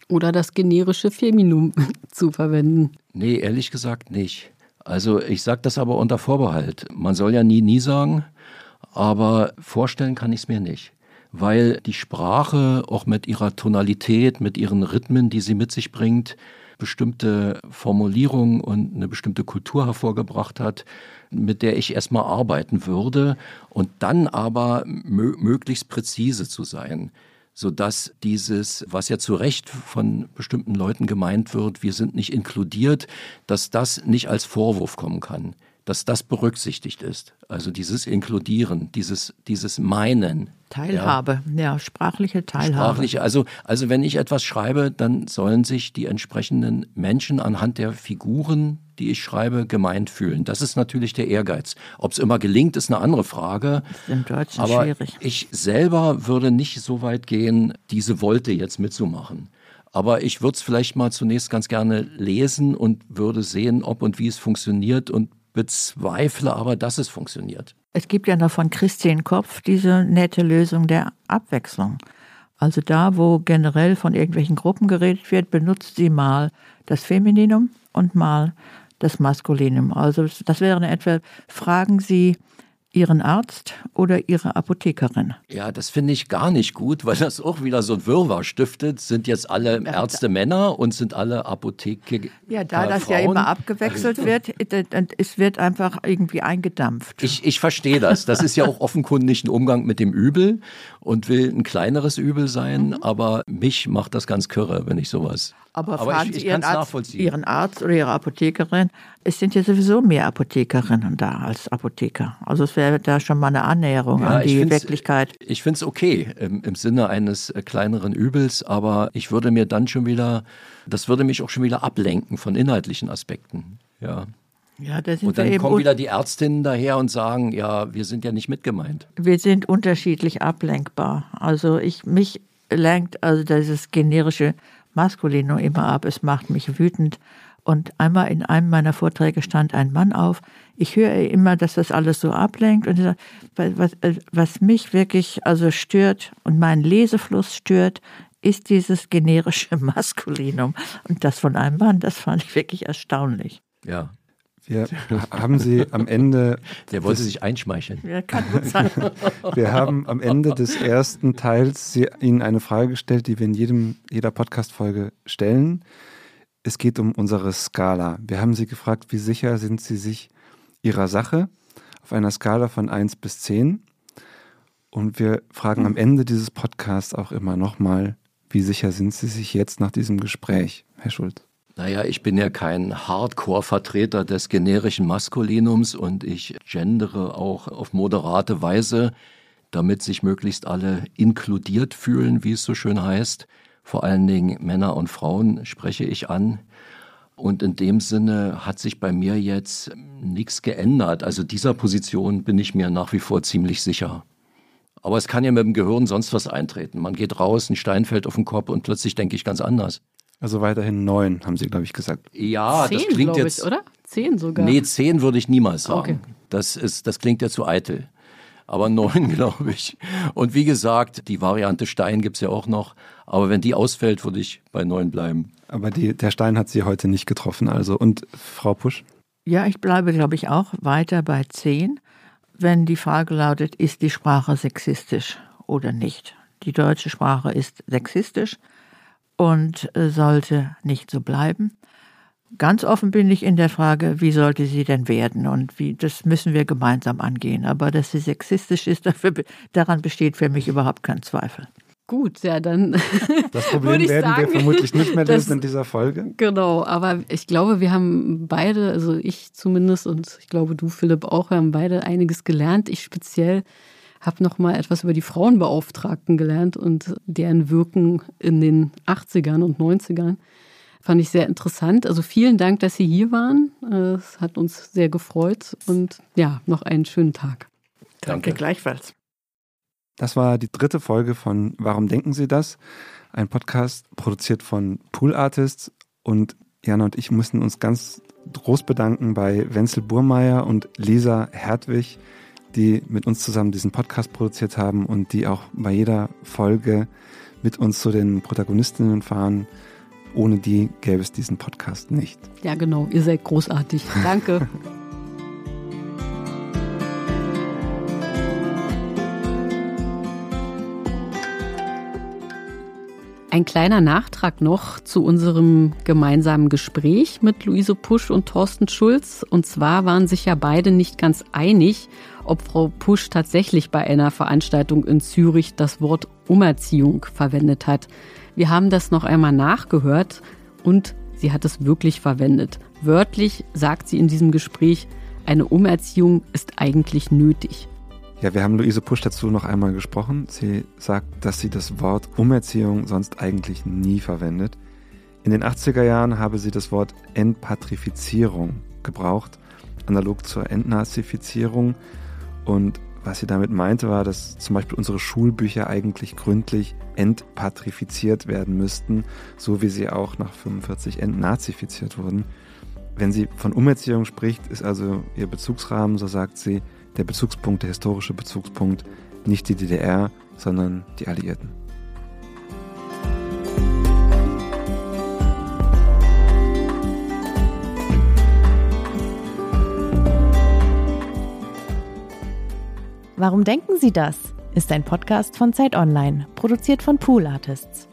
S4: Oder das generische Feminum zu verwenden?
S3: Nee, ehrlich gesagt nicht. Also ich sage das aber unter Vorbehalt. Man soll ja nie, nie sagen, aber vorstellen kann ich es mir nicht. Weil die Sprache auch mit ihrer Tonalität, mit ihren Rhythmen, die sie mit sich bringt, bestimmte Formulierungen und eine bestimmte Kultur hervorgebracht hat, mit der ich erstmal arbeiten würde und dann aber möglichst präzise zu sein sodass dieses, was ja zu Recht von bestimmten Leuten gemeint wird, wir sind nicht inkludiert, dass das nicht als Vorwurf kommen kann, dass das berücksichtigt ist. Also dieses Inkludieren, dieses, dieses Meinen.
S2: Teilhabe, ja, ja sprachliche Teilhabe.
S3: Sprachliche, also, also wenn ich etwas schreibe, dann sollen sich die entsprechenden Menschen anhand der Figuren, die ich schreibe, gemeint fühlen. Das ist natürlich der Ehrgeiz. Ob es immer gelingt, ist eine andere Frage.
S2: Das ist im Deutschen
S3: Aber
S2: schwierig.
S3: Ich selber würde nicht so weit gehen, diese Wolte jetzt mitzumachen. Aber ich würde es vielleicht mal zunächst ganz gerne lesen und würde sehen, ob und wie es funktioniert und bezweifle aber, dass es funktioniert.
S2: Es gibt ja noch von Christine Kopf diese nette Lösung der Abwechslung. Also da, wo generell von irgendwelchen Gruppen geredet wird, benutzt sie mal das Femininum und mal das Maskulinum. Also das wären etwa, fragen Sie Ihren Arzt oder Ihre Apothekerin?
S3: Ja, das finde ich gar nicht gut, weil das auch wieder so ein Wirrwarr stiftet. Sind jetzt alle Ärzte Männer und sind alle Apotheke
S2: Ja, da das Frauen? ja immer abgewechselt wird, es wird einfach irgendwie eingedampft.
S3: Ich, ich verstehe das. Das ist ja auch offenkundig ein Umgang mit dem Übel und will ein kleineres Übel sein, mhm. aber mich macht das ganz kirre, wenn ich sowas
S2: aber, aber fragen ich, ich Sie Ihren Arzt, Ihren Arzt oder Ihre Apothekerin. Es sind ja sowieso mehr Apothekerinnen da als Apotheker. Also es wäre da schon mal eine Annäherung ja, an die Wirklichkeit.
S3: Ich finde es okay im, im Sinne eines äh, kleineren Übels, aber ich würde mir dann schon wieder, das würde mich auch schon wieder ablenken von inhaltlichen Aspekten. Ja.
S2: Ja, da sind
S3: und dann kommen wieder die Ärztinnen daher und sagen, ja, wir sind ja nicht mitgemeint.
S2: Wir sind unterschiedlich ablenkbar. Also ich mich lenkt also dieses generische Maskulino immer ab, es macht mich wütend. Und einmal in einem meiner Vorträge stand ein Mann auf. Ich höre immer, dass das alles so ablenkt. Und sagt, was, was mich wirklich also stört und meinen Lesefluss stört, ist dieses generische Maskulinum. Und das von einem Mann, das fand ich wirklich erstaunlich.
S3: Ja,
S5: wir haben Sie am Ende.
S3: Der wollte sich einschmeicheln.
S2: Ja, kann gut sein.
S5: Wir haben am Ende des ersten Teils Ihnen eine Frage gestellt, die wir in jedem, jeder Podcast-Folge stellen. Es geht um unsere Skala. Wir haben Sie gefragt, wie sicher sind Sie sich Ihrer Sache auf einer Skala von 1 bis 10? Und wir fragen am Ende dieses Podcasts auch immer nochmal, wie sicher sind Sie sich jetzt nach diesem Gespräch, Herr Schulz?
S3: Naja, ich bin ja kein Hardcore-Vertreter des generischen Maskulinums und ich gendere auch auf moderate Weise, damit sich möglichst alle inkludiert fühlen, wie es so schön heißt. Vor allen Dingen Männer und Frauen spreche ich an. Und in dem Sinne hat sich bei mir jetzt nichts geändert. Also dieser Position bin ich mir nach wie vor ziemlich sicher. Aber es kann ja mit dem Gehirn sonst was eintreten. Man geht raus, ein Stein fällt auf den Kopf und plötzlich denke ich ganz anders.
S5: Also weiterhin neun, haben Sie, glaube ich, gesagt.
S3: Ja, zehn, das klingt jetzt.
S4: Ich, oder? Zehn sogar.
S3: Nee, zehn würde ich niemals sagen. Okay. Das, ist, das klingt ja zu eitel. aber neun, glaube ich. Und wie gesagt, die Variante Stein gibt es ja auch noch. Aber wenn die ausfällt, würde ich bei neun bleiben.
S5: Aber die, der Stein hat sie heute nicht getroffen, also. Und Frau Pusch?
S2: Ja, ich bleibe, glaube ich, auch weiter bei zehn, wenn die Frage lautet, ist die Sprache sexistisch oder nicht? Die deutsche Sprache ist sexistisch und äh, sollte nicht so bleiben. Ganz offen bin ich in der Frage, wie sollte sie denn werden und wie, das müssen wir gemeinsam angehen. Aber dass sie sexistisch ist, dafür, daran besteht für mich überhaupt kein Zweifel.
S4: Gut, ja, dann.
S5: Das Problem werden sagen, wir vermutlich nicht mehr lösen in dieser Folge.
S4: Genau, aber ich glaube, wir haben beide, also ich zumindest und ich glaube du, Philipp, auch, wir haben beide einiges gelernt. Ich speziell habe noch mal etwas über die Frauenbeauftragten gelernt und deren Wirken in den 80ern und 90ern. Fand ich sehr interessant. Also vielen Dank, dass Sie hier waren. Es hat uns sehr gefreut und ja, noch einen schönen Tag.
S2: Danke, Danke gleichfalls.
S5: Das war die dritte Folge von Warum denken Sie das? Ein Podcast produziert von Pool Artists und Jana und ich mussten uns ganz groß bedanken bei Wenzel Burmeier und Lisa Hertwig, die mit uns zusammen diesen Podcast produziert haben und die auch bei jeder Folge mit uns zu den Protagonistinnen fahren. Ohne die gäbe es diesen Podcast nicht.
S4: Ja, genau. Ihr seid großartig. Danke. Ein kleiner Nachtrag noch zu unserem gemeinsamen Gespräch mit Luise Pusch und Thorsten Schulz. Und zwar waren sich ja beide nicht ganz einig, ob Frau Pusch tatsächlich bei einer Veranstaltung in Zürich das Wort Umerziehung verwendet hat. Wir haben das noch einmal nachgehört und sie hat es wirklich verwendet. Wörtlich sagt sie in diesem Gespräch, eine Umerziehung ist eigentlich nötig.
S5: Ja, wir haben Luise Pusch dazu noch einmal gesprochen. Sie sagt, dass sie das Wort Umerziehung sonst eigentlich nie verwendet. In den 80er Jahren habe sie das Wort Entpatrifizierung gebraucht, analog zur Entnazifizierung. Und was sie damit meinte, war, dass zum Beispiel unsere Schulbücher eigentlich gründlich entpatrifiziert werden müssten, so wie sie auch nach 45 entnazifiziert wurden. Wenn sie von Umerziehung spricht, ist also ihr Bezugsrahmen, so sagt sie, der Bezugspunkt, der historische Bezugspunkt, nicht die DDR, sondern die Alliierten.
S1: Warum denken Sie das? ist ein Podcast von Zeit Online, produziert von Pool Artists.